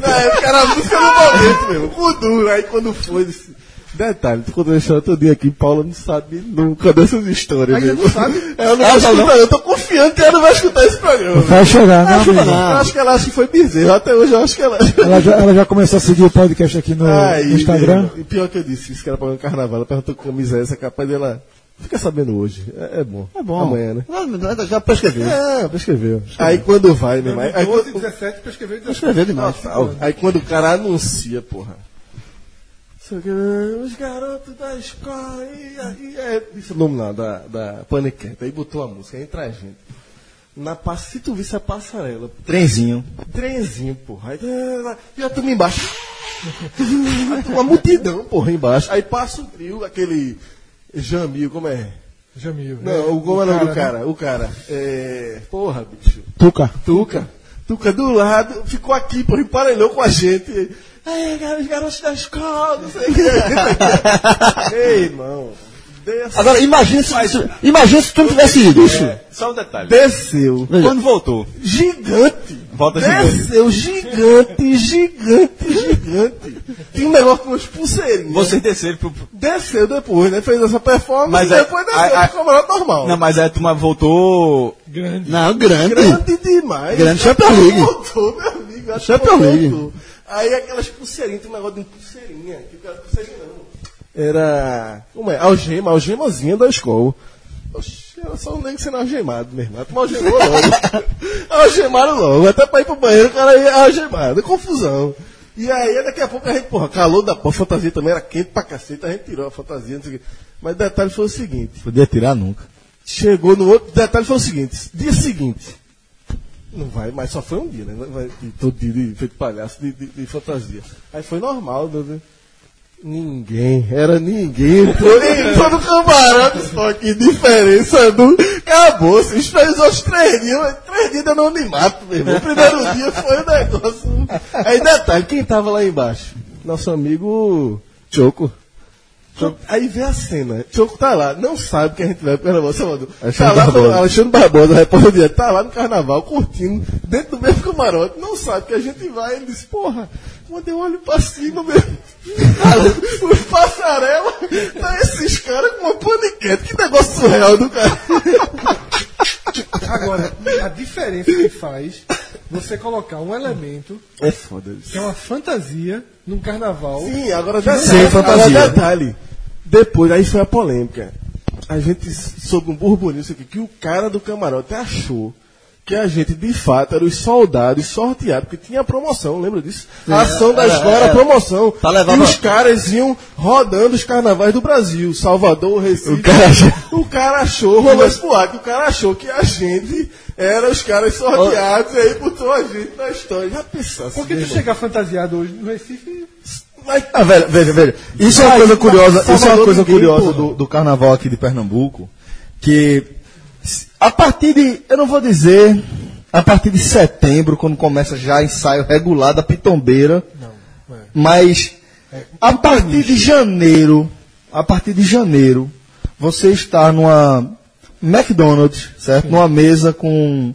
Speaker 4: Na época era a música do momento mesmo, duro. Aí quando foi, disse, Detalhe, tu contou a história todo dia aqui, Paula não sabe nunca dessas histórias.
Speaker 2: Ainda
Speaker 4: mesmo.
Speaker 2: não sabe?
Speaker 4: É, eu não vou escutar, eu tô confiando que ela não vai escutar esse programa.
Speaker 6: Vai chegar, né,
Speaker 4: Eu acho, eu acho que ela acha que foi bezerro, até hoje eu acho que ela.
Speaker 6: Ela já, ela já começou a seguir o podcast aqui no,
Speaker 4: Aí,
Speaker 6: no Instagram.
Speaker 4: E pior que eu disse, isso que era programa carnaval, ela perguntou que camisa é essa, capaz dela. Fica sabendo hoje. É, é bom.
Speaker 3: É bom.
Speaker 4: Amanhã, né?
Speaker 3: Não, Já prescreveu.
Speaker 4: É, prescreveu. Aí quando vai, meu irmão. Aí,
Speaker 2: 12,
Speaker 4: quando,
Speaker 2: 17, prescreveu 17.
Speaker 3: Prescreveu demais.
Speaker 4: aí quando o cara anuncia, porra. Os garotos da escola. E, aí é, disse o nome lá da, da Paniqueta. Aí botou a música, aí entra a gente. Na, se tu visse a passarela,
Speaker 2: Trenzinho.
Speaker 4: trenzinho, porra. Aí, ah, e a turma embaixo. Uma multidão, porra, embaixo. Aí passa o trio, aquele Jamil, como é?
Speaker 5: Jamil.
Speaker 4: Não, o, como é o nome do
Speaker 5: né?
Speaker 4: cara? O cara. É. Porra, bicho.
Speaker 6: Tuca.
Speaker 4: Tuca. Tuca do lado, ficou aqui, porra, emparelhou com a gente. Cara, os garotos da escola, não sei o que. Ei, irmão. Desceu.
Speaker 3: Agora, imagina se, se- imagina se tu não tivesse ido. Isso.
Speaker 7: Só um detalhe.
Speaker 4: Desceu.
Speaker 7: Quando voltou,
Speaker 4: Gigante.
Speaker 7: Gigante.
Speaker 4: Desceu gigante, gigante, gigante. Tinha um negócio com umas pulseirinhas.
Speaker 7: vocês desceram pro.
Speaker 4: Desceu depois, né? Fez essa performance
Speaker 7: Mas
Speaker 4: e
Speaker 7: aí-
Speaker 4: depois desceu
Speaker 7: aí-
Speaker 4: pro camarote normal.
Speaker 7: Não, mas aí a turma voltou.
Speaker 5: Grande.
Speaker 3: Não, grande.
Speaker 4: Grande demais.
Speaker 3: Grande Champions League.
Speaker 4: Voltou, meu amigo.
Speaker 3: Champions League.
Speaker 4: voltou. Aí aquelas pulseirinhas, tem um negócio de pulseirinha. Que aquelas pulseirinhas não. Era. Como é? Algema, algemazinha da escola. Oxi, era só um nego sendo algemado, meu irmão. Tu algemou logo. Algemaram logo. Até pra ir pro banheiro o cara ia algemado. Confusão. E aí, daqui a pouco a gente, porra, calor da porra, fantasia também era quente pra cacete, a gente tirou a fantasia, não sei o quê. Mas o detalhe foi o seguinte.
Speaker 2: Podia tirar nunca.
Speaker 4: Chegou no outro. Detalhe foi o seguinte: dia seguinte. Não vai, mas só foi um dia, né? Vai, todo dia de, feito palhaço de, de- de fantasia. Aí foi normal, né? Ninguém, era ninguém. Entrou, entrou no camarote, só que diferença do. Acabou, se fez os três dias, três dias de anonimato, meu irmão. O primeiro dia foi o negócio. Aí detalhe, quem tava lá embaixo? Nosso amigo Choco. Choco. Aí vê a cena. Choco tá lá, não sabe que a gente vai pro Carnaval Salvador. Tá lá, no- Alexandre Barbosa, repórter tá lá no Carnaval, curtindo, dentro do mesmo camarote, não sabe que a gente vai. Ele diz, porra, quando eu olho pra cima, meu. Os passarela, tá esses caras com uma paniquete. Que negócio surreal do cara.
Speaker 5: Agora, a diferença que faz você colocar um elemento
Speaker 4: É foda isso.
Speaker 5: que é uma fantasia num carnaval.
Speaker 4: Sim, agora detalhe,
Speaker 3: Sem fantasia.
Speaker 4: agora detalhe. Depois, aí foi a polêmica. A gente soube um burburinho que o cara do camarote achou que a gente, de fato, era os soldados sorteados, porque tinha promoção, lembra disso? A ação da escola era
Speaker 3: era.
Speaker 4: promoção.
Speaker 3: Levar
Speaker 4: e os caras iam rodando os carnavais do Brasil, Salvador, Recife.
Speaker 3: O cara achou-
Speaker 4: O cara achou, rolou esse boato, o cara achou que a gente era os caras sorteados, e aí botou a gente na história. Já pensasse,
Speaker 5: Porque
Speaker 4: meu
Speaker 5: tu
Speaker 4: irmão?
Speaker 5: chegar fantasiado hoje no Recife.
Speaker 4: Mas-
Speaker 2: Ah, velho, veja, veja. Isso é uma coisa curiosa, isso é uma coisa
Speaker 4: ninguém,
Speaker 2: curiosa do, do carnaval aqui de Pernambuco, que a partir de, eu não vou dizer, a partir de setembro, quando começa já ensaio regular da pitombeira, mas a partir de janeiro, a partir de janeiro, você está numa McDonald's, certo? Numa mesa com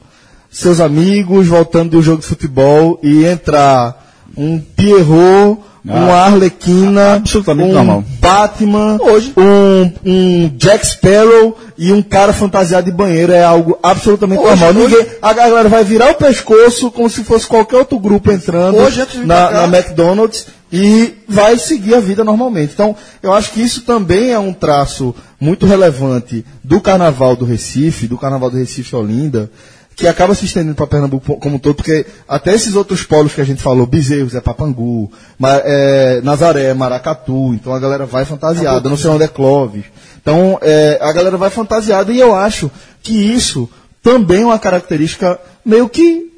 Speaker 2: seus amigos voltando um jogo de futebol e entrar um Pierrot, uma Arlequina,
Speaker 7: absolutamente
Speaker 2: um
Speaker 7: normal.
Speaker 2: Batman, um, um Jack Sparrow e um cara fantasiado de banheiro é algo absolutamente normal. Ninguém, a galera vai virar o pescoço como se fosse qualquer outro grupo entrando
Speaker 3: Hoje,
Speaker 2: na, na McDonald's e vai seguir a vida normalmente. Então, eu acho que isso também é um traço muito relevante do Carnaval do Recife, do Carnaval do Recife Olinda, que acaba se estendendo para Pernambuco como um todo, porque até esses outros polos que a gente falou, Bezerros é Papangu, é, Nazaré é Maracatu, então a galera vai fantasiada, não sei onde é Clóvis. Então, é, a galera vai fantasiada e eu acho que isso também é uma característica meio que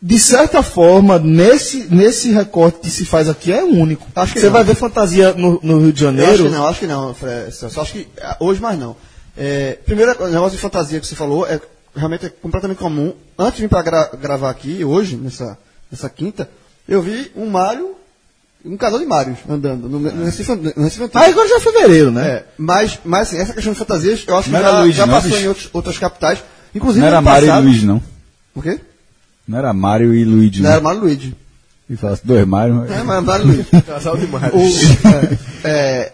Speaker 2: de certa forma, nesse, nesse recorte que se faz aqui é único.
Speaker 3: Acho que
Speaker 2: Você
Speaker 3: não.
Speaker 2: vai ver fantasia no, no Rio de
Speaker 3: Eu acho
Speaker 2: Janeiro.
Speaker 3: que não, acho que não, Fred. Só acho que ah, hoje mais não. É, primeiro, o negócio de fantasia que você falou é realmente é completamente comum. Antes de vir para gravar aqui, hoje, nessa, nessa quinta, eu vi um Mário, um casal de Mários andando no, no Recife, no Recife Antigo.
Speaker 2: Ah, agora já é fevereiro, né?
Speaker 3: É, mas, mas assim, essa questão de fantasias, eu acho que
Speaker 7: Não era
Speaker 3: já,
Speaker 7: Luiz,
Speaker 3: já
Speaker 7: não,
Speaker 3: passou
Speaker 7: bicho?
Speaker 3: em outros, outras capitais. Inclusive,
Speaker 7: Não era Mário e Luiz, não.
Speaker 3: O quê?
Speaker 7: Não era Mário e Luigi,
Speaker 3: Não
Speaker 7: não.
Speaker 3: era Mário Luigi.
Speaker 7: E falasse dois Mário.
Speaker 3: É, mas Mário Luigi.
Speaker 4: Casal de
Speaker 3: O-
Speaker 4: Mários.
Speaker 3: é, é,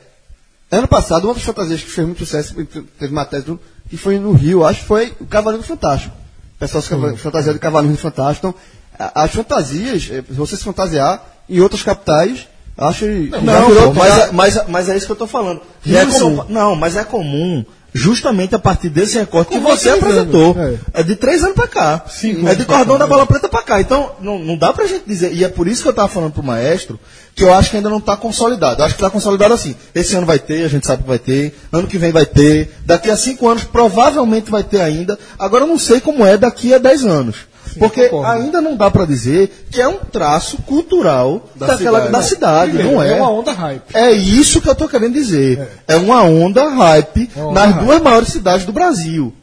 Speaker 3: ano passado, uma das fantasias que fez muito sucesso, teve matéria, e tudo, que foi no Rio, acho que foi o Cavaleiro do Fantástico. O pessoal se fantasia do Cavaleiro do Fantástico. Então, as fantasias, eh, se você se fantasiar em outras capitais, acho que.
Speaker 2: Não,
Speaker 3: virou-
Speaker 2: pô, mas, é, mas, mas é isso que eu tô falando.
Speaker 3: É comum.
Speaker 2: Não, mas é comum justamente a partir desse recorte que
Speaker 5: Com
Speaker 2: você
Speaker 5: três
Speaker 2: apresentou.
Speaker 5: anos,
Speaker 2: É. de três anos pra cá.
Speaker 5: Cinco
Speaker 2: é de cordão da bola preta pra cá. Então, não, não dá pra gente dizer. E é por isso que eu tava falando pro maestro que eu acho que ainda não tá consolidado. Eu acho que tá consolidado assim. Esse ano vai ter, a gente sabe que vai ter. Ano que vem vai ter. Daqui a cinco anos provavelmente vai ter ainda. Agora eu não sei como é daqui a dez anos. Porque
Speaker 5: concordo.
Speaker 2: ainda não dá pra dizer que é um traço cultural daquela,
Speaker 4: cidade.
Speaker 2: da cidade,
Speaker 5: Primeiro,
Speaker 2: não é?
Speaker 5: é uma onda hype.
Speaker 2: É isso que eu tô querendo dizer. É, uma onda hype
Speaker 5: É uma onda
Speaker 2: nas
Speaker 5: hype.
Speaker 2: duas maiores cidades do Brasil.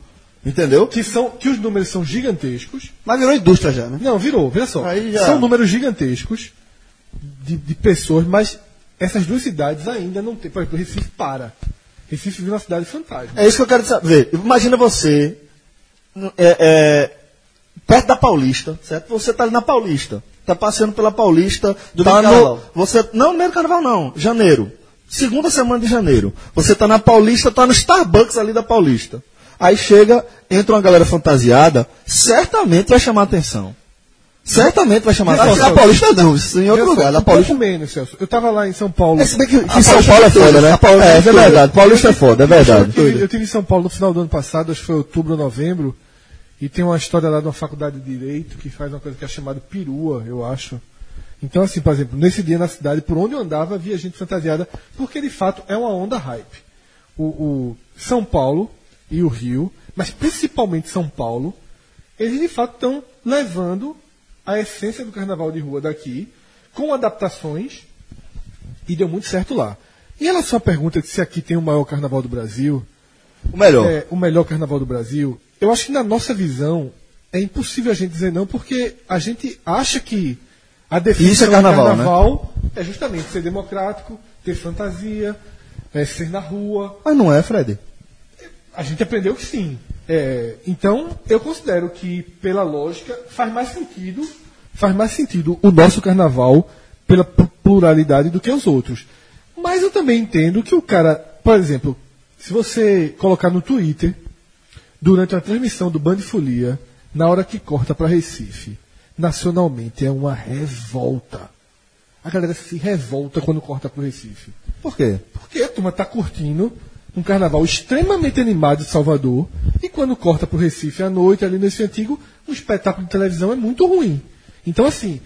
Speaker 2: Entendeu?
Speaker 5: Que, são, que os números são gigantescos.
Speaker 3: Mas virou indústria já, né?
Speaker 5: Não, virou, veja só.
Speaker 3: Já-
Speaker 5: São números gigantescos de, de pessoas, mas essas duas cidades ainda não tem. Por exemplo, Recife para. Recife virou uma cidade fantasma.
Speaker 2: É isso que eu quero saber. Imagina você é, é, perto da Paulista, certo? Você tá ali na Paulista, tá passeando pela Paulista,
Speaker 3: Do
Speaker 2: tá
Speaker 3: meio do carnaval.
Speaker 2: você não meio do carnaval não, janeiro, segunda semana de janeiro. Você tá na Paulista, tá no Starbucks ali da Paulista. Aí chega, entra uma galera fantasiada, certamente vai chamar atenção. Certamente vai chamar atenção.
Speaker 3: na Paulista não, isso em outro
Speaker 5: só,
Speaker 3: lugar. Na
Speaker 5: um
Speaker 3: Paulista.
Speaker 5: pouco menos, Celso. Eu tava lá em São Paulo.
Speaker 2: É, se bem que, que
Speaker 3: A
Speaker 2: São Paulo é
Speaker 3: é
Speaker 2: foda, né?
Speaker 3: Paulista
Speaker 2: é,
Speaker 3: é
Speaker 2: é verdade. Paulista é foda, é
Speaker 5: Eu
Speaker 2: verdade.
Speaker 5: tive, eu tive em São Paulo no final do ano passado, acho que foi outubro ou novembro, e tem uma história lá de uma faculdade de Direito que faz uma coisa que é chamada perua, eu acho. Então, assim, por exemplo, nesse dia na cidade, por onde eu andava, havia gente fantasiada, porque de fato é uma onda hype. O, o São Paulo e o Rio, mas principalmente São Paulo, eles de fato estão levando a essência do carnaval de rua daqui, com adaptações, e deu muito certo lá. Em relação à pergunta de se aqui tem o maior carnaval do Brasil,
Speaker 2: O melhor.
Speaker 5: é, o melhor carnaval do Brasil, eu acho que na nossa visão é impossível a gente dizer não, porque a gente acha que a definição
Speaker 2: Isso é carnaval,
Speaker 5: de carnaval é justamente ser democrático, ter fantasia, é, ser na rua.
Speaker 2: Mas não é, Fred.
Speaker 5: A gente aprendeu que sim. É, então, eu considero que, pela lógica, faz mais sentido, faz mais sentido o nosso carnaval pela pl- pluralidade do que os outros. Mas eu também entendo que o cara, por exemplo, se você colocar no Twitter, durante uma transmissão do Band Folia, na hora que corta para Recife, nacionalmente é uma revolta. A galera se revolta quando corta para o Recife.
Speaker 2: Por quê?
Speaker 5: Porque a turma tá curtindo um carnaval extremamente animado de Salvador e quando corta pro Recife à noite, ali nesse antigo, o espetáculo de televisão é muito ruim. Então, assim,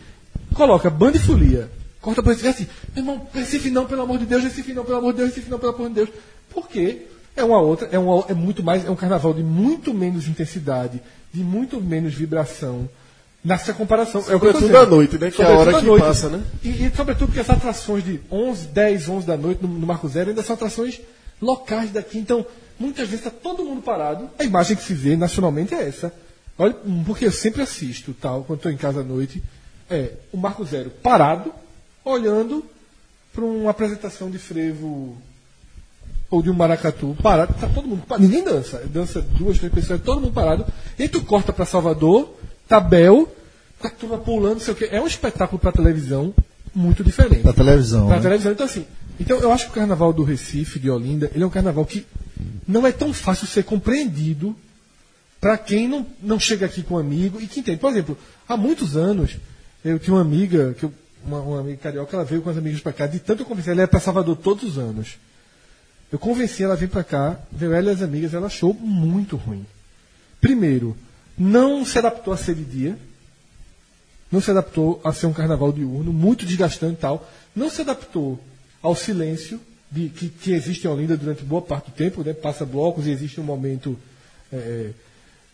Speaker 5: coloca banda e folia, corta pro Recife, é assim, meu irmão, Recife não, pelo amor de Deus, Recife não, pelo amor de Deus, Recife não, pelo amor de Deus. Por quê? É uma outra, é, uma, é muito mais, é um carnaval de muito menos intensidade, de muito menos vibração. Nessa comparação. É o
Speaker 4: Sobretudo à noite, né? Que é a hora que
Speaker 5: noite.
Speaker 4: passa, né?
Speaker 5: E, e sobretudo porque as atrações de 11, 10, 11 da noite no, no Marco Zero ainda são atrações locais daqui. Então, muitas vezes está todo mundo parado. A imagem que se vê nacionalmente é essa. Olha, hum, porque eu sempre assisto, tal, quando estou em casa à noite, é o Marco Zero parado, olhando para uma apresentação de frevo ou de um maracatu parado, tá todo mundo parado. Ninguém dança. Dança duas, três pessoas, todo mundo parado. E aí tu corta para Salvador, Tabel, a turma pulando, não sei o quê. É um espetáculo para televisão muito diferente.
Speaker 2: Da televisão.
Speaker 5: Pra
Speaker 2: né?
Speaker 5: televisão, então assim. Então eu acho que o carnaval do Recife, de Olinda, ele é um carnaval que não é tão fácil ser compreendido para quem não, não chega aqui com um amigo e que entende. Por exemplo, há muitos anos, eu tinha uma amiga, que eu uma, uma amiga carioca, ela veio com as amigas pra cá, de tanto eu ela ia pra Salvador todos os anos. Eu convenci ela a vir pra cá, veio ela e as amigas, ela achou muito ruim. Primeiro, não se adaptou a ser de dia, não se adaptou a ser um carnaval diurno, muito desgastante e tal, não se adaptou ao silêncio de- que, que existe em Olinda durante boa parte do tempo, né? passa blocos e existe um momento é,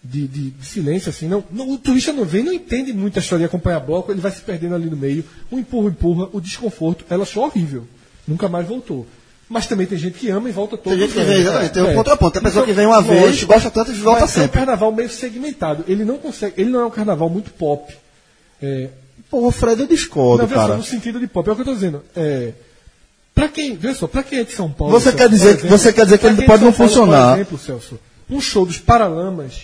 Speaker 5: de, de- de silêncio, assim. Não, não- o turista não vem, não entende muito a história de acompanhar bloco, ele vai se perdendo ali no meio, o empurra, empurra, o desconforto, ela achou horrível, nunca mais voltou. Mas também tem gente que ama e volta todo
Speaker 3: Tem gente que vem, exatamente, tem um contraponto. Tem a pessoa
Speaker 5: Então,
Speaker 3: que vem uma vez,
Speaker 5: lógico,
Speaker 3: gosta tanto e volta
Speaker 5: mas É um
Speaker 3: sempre.
Speaker 5: carnaval meio segmentado. Ele não consegue. Ele não é um carnaval muito pop. É,
Speaker 2: Pô, Fred, eu discordo,
Speaker 5: não, veja só,
Speaker 2: cara.
Speaker 5: no sentido de pop, é o que eu tô dizendo. É, pra quem, só, pra quem é de São Paulo.
Speaker 2: Você
Speaker 5: Celso,
Speaker 2: quer dizer que- você quer dizer que ele
Speaker 5: é
Speaker 2: pode
Speaker 5: de
Speaker 2: não
Speaker 5: Paulo,
Speaker 2: funcionar.
Speaker 5: Por exemplo, Celso, um show dos Paralamas,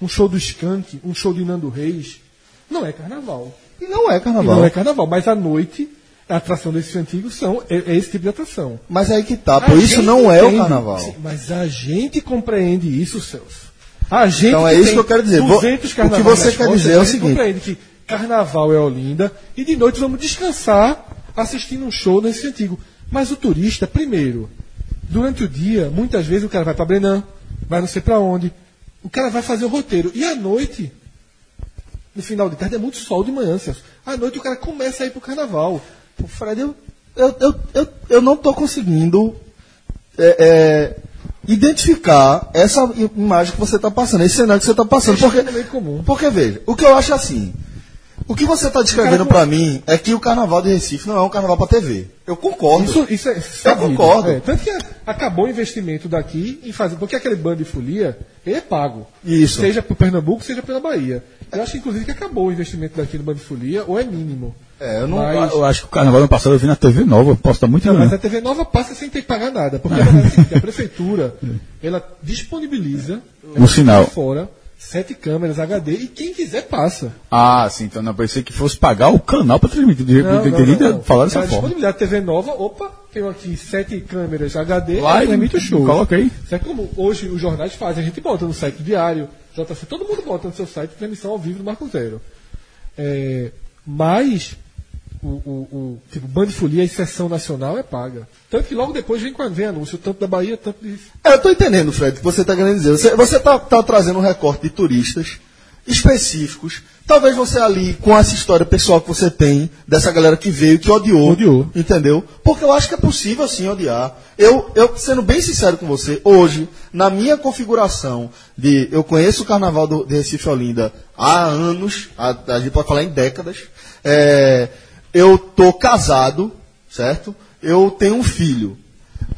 Speaker 5: um show do Skank, um show de Nando Reis, não é carnaval.
Speaker 2: E não é
Speaker 5: E
Speaker 2: carnaval.
Speaker 5: não é carnaval, mas à noite, a atração desses antigos são, é, é esse tipo de atração.
Speaker 2: Mas é aí que tá, pô, isso não é o carnaval.
Speaker 5: sim, Mas a gente compreende isso, Celso. A gente
Speaker 2: Então é isso que eu quero dizer. Vou-
Speaker 5: 200
Speaker 2: o que você quer
Speaker 5: costas,
Speaker 2: dizer é o seguinte.
Speaker 5: compreende que carnaval é Olinda e de noite vamos descansar assistindo um show nesse antigo. Mas o turista, primeiro, durante o dia, muitas vezes o cara vai para Brenan, vai não sei para onde. O cara vai fazer o roteiro. E à noite, no final de tarde, é muito sol de manhã, Celso. À noite o cara começa a ir pro carnaval.
Speaker 2: Pô, Fred, eu, eu, eu, eu, eu não tô conseguindo é, é, identificar essa imagem que você está passando, esse cenário que você está passando.
Speaker 5: É
Speaker 2: Porque, porque, veja, o que eu acho assim, o que você está descrevendo para mim é que o carnaval de Recife não é um carnaval para TV. Eu concordo.
Speaker 5: Isso, isso é sabido.
Speaker 2: concordo.
Speaker 5: É, tanto que acabou o investimento daqui em fazer. Porque aquele bando de folia, ele é pago.
Speaker 2: Isso.
Speaker 5: Seja por Pernambuco, seja pela Bahia. Eu acho, inclusive, que acabou o investimento daqui no bando de folia, ou é mínimo.
Speaker 2: É, eu não-
Speaker 5: Mas,
Speaker 7: Eu acho que o carnaval ano passado eu vi na TV nova, posso estar muito
Speaker 5: não, mas a TV Nova passa sem ter que pagar nada. Porque a verdade é a prefeitura ela disponibiliza
Speaker 7: No sinal.
Speaker 5: de fora sete câmeras HD e quem quiser passa.
Speaker 7: Ah, sim, então não pensei que fosse pagar o canal para transmitir. De
Speaker 5: Não, não,
Speaker 7: entendi
Speaker 5: não, não.
Speaker 7: falar dessa forma.
Speaker 5: disponibilidade a TV nova, opa, tenho aqui sete câmeras HD,
Speaker 7: Vai,
Speaker 5: ela transmite o show.
Speaker 7: coloca aí.
Speaker 5: Certo? Como hoje os jornais fazem, a gente bota no site diário, JC, todo mundo bota no seu site transmissão ao vivo do Marco Zero. É, mas o, o, o tipo, Band Folia e sessão nacional é paga. Tanto que logo depois vem, com- vem anúncio, tanto da Bahia, tanto de.
Speaker 2: É, eu tô entendendo, Fred, o que você está querendo dizer. Você, você tá, tá trazendo um recorte de turistas específicos. Talvez você ali, com essa história pessoal que você tem, dessa galera que veio, que odiou.
Speaker 5: Odiou.
Speaker 2: Entendeu? Porque eu acho que é possível sim odiar. Eu, eu, sendo bem sincero com você, hoje, na minha configuração de. Eu conheço o carnaval do, de Recife Olinda há anos, a, a gente pode falar em décadas. É, eu tô casado, certo? Eu tenho um filho.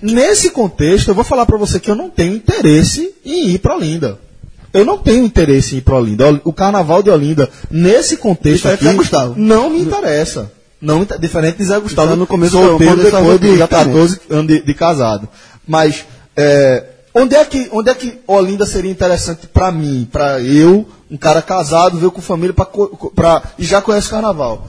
Speaker 2: Nesse contexto, eu vou falar para você que eu não tenho interesse em ir para Olinda. Eu não tenho interesse em ir para Olinda. O carnaval de Olinda, nesse contexto aqui,
Speaker 3: Gustavo.
Speaker 2: não me interessa. Não, diferente de Zé Gustavo,
Speaker 3: Então, no começo
Speaker 2: solteiro depois de
Speaker 3: exatamente.
Speaker 2: 14 anos de, de casado. Mas é, onde é que onde é que Olinda seria interessante para mim, para eu, um cara casado, ver com família, pra, pra, e já conhece o carnaval?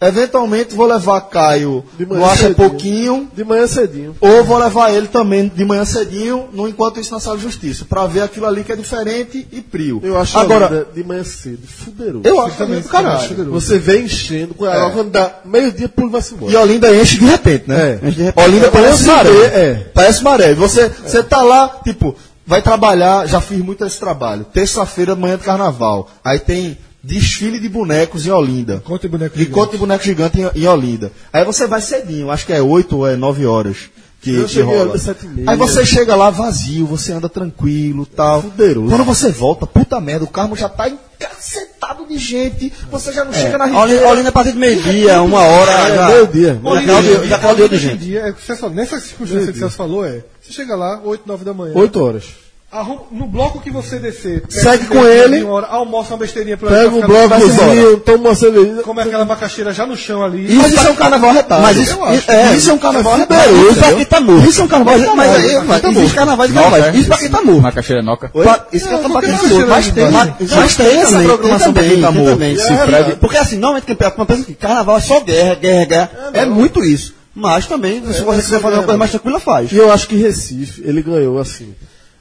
Speaker 2: Eventualmente vou levar Caio
Speaker 4: De manhã
Speaker 2: no Acha
Speaker 4: cedinho.
Speaker 2: Pouquinho,
Speaker 4: De manhã cedinho.
Speaker 2: ou vou levar ele também de manhã cedinho, no enquanto isso na sala de justiça, para ver aquilo ali que é diferente e prio.
Speaker 4: Eu acho
Speaker 2: Agora,
Speaker 4: de manhã cedo, fuderoso.
Speaker 2: eu acho também do caralho.
Speaker 4: Você vem enchendo, quando,
Speaker 2: É.
Speaker 4: quando dá meio-dia, pulo e vai-se embora.
Speaker 2: E Olinda enche de repente, né?
Speaker 3: Enche de repente.
Speaker 2: Olinda
Speaker 3: É,
Speaker 2: parece maré. É. Parece maré. Você, você tá lá, tipo, vai trabalhar, já fiz muito esse trabalho. Terça-feira, manhã de carnaval. Aí tem desfile de bonecos em Olinda.
Speaker 5: Conta de boneco
Speaker 2: E conta de boneco gigante em, em Olinda. Aí você vai cedinho, acho que é 8 ou é 9 horas. Que,
Speaker 4: Eu
Speaker 2: que rola.
Speaker 4: e.
Speaker 2: Aí você chega lá vazio, você anda tranquilo tal.
Speaker 4: Fuderoso.
Speaker 2: Quando você volta, puta merda, o carro já tá encacetado de gente, você já não chega na
Speaker 3: Olinda,
Speaker 2: Ribeira.
Speaker 3: Olinda a partir de meio-dia, uma hora.
Speaker 4: É,
Speaker 3: já-
Speaker 4: meio-dia.
Speaker 3: Já caldeou- caldeou de gente.
Speaker 5: dia, é, o que você falou, nessa circunstância que você falou, é. Você chega lá, 8, 9 da manhã.
Speaker 4: Oito horas.
Speaker 5: Arruma- no bloco que você descer,
Speaker 2: Segue com ele.
Speaker 5: de hora, almoça uma besteirinha pra
Speaker 4: Pega um
Speaker 5: ficar-
Speaker 4: bloco
Speaker 2: vai-se embora.
Speaker 4: vizinho, toma uma cerveja.
Speaker 5: Come aquela macaxeira já no chão ali.
Speaker 2: Mas isso é um carnaval retado.
Speaker 3: Mas isso,
Speaker 2: eu acho.
Speaker 3: isso, é,
Speaker 2: isso é um carnaval
Speaker 3: Isso
Speaker 2: retado.
Speaker 3: pra quem tá morto. Isso é um carnaval
Speaker 2: Mas-
Speaker 3: Mas,
Speaker 2: mas-
Speaker 3: mas, mas,
Speaker 2: tá
Speaker 3: existe
Speaker 2: morto.
Speaker 3: carnavais e
Speaker 7: Noca,
Speaker 3: carnavais.
Speaker 7: é?
Speaker 3: Isso pra quem tá morto.
Speaker 7: Macaxeira Noca.
Speaker 3: Isso que é pra quem tá morto. Mas tem, mas,
Speaker 2: mas
Speaker 3: mas tem
Speaker 2: essa programação pra quem tá
Speaker 3: também,
Speaker 2: morto.
Speaker 3: Porque assim, normalmente quem uma pensa que carnaval é só guerra, guerra, guerra. É muito isso. Mas também, se você quiser fazer uma coisa mais tranquila, faz.
Speaker 4: E eu acho que Recife, ele ganhou, assim,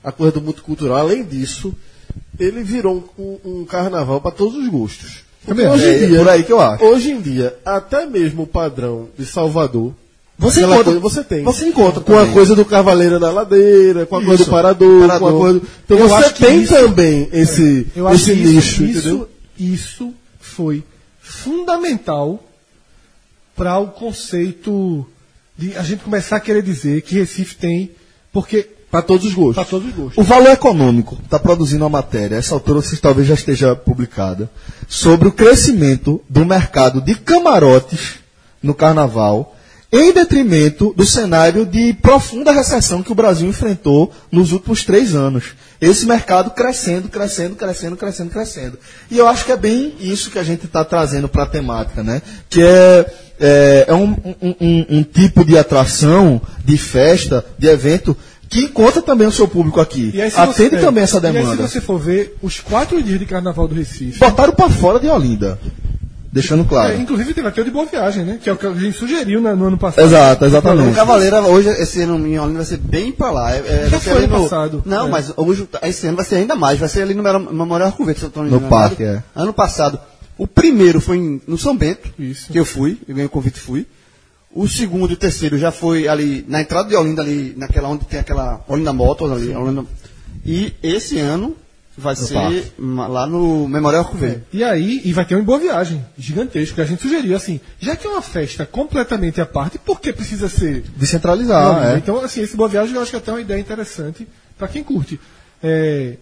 Speaker 4: a coisa do multicultural. Além disso, ele virou um, um carnaval para todos os gostos. Porque
Speaker 5: Também
Speaker 4: hoje
Speaker 2: É,
Speaker 4: em dia,
Speaker 2: por aí que eu acho.
Speaker 4: Hoje em dia, até mesmo o padrão de Salvador.
Speaker 3: Você encontra-
Speaker 4: coisa, você tem.
Speaker 3: você encontra
Speaker 4: Com a
Speaker 3: também.
Speaker 4: coisa do Cavaleiro na Ladeira, com a coisa do
Speaker 3: Isso.
Speaker 4: Parador,
Speaker 3: Parador.
Speaker 4: com a coisa. Então
Speaker 5: Eu
Speaker 4: você tem
Speaker 5: isso-
Speaker 4: também esse,
Speaker 5: acho
Speaker 4: esse nicho,
Speaker 5: isso,
Speaker 4: entendeu?
Speaker 5: isso, isso foi fundamental para o conceito de a gente começar a querer dizer que Recife tem, porque
Speaker 4: Para todos os gostos.
Speaker 5: para todos os gostos.
Speaker 2: O valor econômico está produzindo uma matéria, essa altura vocês talvez já esteja publicada, sobre o crescimento do mercado de camarotes no carnaval, em detrimento do cenário de profunda recessão que o Brasil enfrentou nos últimos três anos. Esse mercado crescendo, crescendo, crescendo, crescendo, crescendo. E eu acho que é bem isso que a gente está trazendo para a temática, né? Que é, é, é um, um- um- um tipo de atração, de festa, de evento, que encontra também o seu público aqui.
Speaker 5: E aí,
Speaker 2: Atende
Speaker 5: você- é,
Speaker 2: também essa
Speaker 5: E aí,
Speaker 2: demanda.
Speaker 5: se você for ver os quatro dias de carnaval do Recife.
Speaker 2: Botaram para fora de Olinda. Deixando claro.
Speaker 5: É, inclusive teve até o de Boa Viagem, né? Que é o que a gente sugeriu no ano passado.
Speaker 2: Exato,
Speaker 3: O
Speaker 2: exatamente.
Speaker 3: Cavaleira hoje, esse ano em Olinda vai ser bem pra lá. É, é,
Speaker 5: Já foi ano
Speaker 3: no-
Speaker 5: passado.
Speaker 3: Não,
Speaker 5: É.
Speaker 3: mas hoje, esse ano vai ser ainda mais. Vai ser ali no Memorial Arco-Verde, se eu tô
Speaker 2: No parque, é.
Speaker 3: Ano passado. O primeiro foi em- no São Bento,
Speaker 5: Isso.
Speaker 3: que eu fui, eu ganhei o convite e fui. O segundo e o terceiro já foi ali, na entrada de Olinda, ali, naquela onde tem aquela Olinda Motos ali. Olinda- E esse ano vai ser
Speaker 2: parque.
Speaker 3: lá no Memorial Arco-Verde.
Speaker 5: E aí, e vai ter um em Boa Viagem, gigantesco, que a gente sugeriu, assim, já que é uma festa completamente à parte, por que precisa ser
Speaker 2: Descentralizar,
Speaker 5: Não,
Speaker 2: é.
Speaker 5: Então, assim, esse Boa Viagem eu acho que é até uma ideia interessante para quem curte. É,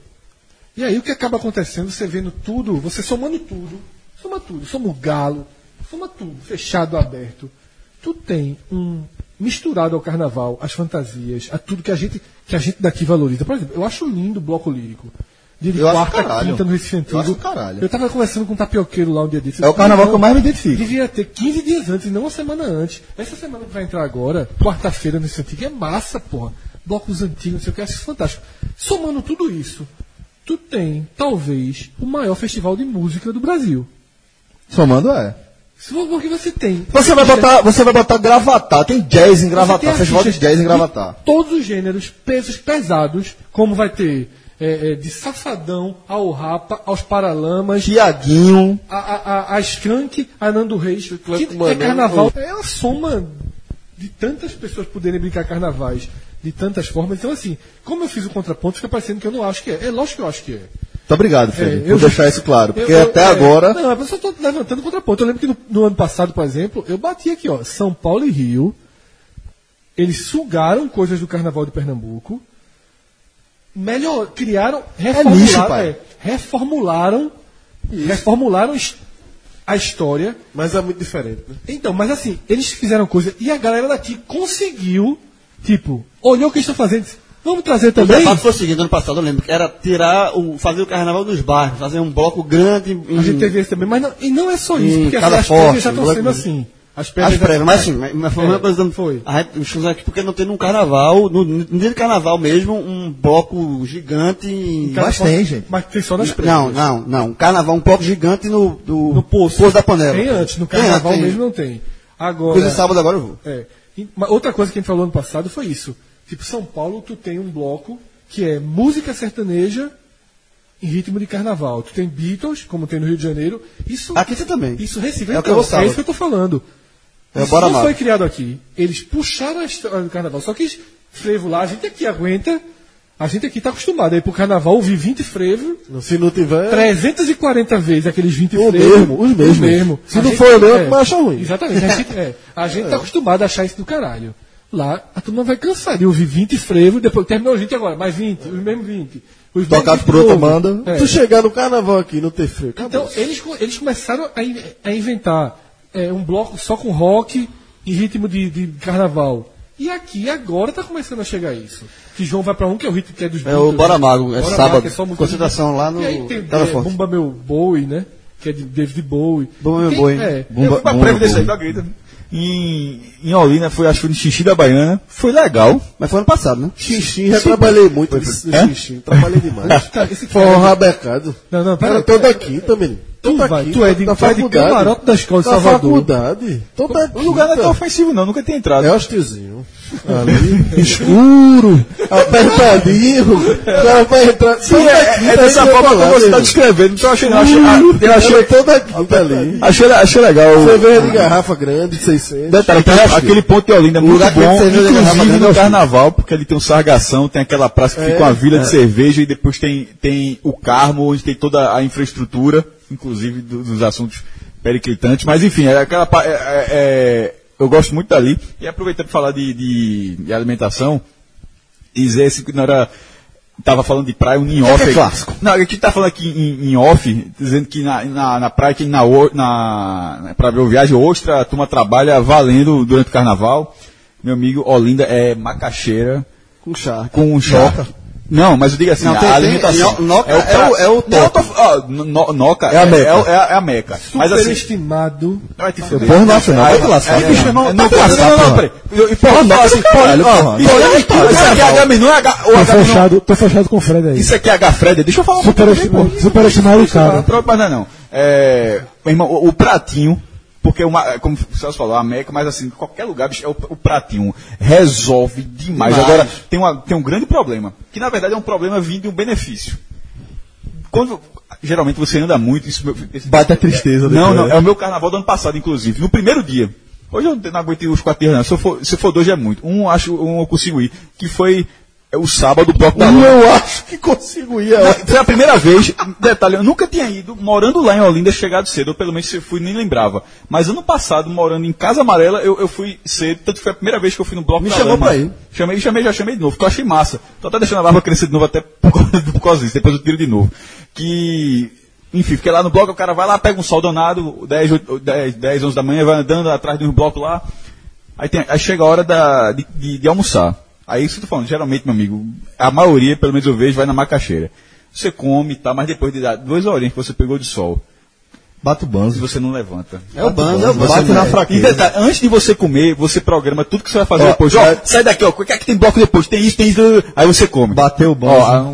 Speaker 5: E aí o que acaba acontecendo, você vendo tudo, você somando tudo, soma tudo, soma o galo, soma tudo, fechado, aberto. Tu tem um misturado ao carnaval, às fantasias, a tudo que a gente que a gente daqui valoriza. Por exemplo, eu acho lindo o bloco lírico. Dia de
Speaker 2: Eu acho
Speaker 5: quarta,
Speaker 2: caralho.
Speaker 5: quinta no Recife
Speaker 2: Eu
Speaker 5: Antigo.
Speaker 2: acho caralho.
Speaker 5: Eu tava conversando com um tapioqueiro lá um dia desses.
Speaker 2: É o carnaval
Speaker 5: Não,
Speaker 2: que eu mais me identifico.
Speaker 5: Devia ter 15 dias antes, e não uma semana antes. Essa semana que vai entrar agora, quarta-feira nesse antigo, é massa, porra. Blocos antigos, não sei o que, acho fantástico. Somando tudo isso, tu tem, talvez, o maior festival de música do Brasil.
Speaker 2: Somando é.
Speaker 5: Se for- Porque você tem.
Speaker 2: Você vai botar, você vai botar gravatar, tem jazz em gravatar, festival de jazz em gravatar.
Speaker 5: Todos os gêneros, pesos pesados, como vai ter é, é, de Safadão ao Rapa, aos Paralamas,
Speaker 2: Tiaguinho,
Speaker 5: a, a, a, a Skank, a Nando Reis, que é
Speaker 4: Mano,
Speaker 5: carnaval. É a soma de tantas pessoas poderem brincar carnavais de tantas formas. Então, assim, como eu fiz o contraponto, fica parecendo que eu não acho que é. É lógico que eu acho que é.
Speaker 2: Muito obrigado, Felipe,
Speaker 5: É,
Speaker 2: por deixar isso claro. Porque
Speaker 5: Eu- eu-
Speaker 2: até
Speaker 5: é,
Speaker 2: agora.
Speaker 5: Não, eu só estou levantando contraponto. Eu lembro que no, no ano passado, por exemplo, eu bati aqui, ó, São Paulo e Rio. Eles sugaram coisas do carnaval de Pernambuco. Melhor, criaram, reformularam,
Speaker 2: nicho, pai.
Speaker 5: é, reformularam, reformularam his- a história.
Speaker 4: Mas é muito diferente, né?
Speaker 5: Então, mas assim, eles fizeram coisa e a galera daqui conseguiu, tipo, olhou o que eles estão fazendo, disse, vamos trazer
Speaker 3: O
Speaker 5: também.
Speaker 3: debate foi o seguinte, ano passado eu lembro, que era tirar o, fazer o carnaval dos bairros, fazer um bloco grande em,
Speaker 5: A gente teve esse também, mas não, e não é só isso, porque
Speaker 3: cada
Speaker 5: as
Speaker 3: forte,
Speaker 5: prévias já estão sendo assim. As
Speaker 3: as
Speaker 5: prévias já-
Speaker 3: prévias, mas assim, mas, foi uma
Speaker 5: É,
Speaker 3: coisa dando-
Speaker 5: foi.
Speaker 3: A gente, aqui, porque não tem num carnaval, no, no dia de carnaval mesmo, um bloco gigante em-
Speaker 2: Mas tem, gente.
Speaker 5: Mas tem só nas prévias.
Speaker 3: Não, não, não. Carnaval, um bloco gigante no, do,
Speaker 5: No poço.
Speaker 3: da panela.
Speaker 5: Tem antes, no
Speaker 3: Tem,
Speaker 5: carnaval
Speaker 3: tem.
Speaker 5: mesmo não tem. Agora.
Speaker 3: Coisa de sábado agora eu vou.
Speaker 5: É. Outra coisa que a gente falou ano passado foi isso. Tipo, São Paulo, tu tem um bloco que é música sertaneja em ritmo de carnaval. Tu tem Beatles, como tem no Rio de Janeiro. Isso,
Speaker 3: Aqui tem também.
Speaker 5: isso Recife.
Speaker 3: É
Speaker 5: então,
Speaker 3: eu sábado.
Speaker 5: isso que eu tô falando.
Speaker 3: É
Speaker 5: isso
Speaker 3: Bora
Speaker 5: não foi criado aqui. Eles puxaram a história do carnaval. Só que frevo lá, a gente aqui aguenta. A gente aqui tá acostumado aí pro carnaval ouvir 20 frevos.
Speaker 4: Se não tiver.
Speaker 5: 340 vezes aqueles 20
Speaker 4: O
Speaker 5: frevos.
Speaker 4: mesmo, os mesmos.
Speaker 5: mesmo.
Speaker 4: Se
Speaker 5: A
Speaker 4: não
Speaker 5: gente-
Speaker 4: for o mesmo,
Speaker 5: é,
Speaker 4: achar ruim.
Speaker 5: Exatamente. A gente, é, a gente tá acostumado a achar isso do caralho. Lá, a turma vai cansar de ouvir 20 frevos, depois terminou 20 agora, mais 20, os mesmos 20. Os mesmos
Speaker 2: Tocado
Speaker 5: 20
Speaker 2: por outra banda.
Speaker 5: É.
Speaker 4: Tu chegar no carnaval aqui e não ter acabou.
Speaker 5: Então, eles, eles começaram a, in- a inventar é, um bloco só com rock em ritmo de, de carnaval. E aqui agora tá começando a chegar isso. Que João vai pra um que é o ritmo que é dos
Speaker 3: É o
Speaker 5: Beatles,
Speaker 3: Bora
Speaker 5: né?
Speaker 3: Mago, é
Speaker 5: Bora
Speaker 3: sábado.
Speaker 5: Mago, é
Speaker 3: Concentração lá no
Speaker 5: E aí tem é. Bumba Meu Bowie, né? Que é de David Bowie.
Speaker 3: Bumba Meu Bowie.
Speaker 5: É,
Speaker 7: Eu fui pra
Speaker 2: Bumba-
Speaker 7: prévia desse aí,
Speaker 2: Bumba.
Speaker 7: Em, em Olinda, foi, acho que foi no Xixi da Baiana. Foi legal.
Speaker 3: Mas foi ano passado, né?
Speaker 4: Xixi, já trabalhei muito nesse
Speaker 7: Hã?
Speaker 4: xixi. Trabalhei demais.
Speaker 5: Esse
Speaker 4: Foi
Speaker 5: cara-
Speaker 4: um rabecado.
Speaker 5: Não, não, pera
Speaker 4: Era
Speaker 5: aí.
Speaker 4: toda quinta, menino.
Speaker 5: Tu
Speaker 4: Toda
Speaker 5: vai,
Speaker 4: quinta,
Speaker 5: tu é de-
Speaker 4: da
Speaker 5: tu é de camarote da escola de
Speaker 4: da
Speaker 5: Salvador.
Speaker 4: faculdade. Toda
Speaker 7: O lugar não é tão
Speaker 4: quinta.
Speaker 7: ofensivo, não. Nunca tinha entrado.
Speaker 4: É hostilzinho. Escuro, apertadinho, o cara vai entrar.
Speaker 7: Sim, é, é dessa forma que você está descrevendo. Então eu achei, eu achei, eu achei,
Speaker 4: toda quinta ali.
Speaker 7: achei, achei legal.
Speaker 4: Cerveja de garrafa grande, 600.
Speaker 7: Detalhe, aquele, aquele ponto de Olinda é muito bom, inclusive
Speaker 3: grande é
Speaker 7: no carnaval, porque ali tem o Sargação, tem aquela praça que fica uma vila de cerveja e depois tem, tem o Carmo, onde tem toda a infraestrutura, inclusive do- dos assuntos periclitantes. Mas enfim, é aquela, é- é- é- eu gosto muito dali. E aproveitando para falar de, de, de alimentação, dizer esse que não era. Tava falando de praia, um em off.
Speaker 3: é
Speaker 7: aí.
Speaker 3: clássico.
Speaker 7: Não, a gente tá falando aqui em, em off, dizendo que na, na, na praia, que na, na, na pra ver o viagem ostra, a turma trabalha valendo durante o carnaval. Meu amigo Olinda é macaxeira
Speaker 3: Com chá.
Speaker 7: com um chá. Não, mas eu digo assim,
Speaker 3: Não,
Speaker 7: a
Speaker 3: tem- tem-
Speaker 7: alimentação.
Speaker 3: no- noca
Speaker 7: o
Speaker 3: é
Speaker 7: pra-
Speaker 3: o- é o
Speaker 7: Não,
Speaker 3: top.
Speaker 7: no- noca
Speaker 2: É a meca.
Speaker 7: É, é, é a meca. Mas assim,
Speaker 5: Superestimado.
Speaker 7: Vai te fuder.
Speaker 2: Porra nacional, vai te
Speaker 7: É, é,
Speaker 2: bicho,
Speaker 7: não,
Speaker 2: não,
Speaker 7: não,
Speaker 2: tá
Speaker 7: não, não, não,
Speaker 2: porra.
Speaker 7: peraí. E porra, não, assim, porra,
Speaker 2: porra.
Speaker 7: isso aqui- é H, não é H, o
Speaker 6: Tô
Speaker 7: H, não.
Speaker 6: fechado, tô fechado com o Fred aí.
Speaker 7: Isso aqui é H Fred, deixa eu falar um pouquinho,
Speaker 6: Superestimado, cara.
Speaker 7: Não é não. É, meu irmão, o pratinho, porque uma, como o Celso falou, a Meca, mas assim, qualquer lugar, bicho, é o, o pratinho resolve demais. Agora, tem, uma, tem um grande problema, que na verdade é um problema vindo de um benefício. Quando, geralmente você anda muito, isso... Esse,
Speaker 2: Bate a tristeza
Speaker 7: Não,
Speaker 2: depois,
Speaker 7: não,
Speaker 2: né?
Speaker 7: é o meu carnaval do ano passado, inclusive, no primeiro dia. Hoje eu não aguento ir os quatro dias, não. Se eu for, se eu for dois já é muito. Um, acho, um eu consigo ir, que foi é, o sábado, o bloco da.
Speaker 2: Eu acho que consigo ir.
Speaker 7: Não, Foi a primeira vez, detalhe, eu nunca tinha ido, morando lá em Olinda, chegado cedo, ou pelo menos se eu fui, nem lembrava. Mas ano passado, morando em Casa Amarela, eu, eu fui cedo, tanto que foi a primeira vez que eu fui no Bloco
Speaker 3: Me
Speaker 7: da
Speaker 3: chamou
Speaker 7: Lama.
Speaker 3: pra ir.
Speaker 7: Chamei, chamei, já chamei de novo, porque eu achei massa. Tô até deixando a barba crescer de novo, até por causa, por causa disso, depois eu tiro de novo. Que, enfim, fiquei lá no bloco, o cara vai lá, pega um sol danado, 10, 8, 10, 10 11 da manhã, vai andando atrás de um bloco lá, Aí, tem- aí chega a hora da, de, de- de almoçar. Aí isso que eu tô falando, geralmente, meu amigo, a maioria, pelo menos eu vejo, vai na macaxeira. Você come e tá, mas depois de duas horinhas que você pegou de sol,
Speaker 2: Bate o banzo.
Speaker 7: você não levanta.
Speaker 3: É o banzo, é o banzo.
Speaker 2: Bate na
Speaker 7: E
Speaker 2: fraqueza.
Speaker 7: detalhe, antes de você comer, você programa tudo que você vai fazer
Speaker 2: Ó,
Speaker 7: depois. Ó,
Speaker 2: é-
Speaker 7: sai daqui, ó, o que é que tem bloco depois? Tem isso, tem isso. Aí você come.
Speaker 2: Bateu o banzo.
Speaker 7: Ó,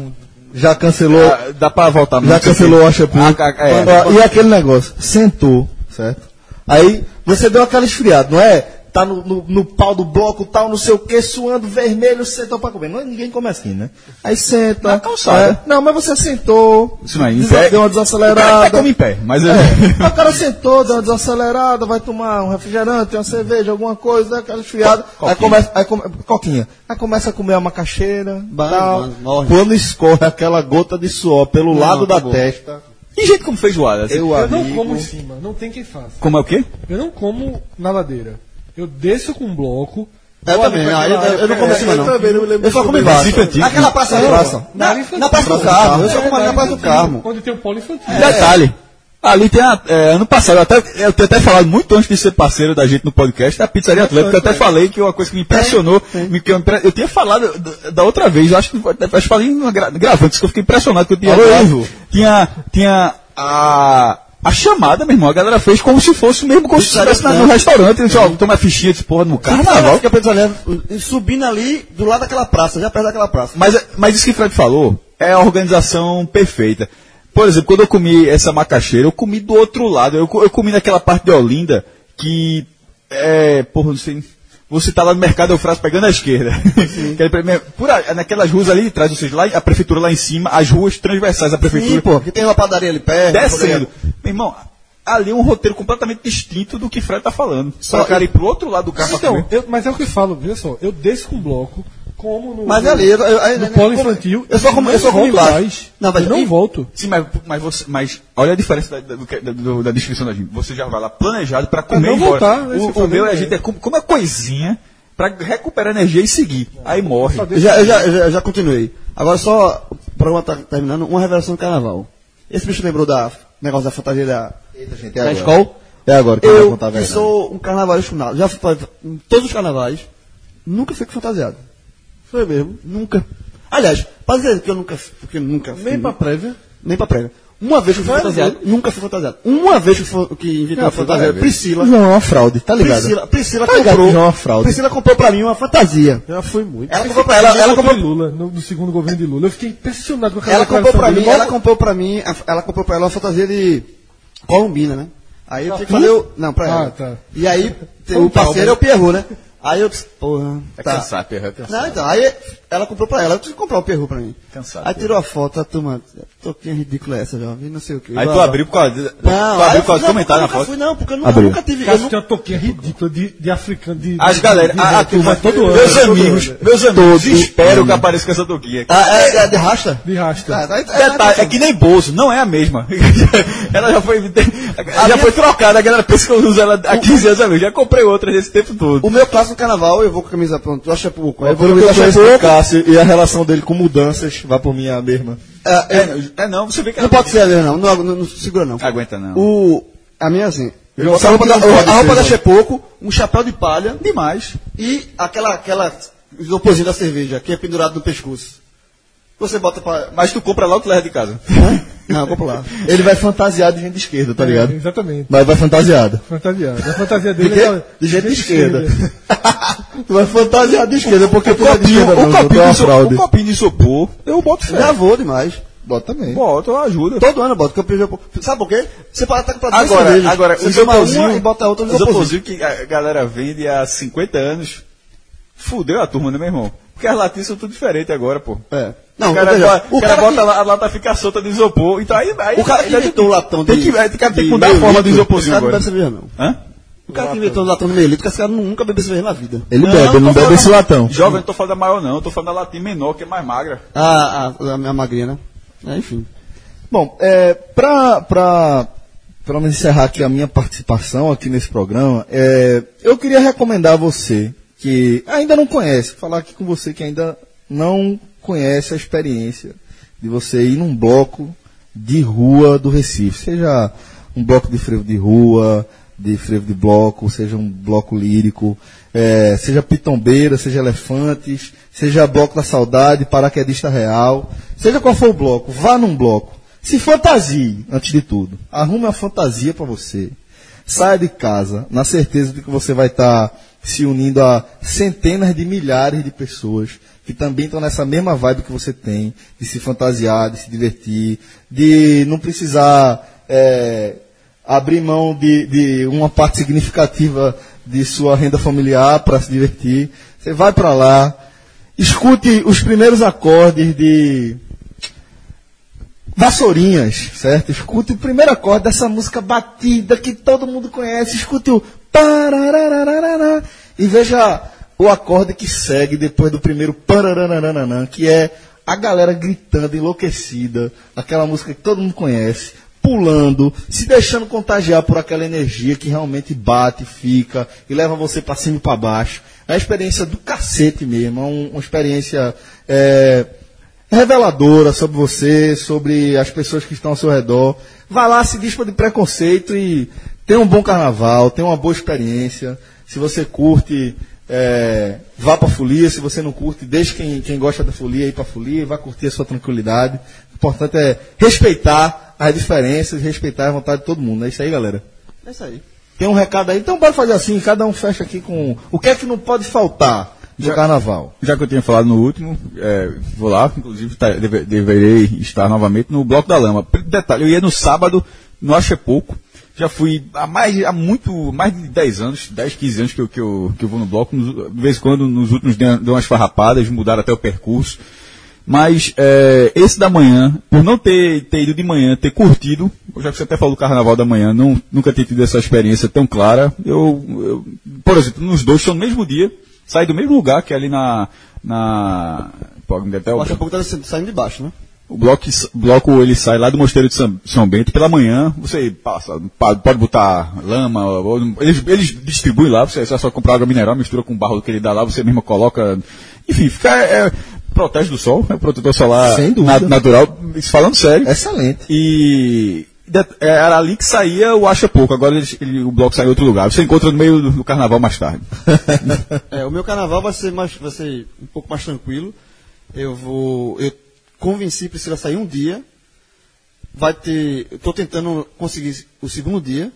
Speaker 2: já cancelou.
Speaker 7: ah, dá pra voltar.
Speaker 2: já cancelou a shampoo.
Speaker 7: Ah, ah, é.
Speaker 2: E aquele negócio, sentou, certo? Aí você deu aquela esfriada, não é? Tá no, no, no pau do bloco, tal, não sei o que, suando vermelho, sentou pra comer. Não, é- ninguém come assim, né? Aí senta.
Speaker 7: Na calçada.
Speaker 2: é, não, mas você sentou.
Speaker 7: Isso não é, em pé.
Speaker 2: Deu uma desacelerada.
Speaker 7: até come em pé, mas...
Speaker 2: É. Aí o cara sentou, deu uma desacelerada, vai tomar um refrigerante, uma cerveja, alguma coisa, dá aquela esfriada.
Speaker 7: Co-
Speaker 2: Aí
Speaker 7: coquinha.
Speaker 2: começa, aí come, coquinha. Aí começa a comer a macaxeira, tal. Quando escorre aquela gota de suor pelo lado da
Speaker 3: acabou.
Speaker 2: testa,
Speaker 7: E jeito como fez o Wallace?
Speaker 2: eu,
Speaker 5: Eu não como em cima, não tem quem faça.
Speaker 7: Como é o quê?
Speaker 5: Eu não como na ladeira. Eu desço com um bloco.
Speaker 3: Eu também, ah,
Speaker 5: aquela
Speaker 3: eu, eu não cima,
Speaker 5: É,
Speaker 3: não.
Speaker 4: também não me lembro
Speaker 3: Eu só como embaixo.
Speaker 7: Recife Antigo.
Speaker 3: Aquela praça praça.
Speaker 5: na
Speaker 3: Na,
Speaker 5: infantil.
Speaker 3: na praça do carro. Eu só
Speaker 5: É,
Speaker 3: como ali na praça do carro.
Speaker 5: Onde tem o polo infantil.
Speaker 7: Detalhe. Ali tem a, é, ano passado, eu, até, eu tenho até falado muito antes de ser parceiro da gente no podcast, a Pizzaria Atlética, eu até falei que uma coisa que me impressionou, me, que eu, eu tinha falado da, outra vez, eu acho que acho falei gra, gravando, que eu fiquei impressionado que eu tinha.
Speaker 2: Alô, Ivo.
Speaker 7: tinha, tinha a, a chamada, meu irmão, a galera fez como se fosse mesmo, como se estivesse no restaurante, eles, ó, toma a fichinha, disse, porra, no
Speaker 3: Carnaval,
Speaker 7: carnaval.
Speaker 3: fica pensando, subindo ali do lado daquela praça, já perto daquela praça.
Speaker 7: Mas, mas isso que o Fred falou é a organização perfeita. Por exemplo, quando eu comi essa macaxeira, eu comi do outro lado. Eu, eu comi naquela parte de Olinda que. É. Porra, não sei. Você tá lá no mercado Eufrato pegando a esquerda. Por naquelas ruas ali de trás, ou seja, lá, a prefeitura lá em cima, as ruas transversais da prefeitura
Speaker 3: Sim, pô, que tem uma padaria ali perto.
Speaker 7: descendo. Meu irmão, ali é um roteiro completamente distinto do que Fred tá falando. Só cara ir pro outro lado do carro
Speaker 5: Então, eu- mas é o que eu falo, veja só, eu desço com um bloco, como no,
Speaker 3: Mas
Speaker 5: no,
Speaker 3: ali, eu, eu, eu,
Speaker 5: no
Speaker 3: eu-
Speaker 5: polo infantil,
Speaker 3: Eu só como, eu
Speaker 5: não
Speaker 3: só como
Speaker 5: mais.
Speaker 3: Não, mas
Speaker 5: eu não
Speaker 3: e-
Speaker 5: volto.
Speaker 7: Sim, mas, mas, você, mas olha a diferença da, da, da- da descrição da gente. Você já vai lá planejado para comer
Speaker 5: não
Speaker 7: e ir embora.
Speaker 5: voltar, é
Speaker 7: o,
Speaker 5: eu
Speaker 7: o meu,
Speaker 5: falei,
Speaker 7: a gente é como, como uma coisinha para recuperar energia e seguir. Aí morre.
Speaker 3: Eu já, eu já, eu já, eu já continuei. Agora só, o programa tá terminando, uma revelação do carnaval. Esse bicho lembrou da negócio da fantasia da,
Speaker 2: Eita, gente, é
Speaker 3: da escola?
Speaker 2: É agora que eu vou
Speaker 3: Eu,
Speaker 2: contar a verdade.
Speaker 3: sou um carnavalesco nada, já fui pra, em todos os carnavais, nunca fico fantasiado.
Speaker 4: Foi mesmo.
Speaker 3: Nunca. Aliás, pra dizer que eu nunca, porque eu nunca
Speaker 4: Nem
Speaker 3: fui-
Speaker 4: pra prévia.
Speaker 3: nem pra prévia. Uma vez que eu fui
Speaker 4: Sério?
Speaker 3: fantasiado, nunca fui fantasiado. Uma vez que, foi, que inventou a fantasia, Priscila.
Speaker 2: João é uma fraude, tá ligado?
Speaker 3: Priscila, Priscila
Speaker 2: Tá ligado
Speaker 3: comprou.
Speaker 2: João é uma fraude.
Speaker 3: Priscila comprou pra mim uma fantasia.
Speaker 4: Já fui muito.
Speaker 3: Ela comprou pra ela, ela comprou,
Speaker 5: Lula, no, no segundo governo de Lula. Eu fiquei impressionado com aquela
Speaker 3: ela comprou
Speaker 5: declaração
Speaker 3: pra
Speaker 5: dele.
Speaker 3: mim, ela comprou pra mim, a- ela comprou pra ela uma fantasia de colombina, né? Aí eu tinha que fazer o. Não, pra
Speaker 5: Ah,
Speaker 3: ela.
Speaker 5: tá.
Speaker 3: E aí,
Speaker 5: Foi
Speaker 3: o parceiro
Speaker 5: trauma.
Speaker 3: é o Pierrot, né? Aí eu disse, porra.
Speaker 7: É
Speaker 3: tá.
Speaker 7: cansar, perra, é cansar.
Speaker 3: Não, então, aí ela comprou pra ela, eu tive que comprar o perru pra mim.
Speaker 7: Cansado,
Speaker 3: Aí
Speaker 7: pô.
Speaker 3: tirou a foto, a turma, toquinha ridícula é essa, jovem, não sei o quê.
Speaker 7: Aí tu abriu por causa de, tu
Speaker 3: Não, aí
Speaker 7: abriu
Speaker 3: eu
Speaker 7: por causa do comentário na
Speaker 3: eu
Speaker 7: foto.
Speaker 3: fui, não, porque eu nunca, nunca tive. Eu
Speaker 5: Cássio
Speaker 3: nu-
Speaker 5: tem uma toquinha ridícula de, de africano. De,
Speaker 7: As
Speaker 5: de-
Speaker 7: galera,
Speaker 5: de-
Speaker 7: a, a turma,
Speaker 5: todo ano.
Speaker 7: meus amigos, meus amigos, espero que apareça com essa toquinha.
Speaker 3: Ah, é, é de rasta?
Speaker 5: De rasta.
Speaker 3: Ah, tá, é,
Speaker 7: Detalhe, é que nem Bozo, não é a mesma. ela já foi, já foi trocada, a galera pensa que eu uso ela há 15 anos, amigo. Já comprei outra nesse tempo todo.
Speaker 3: O meu clássico carnaval, eu vou com a camisa pronta, eu acho pouco. Eu vou com
Speaker 2: que
Speaker 3: a
Speaker 2: eu
Speaker 3: camisa.
Speaker 2: Cássio e a relação dele com mudanças, vai por mim a mesma.
Speaker 3: É, é,
Speaker 7: É, não, você vê que
Speaker 3: não pode ser a mesma, não. Não, não, não segura, não.
Speaker 7: Aguenta não.
Speaker 3: O, a minha assim.
Speaker 2: Eu
Speaker 3: a
Speaker 2: sabe
Speaker 3: roupa da, a roupa da
Speaker 2: né?
Speaker 3: Chepoco, um chapéu de palha
Speaker 7: Demais.
Speaker 3: e aquela, aquela isoporzinho da cerveja, que é pendurado no pescoço. Você bota pra.
Speaker 7: Mas tu compra lá ou tu leva de casa?
Speaker 3: Não, eu compro lá.
Speaker 2: Ele vai fantasiado de gente de esquerda, tá ligado?
Speaker 5: É, exatamente.
Speaker 2: Mas vai fantasiado.
Speaker 5: Fantasiado. A fantasia
Speaker 2: De,
Speaker 5: dele é.
Speaker 2: de gente de esquerda. tu vai fantasiado de esquerda, porque tu não é de esquerda, não.
Speaker 7: o,
Speaker 2: tu é
Speaker 7: copinho
Speaker 2: uma
Speaker 7: de isopor, de eu boto fé.
Speaker 3: Já vou demais.
Speaker 2: Bota também.
Speaker 7: Boto, ajuda.
Speaker 3: Todo ano porque eu isopor. Sabe por quê? Você pode estar com duas
Speaker 7: Agora,
Speaker 3: cervejas.
Speaker 7: agora,
Speaker 3: você
Speaker 7: o isoporzinho,
Speaker 3: uma e bota outra no isoporzinho
Speaker 7: que a galera vende há 50 anos, fudeu a turma, né, meu irmão? Porque as latinhas são tudo diferente agora, pô.
Speaker 3: É. Não,
Speaker 7: o cara,
Speaker 3: veja,
Speaker 7: bota,
Speaker 3: o
Speaker 7: cara
Speaker 3: cara
Speaker 7: bota lá, a lata fica solta do isopor, então aí... aí
Speaker 3: O cara que inventou o latão de.
Speaker 7: Tem que, o cara tem que
Speaker 3: de
Speaker 7: mudar a forma do isoporzinho
Speaker 3: Esse cara não
Speaker 7: agora.
Speaker 3: bebe cerveja, não.
Speaker 7: Hã?
Speaker 3: O cara que inventou o latão de meio litro, que esse cara nunca bebeu cerveja na vida.
Speaker 2: Ele bebe, ele não bebe esse
Speaker 7: da-
Speaker 2: latão.
Speaker 7: Jovem, não tô falando da maior não, eu tô falando da latinha menor, que é mais magra.
Speaker 3: Ah, a, a minha magrinha, né? É, enfim.
Speaker 2: Bom, é, para pra, pra me encerrar aqui a minha participação aqui nesse programa, é, eu queria recomendar a você que ainda não conhece, falar aqui com você que ainda não conhece a experiência de você ir num bloco de rua do Recife, seja um bloco de frevo de rua, de frevo de bloco, seja um bloco lírico, é, seja pitombeira, seja elefantes, seja bloco da saudade, paraquedista real, seja qual for o bloco, vá num bloco. Se fantasie, antes de tudo. Arrume uma fantasia para você. Saia de casa na certeza de que você vai estar se unindo a centenas de milhares de pessoas que também estão nessa mesma vibe que você tem, de se fantasiar, de se divertir, de não precisar é, abrir mão de, de uma parte significativa de sua renda familiar para se divertir. Você vai para lá, escute os primeiros acordes de Vassourinhas, certo? Escute o primeiro acorde dessa música batida que todo mundo conhece. Escute o e veja o acorde que segue depois do primeiro que é a galera gritando, enlouquecida, aquela música que todo mundo conhece, pulando, se deixando contagiar por aquela energia que realmente bate, fica e leva você para cima e para baixo. É uma experiência do cacete mesmo, é um- uma experiência é, reveladora sobre você, sobre as pessoas que estão ao seu redor. Vá lá, se dispa de preconceito e tenha um bom carnaval, tenha uma boa experiência. Se você curte, é, vá pra folia. Se você não curte, deixe quem, quem gosta da folia ir pra folia e vá curtir a sua tranquilidade. O importante é respeitar as diferenças e respeitar a vontade de todo mundo. É isso aí, galera.
Speaker 3: É isso aí.
Speaker 2: Tem um recado aí, então bora fazer assim, cada um fecha aqui com o que é que não pode faltar no
Speaker 7: Já-
Speaker 2: carnaval.
Speaker 7: Já que eu tinha falado no último, é, vou lá, inclusive tá- deve- deverei estar novamente no Bloco da Lama. Detalhe, eu ia no sábado, no Acho é Pouco, já fui há mais, há muito, mais de 10 anos, 10, 15 anos que eu, que eu, que eu vou no bloco, Nos- de vez em quando nos últimos deu deu umas farrapadas, mudaram até o percurso. Mas é, esse da manhã, por não ter, ter ido de manhã, ter curtido, já que você até falou do carnaval da manhã, não, nunca ter tido essa experiência tão clara, eu, eu, por exemplo, nos dois são no mesmo dia, saí do mesmo lugar, que é ali na. na pô, até o-
Speaker 3: Daqui a pouco tá saindo de baixo, né?
Speaker 7: o bloco, bloco ele sai lá do Mosteiro de São, São Bento pela manhã, você passa, pa- pode botar lama, eles, eles distribuem lá, você é só comprar água mineral, mistura com o barro que ele dá lá, você mesmo coloca, enfim, fica, é, protege do sol, é protetor solar
Speaker 2: Sem dúvida.
Speaker 7: natural, isso falando sério.
Speaker 2: Excelente.
Speaker 7: E era ali que saía o Acha Pouco, agora eles- ele- o bloco sai em outro lugar, você encontra no meio do, carnaval mais tarde.
Speaker 3: É, o meu carnaval vai ser, mais, vai ser um pouco mais tranquilo. Eu vou. Eu convenci Priscila a sair um dia. Vai ter. Tô tentando conseguir o segundo dia.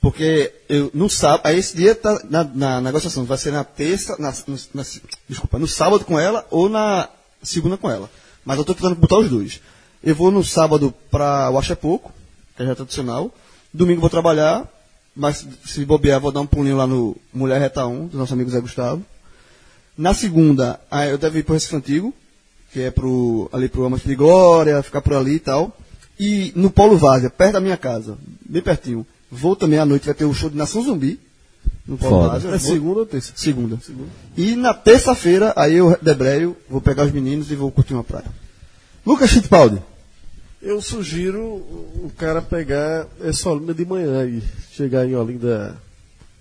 Speaker 3: Porque eu, no sábado. Aí esse dia tá na, na negociação. Vai ser na terça. Na, no, na- desculpa, no sábado com ela ou na segunda com ela. Mas eu tô tentando botar os dois. Eu vou no sábado para o Acha Pouco, que é já tradicional. Domingo vou trabalhar. mas se bobear, vou dar um pulinho lá no Mulher Reta 1, do nosso amigo Zé Gustavo. Na segunda, aí eu devo ir pro Recife Antigo, que é pro, ali pro Amas de Glória, ficar por ali e tal. E no Polo Várzea, perto da minha casa, bem pertinho. Vou também à noite, vai ter o show de Nação Zumbi. No Polo
Speaker 2: Foda.
Speaker 3: Várzea.
Speaker 4: É segunda ou terça?
Speaker 3: Segunda. E na terça-feira, aí eu debreio, vou pegar os meninos e vou curtir uma praia.
Speaker 2: Lucas Fittipaldi.
Speaker 4: Eu sugiro o cara pegar essa Olinda de manhã aí. Chegar em Olinda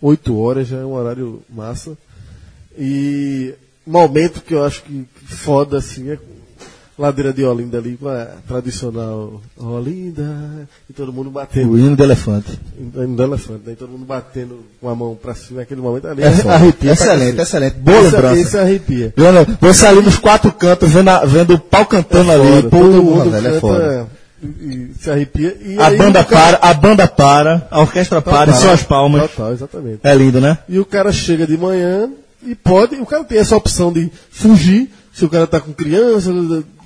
Speaker 4: 8 horas, já é um horário massa. E momento que eu acho que foda assim é ladeira de Olinda ali com a tradicional Olinda e todo mundo batendo.
Speaker 2: O hino do elefante.
Speaker 4: Indo do elefante, né? E todo mundo batendo com a mão pra cima naquele momento ali.
Speaker 2: É
Speaker 4: arrepia
Speaker 2: Excelente, excelente. Boa
Speaker 4: Esse-
Speaker 2: lembrança.
Speaker 4: Esse arrepia.
Speaker 2: Leandro, Você ali nos quatro cantos, vendo, a- vendo o pau cantando ali.
Speaker 4: Foda, todo mundo
Speaker 2: velho, é foda.
Speaker 4: E, e se arrepia. E
Speaker 2: A
Speaker 4: aí
Speaker 2: banda
Speaker 4: o cara-
Speaker 2: para, a banda para, a orquestra para e
Speaker 4: Total,
Speaker 2: só as palmas.
Speaker 4: Total, exatamente.
Speaker 2: É lindo, né?
Speaker 4: E o cara chega de manhã e pode, o cara tem essa opção de fugir, se o cara tá com criança,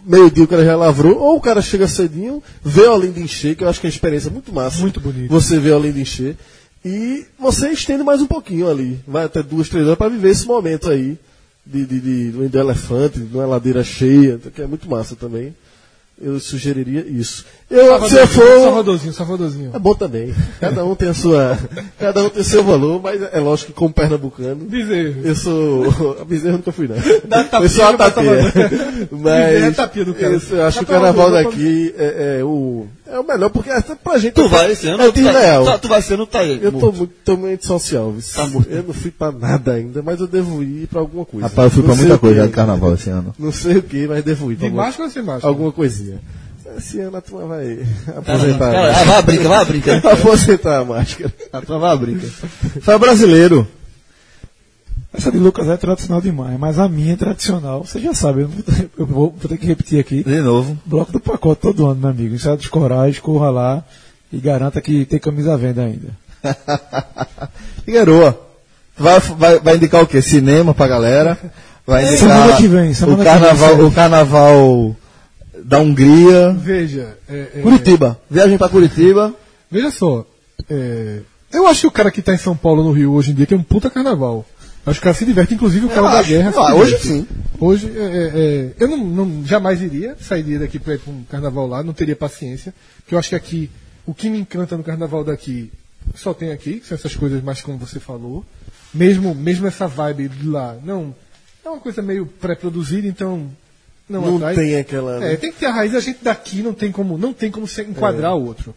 Speaker 4: meio-dia o cara já lavrou, ou o cara chega cedinho, vê o Olinda encher, que eu acho que é uma experiência muito massa.
Speaker 5: Muito bonito.
Speaker 4: Você vê o Olinda encher. E você estende mais um pouquinho ali. Vai até duas, três horas para viver esse momento aí de, de, de, do elefante, de uma ladeira cheia, que é muito massa também. Eu sugeriria isso. Eu, se eu for.
Speaker 5: Salvadorzinho, Salvadorzinho.
Speaker 4: É bom também. Cada um tem a sua. Cada um tem o seu valor, mas é lógico que como pernambucano.
Speaker 5: Bezerro.
Speaker 4: Eu sou. A eu nunca fui, não.
Speaker 5: Dá tapinha
Speaker 4: eu sou a tapinha.
Speaker 5: Bezerra é
Speaker 4: Mas.
Speaker 5: tapinha do cara.
Speaker 4: isso, eu acho que o
Speaker 5: pra-
Speaker 4: carnaval daqui é, é o. É o melhor, porque até pra gente.
Speaker 3: Tu vai esse ano?
Speaker 4: É
Speaker 3: tu, vai,
Speaker 4: desleal.
Speaker 3: tu, tu vai ser no tá aí.
Speaker 4: Eu tô muito, tô muito social.
Speaker 3: Tá morto.
Speaker 4: eu não fui pra nada ainda, mas eu devo ir pra alguma coisa.
Speaker 2: Rapaz, eu fui
Speaker 4: Não
Speaker 2: pra muita coisa de carnaval esse ano.
Speaker 4: Não sei o que, mas devo ir. pra
Speaker 5: De máscara ou sem máscara?
Speaker 4: Alguma coisinha. Esse ano a turma vai aposentar.
Speaker 3: Cara, ah, vai abrir, vai abrir. cara.
Speaker 4: aposentar a máscara.
Speaker 3: A turma vai abrir. cara.
Speaker 2: Foi brasileiro.
Speaker 6: Essa de Lucas é tradicional demais, mas a minha é tradicional. Você já sabe, eu, eu vou, vou ter que repetir aqui.
Speaker 2: De novo.
Speaker 6: Bloco do pacote todo ano, meu amigo. Ensaio dos corais, corra lá e garanta que tem camisa à venda ainda.
Speaker 2: Figueroa. Vai, vai, vai indicar o quê? Cinema pra galera? Vai indicar
Speaker 6: Semana que vem, semana
Speaker 2: o
Speaker 6: que vem,
Speaker 2: carnaval, o carnaval da Hungria.
Speaker 5: Veja, é, é,
Speaker 3: Curitiba. Viagem pra Curitiba.
Speaker 5: veja só. é, eu acho que o cara que tá em São Paulo, no Rio, hoje em dia, tem um puta carnaval. Acho que o cara se diverte, inclusive o cara da guerra.
Speaker 3: Ah, hoje sim.
Speaker 5: Hoje, é, é, é, eu não, não- jamais iria, sairia daqui para ir para um carnaval lá, não teria paciência. Porque eu acho que aqui, o que me encanta no carnaval daqui, só tem aqui, que são essas coisas mais como você falou. Mesmo, mesmo essa vibe de lá, não. É uma coisa meio pré-produzida, então. Não,
Speaker 4: Não
Speaker 5: atrai.
Speaker 4: tem aquela.
Speaker 5: É, tem que ter a raiz, a gente daqui não tem como, não tem como se enquadrar o outro.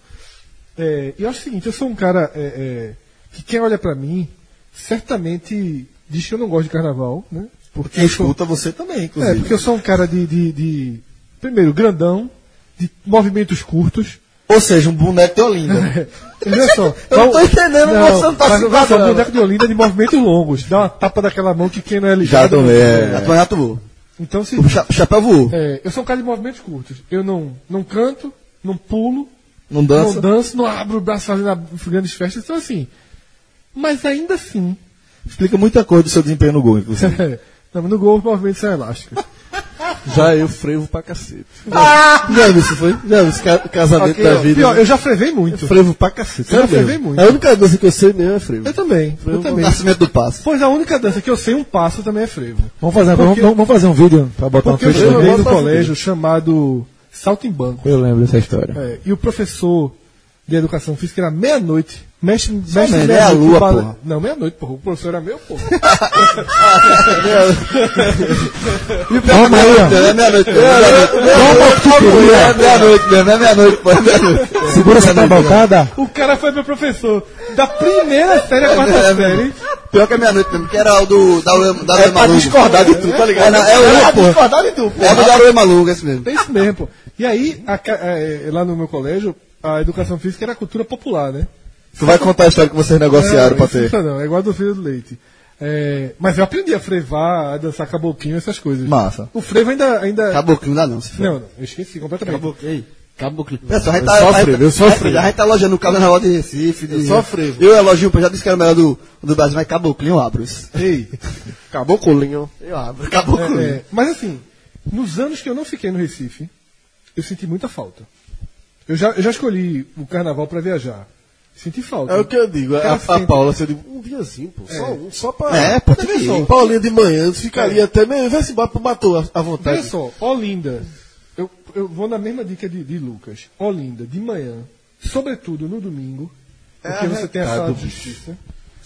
Speaker 5: É, e eu acho o seguinte, eu sou um cara é, é, que quem olha pra mim, certamente diz que eu não gosto de carnaval, né? Porque
Speaker 2: Quem
Speaker 5: eu sou-
Speaker 2: escuta você também,
Speaker 5: é,
Speaker 2: inclusive.
Speaker 5: porque eu sou um cara de, de, de- primeiro, grandão, de movimentos curtos.
Speaker 2: Ou seja, um boneco de Olinda.
Speaker 5: Olha só.
Speaker 2: Eu não tô entendendo, você não tá
Speaker 5: mas, mas, o boneco de Olinda de movimentos longos. Dá uma tapa daquela mão que quem não é
Speaker 2: Já
Speaker 5: ligado.
Speaker 2: tomei,
Speaker 3: A
Speaker 2: é.
Speaker 3: já voou.
Speaker 5: Então, se,
Speaker 3: O cha- chapéu voou.
Speaker 5: é, eu sou um cara de movimentos curtos. Eu não, não canto, não pulo,
Speaker 2: Não dança?
Speaker 5: não danço, não abro o braço fazendo grandes festas. Então, assim. Mas ainda assim.
Speaker 2: Explica muita coisa do seu desempenho no gol, inclusive.
Speaker 5: não, no gol os movimentos são elásticos.
Speaker 4: Já eu frevo pra cacete.
Speaker 3: Ah!
Speaker 4: Já viu isso foi? Já viu ca- casamento
Speaker 5: Ok,
Speaker 4: da vida?
Speaker 5: pior, eu já frevei muito.
Speaker 4: frevo pra cacete.
Speaker 5: Eu já frevei
Speaker 4: mesmo.
Speaker 5: muito.
Speaker 4: A única dança que eu sei mesmo é frevo.
Speaker 5: Eu também. Eu também.
Speaker 3: Nascimento do passo.
Speaker 5: Pois a única dança que eu sei um passo também é frevo.
Speaker 6: Vamos fazer,
Speaker 5: Porque-
Speaker 6: vamos, vamos fazer um vídeo pra botar
Speaker 5: Porque eu
Speaker 6: Facebook.
Speaker 5: estudei no colégio chamado Salto em Banco.
Speaker 6: Eu lembro dessa história.
Speaker 5: É, e o professor de educação física era meia-noite. Mestre, mestre
Speaker 3: meia-
Speaker 5: o bala-
Speaker 3: porra.
Speaker 5: Não, meia-noite, porra. O professor era meu, porra.
Speaker 6: Calma aí, ó.
Speaker 3: É meia-noite. É meia-noite mesmo, é meia-noite, pô. É meia-noite.
Speaker 6: Segura essa cavalcada.
Speaker 5: o cara foi meu professor da primeira série à quarta
Speaker 3: É,
Speaker 5: série.
Speaker 3: Pior que é meia-noite mesmo, que era o do Daruê da
Speaker 2: É pra discordar de tudo, tá ligado?
Speaker 3: É, não, é o
Speaker 2: pra
Speaker 3: porra.
Speaker 2: discordar de tudo,
Speaker 3: É o Daruê Maluco, esse mesmo.
Speaker 5: É isso mesmo, pô. E aí, é, lá no meu colégio, a educação física era cultura popular, né?
Speaker 2: Tu vai contar a história que vocês negociaram pra
Speaker 5: isso
Speaker 2: ter.
Speaker 5: Não, não, é igual a do filho do leite. É, mas eu aprendi a frevar, a dançar caboquinho, essas coisas.
Speaker 2: Massa.
Speaker 5: O frevo ainda. ainda...
Speaker 3: Caboclinho não dá não, se for.
Speaker 5: Não, não, eu esqueci completamente.
Speaker 3: Ei, Caboclinho. Pessoal, a gente
Speaker 4: Eu
Speaker 3: tá,
Speaker 4: só frevo, eu só frevo.
Speaker 3: A gente tá elogiando o carnaval de Recife. De,
Speaker 4: Eu só frevo.
Speaker 3: Eu elogio, eu já disse que era o melhor do, do Brasil, mas Caboclinho eu abro isso.
Speaker 5: Ei,
Speaker 4: Acabou com o linho.
Speaker 3: Eu abro. Caboclinho.
Speaker 5: é, é, mas assim, nos anos que eu não fiquei no Recife, eu senti muita falta. Eu já, eu já escolhi o carnaval para viajar. Senti falta.
Speaker 4: É o que eu digo. A,
Speaker 5: Cara,
Speaker 4: a
Speaker 5: sente-
Speaker 4: Paula, você digo, um diazinho, pô. Só um, só pra.
Speaker 3: É, pô, tem que ir.
Speaker 4: Paulinha de manhã, ficaria até meio. Vai se pro matou à- vontade.
Speaker 5: Olha só, Olinda. Eu, eu vou na mesma dica de, de Lucas. Olinda, de manhã, sobretudo no domingo, porque você tem a sala de justiça.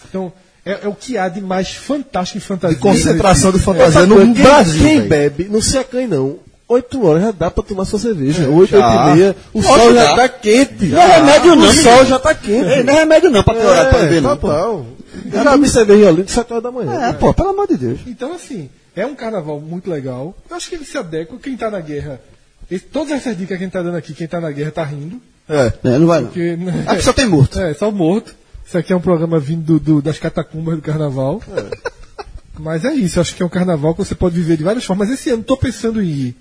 Speaker 5: Então, é, é o que há de mais fantástico em fantasia.
Speaker 2: De concentração de
Speaker 5: nesse-
Speaker 2: fantasia
Speaker 4: Outra
Speaker 2: no Brasil.
Speaker 4: Quem
Speaker 2: velho.
Speaker 4: bebe, não se acanhe não. 8 horas já dá pra tomar sua cerveja. 8,
Speaker 2: já.
Speaker 4: 8 e meia. O
Speaker 3: Pode
Speaker 4: sol já tá quente.
Speaker 3: Não é remédio não,
Speaker 4: O sol já tá quente.
Speaker 3: Ei, não é remédio não, pra piorar, pra ver não.
Speaker 4: total. Já vi cerveja em Olinda 7 horas da manhã.
Speaker 3: É, pô, pelo amor de Deus.
Speaker 5: Então, assim, é um carnaval muito legal. Eu acho que ele se adequa. Quem tá na guerra. esse- todas essas dicas que a gente tá dando aqui, quem tá na guerra tá rindo.
Speaker 2: É.
Speaker 3: É, não vai não.
Speaker 5: Porque, né,
Speaker 3: Aqui só tem morto.
Speaker 5: É, só morto. Isso aqui é um programa vindo do- do- das catacumbas do carnaval. Mas é isso, eu acho que é um carnaval que você pode viver de várias formas. Esse ano tô pensando em ir.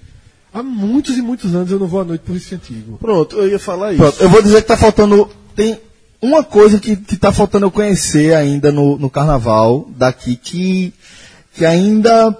Speaker 5: Há muitos e muitos anos eu não vou à noite por Recife Antigo.
Speaker 4: Pronto, eu ia falar isso.
Speaker 2: Pronto, eu vou dizer que tá faltando. Tem uma coisa que, que tá faltando eu conhecer ainda no, no carnaval daqui que, que ainda,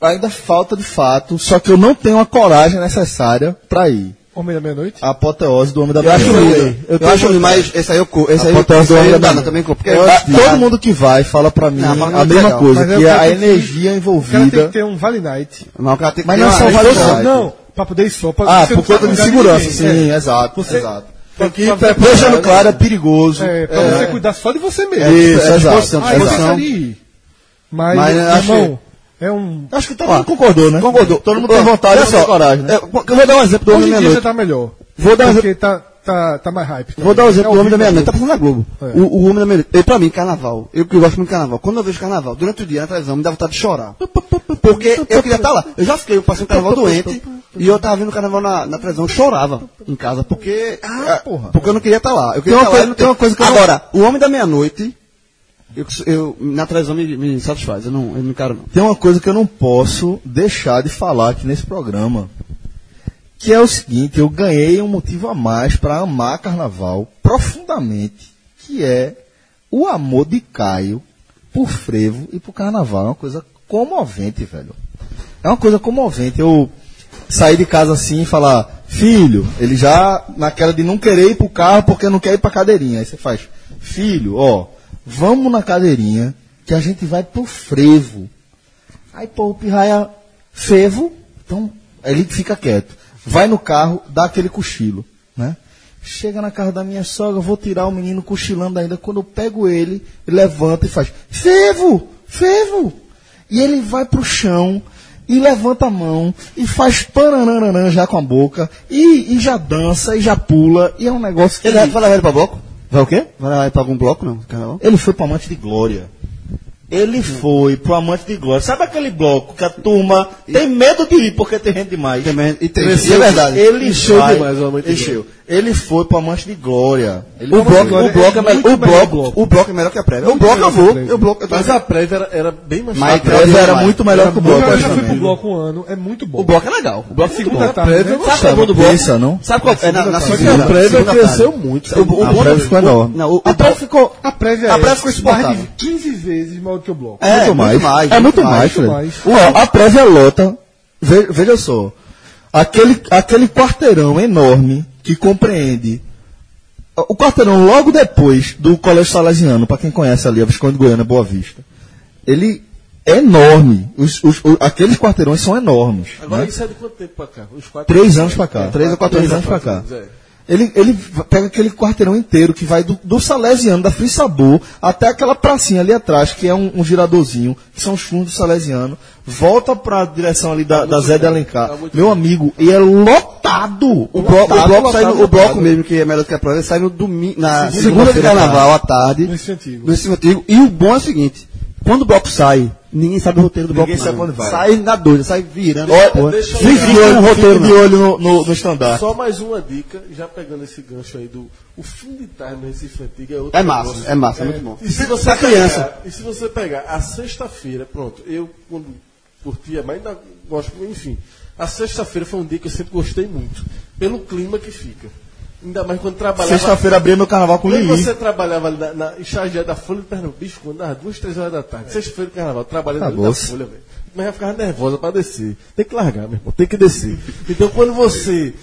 Speaker 2: ainda falta de fato, só que eu não tenho a coragem necessária pra ir.
Speaker 5: Homem da Meia-Noite?
Speaker 2: A apoteose do Homem da
Speaker 3: Eu acho
Speaker 2: Meia-Noite.
Speaker 3: lindo. Eu, acho lindo, mas esse aí eu co- esse aí eu
Speaker 2: Apoteose do Homem
Speaker 3: não
Speaker 2: da
Speaker 3: não,
Speaker 2: Meia-Noite.
Speaker 3: também, co- porque
Speaker 2: Eu-
Speaker 3: é-
Speaker 2: todo mundo que vai fala pra mim
Speaker 3: Não,
Speaker 2: a
Speaker 3: não é
Speaker 2: mesma
Speaker 3: legal.
Speaker 2: coisa,
Speaker 5: Mas é
Speaker 2: que
Speaker 5: cara
Speaker 2: a
Speaker 5: tem que-
Speaker 2: energia
Speaker 5: O cara tem
Speaker 2: envolvida.
Speaker 5: que ter um Vale Night.
Speaker 3: Mas o cara tem que
Speaker 2: Mas
Speaker 3: ter
Speaker 2: não é só Vale Night.
Speaker 5: Não, pra poder ir só. Pra,
Speaker 2: Ah, por
Speaker 5: não
Speaker 2: conta de segurança, sim,
Speaker 5: É.
Speaker 2: exato, exato.
Speaker 5: Pra-
Speaker 2: Deixando claro, é perigoso.
Speaker 5: é, pra você cuidar só de você mesmo.
Speaker 2: Isso,
Speaker 3: é
Speaker 2: exato.
Speaker 5: Aí você ali. Mas,
Speaker 3: eu
Speaker 5: irmão, é um.
Speaker 2: Acho que todo mundo concordou, né?
Speaker 3: Concordou.
Speaker 2: Todo mundo tem vontade
Speaker 3: Olha
Speaker 2: e
Speaker 3: só,
Speaker 2: coragem, né?
Speaker 3: é, Eu vou dar um exemplo do Homem
Speaker 5: Hoje
Speaker 3: da
Speaker 5: em dia já
Speaker 3: Meia-Noite.
Speaker 5: tá melhor.
Speaker 3: Vou dar um
Speaker 5: Porque tá, tá, tá mais hype.
Speaker 3: Vou dar um exemplo
Speaker 5: É
Speaker 3: do Homem da
Speaker 5: horrível.
Speaker 3: Meia-Noite. Tá passando na Globo.
Speaker 5: É.
Speaker 3: O, o Homem da Meia-Noite. Eu, pra mim, carnaval. Eu que gosto muito de carnaval. Quando eu vejo carnaval, durante o dia na televisão, me dá vontade de chorar. Porque eu queria estar lá. Eu já fiquei, eu passei um carnaval doente. E eu tava vendo o carnaval na, na televisão, eu chorava em casa. Porque.
Speaker 2: Ah,
Speaker 3: é,
Speaker 2: porra.
Speaker 3: Porque eu não queria estar lá. Eu queria
Speaker 2: Tem uma
Speaker 3: estar lá
Speaker 2: tem uma coisa que eu não-
Speaker 3: Agora, o Homem da Meia-Noite. Eu, eu- na televisão me, me satisfaz. Eu não, eu não quero, não.
Speaker 2: Tem uma coisa que eu não posso deixar de falar aqui nesse programa. Que é o seguinte, eu ganhei um motivo a mais para amar carnaval profundamente, que é o amor de Caio por frevo e por carnaval. É uma coisa comovente, velho. É uma coisa comovente. Eu sair de casa assim e falar, filho, ele já naquela de não querer ir pro carro porque não quer ir pra cadeirinha. Aí você faz, filho, ó, vamos na cadeirinha que a gente vai pro frevo. Aí, pô, o pirraia frevo, então ele fica quieto. Vai no carro, dá aquele cochilo, né? Chega na casa da minha sogra, vou tirar o menino cochilando ainda. Quando eu pego ele, ele levanta e faz, frevo, frevo. E ele vai pro chão e levanta a mão e faz pananana já com a boca e, e já dança e já pula e é um negócio que
Speaker 3: Ele vai levar ele pra bloco?
Speaker 2: Vai o quê?
Speaker 3: Vai ele pra algum bloco, não? Carnaval?
Speaker 2: Ele foi pro Amante de Glória. Ele foi pro Amante de Glória. Sabe aquele bloco que a turma tem medo de ir porque tem gente demais?
Speaker 3: Tem e tem-
Speaker 2: Cresceu,
Speaker 3: é verdade.
Speaker 2: Ele
Speaker 4: Encheu
Speaker 2: vai-
Speaker 4: demais o Amante de
Speaker 2: encheu. Ele foi pro Amante de Glória. Ele
Speaker 3: O bloco,
Speaker 2: Glória.
Speaker 3: o bloco é, melhor,
Speaker 5: muito
Speaker 3: o bloco, o bloco é melhor que a prévia. O bloco eu vou, eu bloco, eu tô
Speaker 4: Mas a prévia era, era bem mais
Speaker 3: Mas
Speaker 2: A prévia era muito melhor que o
Speaker 5: Eu
Speaker 2: bloco.
Speaker 5: já fui pro bloco um ano, é muito bom.
Speaker 3: O bloco é legal. O bloco é muito
Speaker 5: segunda
Speaker 3: bom.
Speaker 5: tarde,
Speaker 4: prévia eu
Speaker 3: Sabe qual é o bom do bloco?
Speaker 2: Pensa, não?
Speaker 3: Sabe qual é? Na, segunda,
Speaker 4: A prévia cresceu muito.
Speaker 3: O, o,
Speaker 2: A
Speaker 3: bom
Speaker 2: prévia
Speaker 3: do-
Speaker 2: ficou enorme. A prévia
Speaker 3: bloco
Speaker 2: ficou...
Speaker 5: A prévia é
Speaker 2: ficou
Speaker 5: de 15 vezes maior que o bloco.
Speaker 3: É,
Speaker 2: muito mais.
Speaker 3: mais,
Speaker 2: é muito mais,
Speaker 3: mais,
Speaker 5: mais.
Speaker 2: Ó, a prévia lota, ve- veja só, aquele, aquele quarteirão enorme que compreende o quarteirão logo depois do Colégio Salesiano, para quem conhece ali, a Visconde de Goiânia, Boa Vista, ele é enorme. Os, os- o- aqueles quarteirões são enormes.
Speaker 4: Agora
Speaker 2: né?
Speaker 4: isso é de quanto tempo pra cá?
Speaker 2: Três anos pra cá.
Speaker 3: Três ou quatro
Speaker 2: Três
Speaker 3: anos
Speaker 2: pra cá.
Speaker 4: É.
Speaker 2: Ele, ele pega aquele quarteirão inteiro que vai do, do Salesiano, da Free Sabor, até aquela pracinha ali atrás, que é um, um giradorzinho, que são os fundos do Salesiano, volta pra direção ali da, da Zé de Alencar.
Speaker 4: tá
Speaker 2: Meu amigo, e é lotado!
Speaker 3: O bloco, o
Speaker 2: Lotado,
Speaker 3: bloco, sai no-
Speaker 2: lotado,
Speaker 3: o bloco
Speaker 2: lotado.
Speaker 3: mesmo, que é melhor do que a prova, ele sai no domingo, na
Speaker 2: Segunda-
Speaker 3: segunda de carnaval à tarde,
Speaker 5: No Recife Antigo.
Speaker 3: no. E o bom é o seguinte, quando o bloco sai, ninguém sabe o roteiro do bloco.
Speaker 2: Ninguém sabe onde vai.
Speaker 3: Sai na doida, sai virando.
Speaker 2: Olha,
Speaker 4: deixa eu
Speaker 3: Fique roteiro,
Speaker 2: de olho no, no, no estandarte.
Speaker 4: Só mais uma dica, já pegando esse gancho aí do o fim de tarde no Recife Antigo é outro
Speaker 3: É massa,
Speaker 4: negócio.
Speaker 3: é massa, é muito bom.
Speaker 4: E se você
Speaker 3: Pra criança.
Speaker 4: pegar, e se você pegar a sexta-feira, pronto, eu quando curtia, mas ainda gosto, enfim. A sexta-feira foi um dia que eu sempre gostei muito, pelo clima que fica. Ainda mais quando trabalhava.
Speaker 2: Sexta-feira abria meu carnaval com
Speaker 4: Quando
Speaker 2: Lili.
Speaker 4: você trabalhava ali na, na estagiária da Folha do Pernambuco, bicho, quando dava duas, três horas da tarde, sexta-feira do carnaval, trabalhando ali
Speaker 2: Acabou-se.
Speaker 4: Folha, velho. Mas eu ficava nervosa pra descer. Tem que largar, meu irmão, tem que descer. Então quando você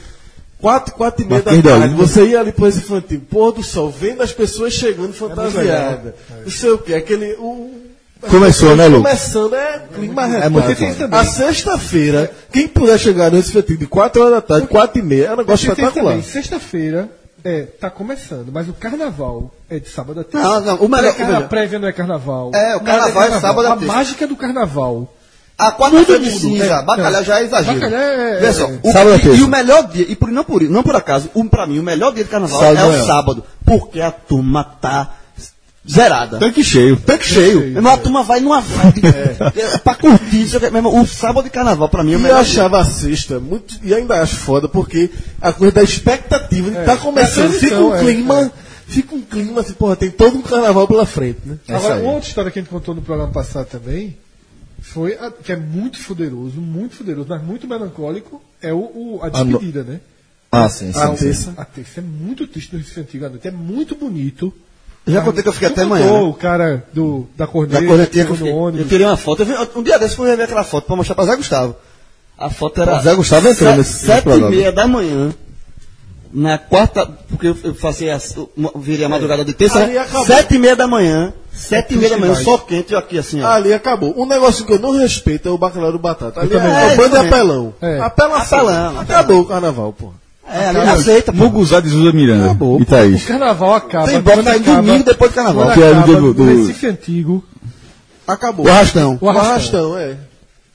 Speaker 4: Quatro, quatro e meia da
Speaker 7: Marquinhos da
Speaker 4: tarde, você ia ali pro Antigo, pôr do sol, vendo as pessoas chegando fantasiadas. Não sei o que, aquele. O,
Speaker 2: Começou, né, Lucas?
Speaker 4: Começando, é clima
Speaker 2: É
Speaker 4: também. A sexta-feira, quem puder chegar Recife Antigo de 4 horas da tarde, 4 e meia, é um negócio espetacular.
Speaker 5: sexta-feira, é, tá começando, mas o carnaval é de sábado a terça.
Speaker 3: Não, não, o melhor- melhor.
Speaker 5: A prévia não é carnaval.
Speaker 3: É, o
Speaker 5: Nada
Speaker 3: carnaval é sábado a
Speaker 5: A
Speaker 3: terça.
Speaker 5: mágica do carnaval.
Speaker 3: A quarta-feira de
Speaker 5: Todo mundo,
Speaker 3: cinza,
Speaker 5: é,
Speaker 3: bacalhau
Speaker 5: é.
Speaker 3: já é exagero.
Speaker 5: Bacalhau é-
Speaker 3: Veja só,
Speaker 5: é.
Speaker 3: o-
Speaker 2: Sábado é
Speaker 3: e,
Speaker 2: terça.
Speaker 3: e o melhor dia, e por, não, por, não por acaso, um, pra mim, o melhor dia de carnaval
Speaker 2: Sábado
Speaker 3: é
Speaker 2: de
Speaker 3: o sábado, porque a turma tá zerada.
Speaker 7: Tanque cheio.
Speaker 3: Tanque cheio. Meu irmão, a turma vai numa vibe. É. pra curtir. isso, irmão, O sábado de carnaval, pra mim, é o
Speaker 4: E eu
Speaker 3: melhor
Speaker 4: achava a sexta muito. E ainda acho foda, porque a coisa da expectativa de estar começando.
Speaker 5: da
Speaker 4: Fica um
Speaker 5: é,
Speaker 4: clima. Fica um clima assim, porra, tem todo um carnaval pela frente, né?
Speaker 5: Agora, outra história que a gente contou no programa passado também, foi a- que é muito fuderoso, muito fuderoso, mas muito melancólico, é o, o- a despedida, né?
Speaker 2: Ah, sim, sim.
Speaker 5: A
Speaker 2: sim.
Speaker 5: terça. A terça é muito triste no Recife Antigo à noite, é muito bonito.
Speaker 3: Eu já contei que eu fiquei até amanhã. né?
Speaker 5: O cara do, da corneta,
Speaker 3: Da cornetinha que eu fiquei. Eu
Speaker 5: ônibus.
Speaker 3: tirei uma foto. Eu vi- um dia desse eu fui rever aquela foto pra mostrar pra Zé Gustavo. A foto era.
Speaker 2: O Zé Gustavo entrou
Speaker 3: se-
Speaker 2: nesse-
Speaker 3: Sete e
Speaker 2: programa.
Speaker 3: meia da manhã. Na quarta. Porque eu, eu fazia. eu virei a madrugada de terça.
Speaker 4: Ali
Speaker 3: né?
Speaker 4: acabou.
Speaker 3: Sete e meia da manhã. Sete e meia da manhã. Sol quente, eu aqui assim, ó.
Speaker 4: Ali acabou. Um negócio que eu não respeito é o bacalhau do batata. Ali
Speaker 3: também.
Speaker 4: é,
Speaker 3: É,
Speaker 4: o bando de
Speaker 3: eu
Speaker 4: apelão.
Speaker 5: É.
Speaker 4: Apelação.
Speaker 3: Apelão,
Speaker 4: Acabou o carnaval, pô.
Speaker 3: É, ali aceita.
Speaker 7: Muguzá de Zuza Miranda.
Speaker 4: Acabou.
Speaker 7: E
Speaker 5: O carnaval acaba.
Speaker 3: Tem bloco
Speaker 5: quando
Speaker 3: aí
Speaker 5: acaba-
Speaker 3: domingo depois do carnaval.
Speaker 5: quando
Speaker 7: Que é do-
Speaker 5: acaba
Speaker 7: do- do-
Speaker 5: no Recife Antigo,
Speaker 4: Acabou.
Speaker 3: O arrastão.
Speaker 5: o
Speaker 4: O
Speaker 5: arrastão.
Speaker 4: arrastão, é.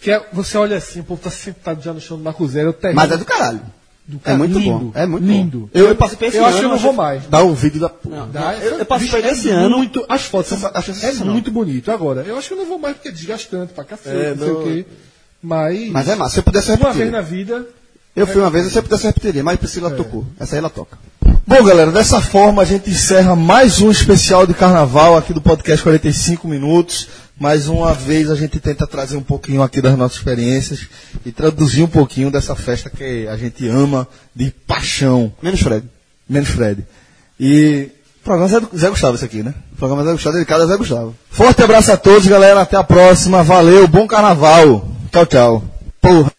Speaker 5: Que é, você olha assim, o povo tá sentado já no chão do Marco Zero, é o
Speaker 3: Mas é do caralho.
Speaker 5: do
Speaker 3: É
Speaker 5: cara.
Speaker 3: muito
Speaker 5: lindo,
Speaker 3: bom. É muito
Speaker 5: lindo.
Speaker 3: bom. Eu, eu participei esse
Speaker 5: Eu
Speaker 3: ano.
Speaker 5: acho que eu não vou mais.
Speaker 4: Dá um vídeo da porra.
Speaker 5: Dá,
Speaker 3: eu- eu participei desse
Speaker 5: é
Speaker 3: ano.
Speaker 5: Muito, as fotos são,
Speaker 3: Acho
Speaker 5: é muito bonito. Agora, eu acho que eu não vou mais porque é desgastante pra cacete,
Speaker 4: É,
Speaker 5: não sei
Speaker 4: não-
Speaker 5: o quê. Mas,
Speaker 3: Mas é massa. Se eu pudesse
Speaker 5: uma
Speaker 3: repetir.
Speaker 5: vez na vida,
Speaker 3: Eu fui uma vez, eu pudesse repetir, mas Priscila tocou. Essa aí ela toca.
Speaker 2: Bom, galera, dessa forma a gente encerra mais um especial de carnaval aqui do podcast 45 minutos. Mais uma vez a gente tenta trazer um pouquinho aqui das nossas experiências e traduzir um pouquinho dessa festa que a gente ama de paixão.
Speaker 3: Menos Fred.
Speaker 2: Menos Fred. E o programa Zé, Zé Gustavo esse aqui, né?
Speaker 3: O programa Zé Gustavo, dedicado a Zé Gustavo.
Speaker 2: Forte abraço a todos, galera. Até a próxima. Valeu, bom carnaval. Tchau, tchau. Porra.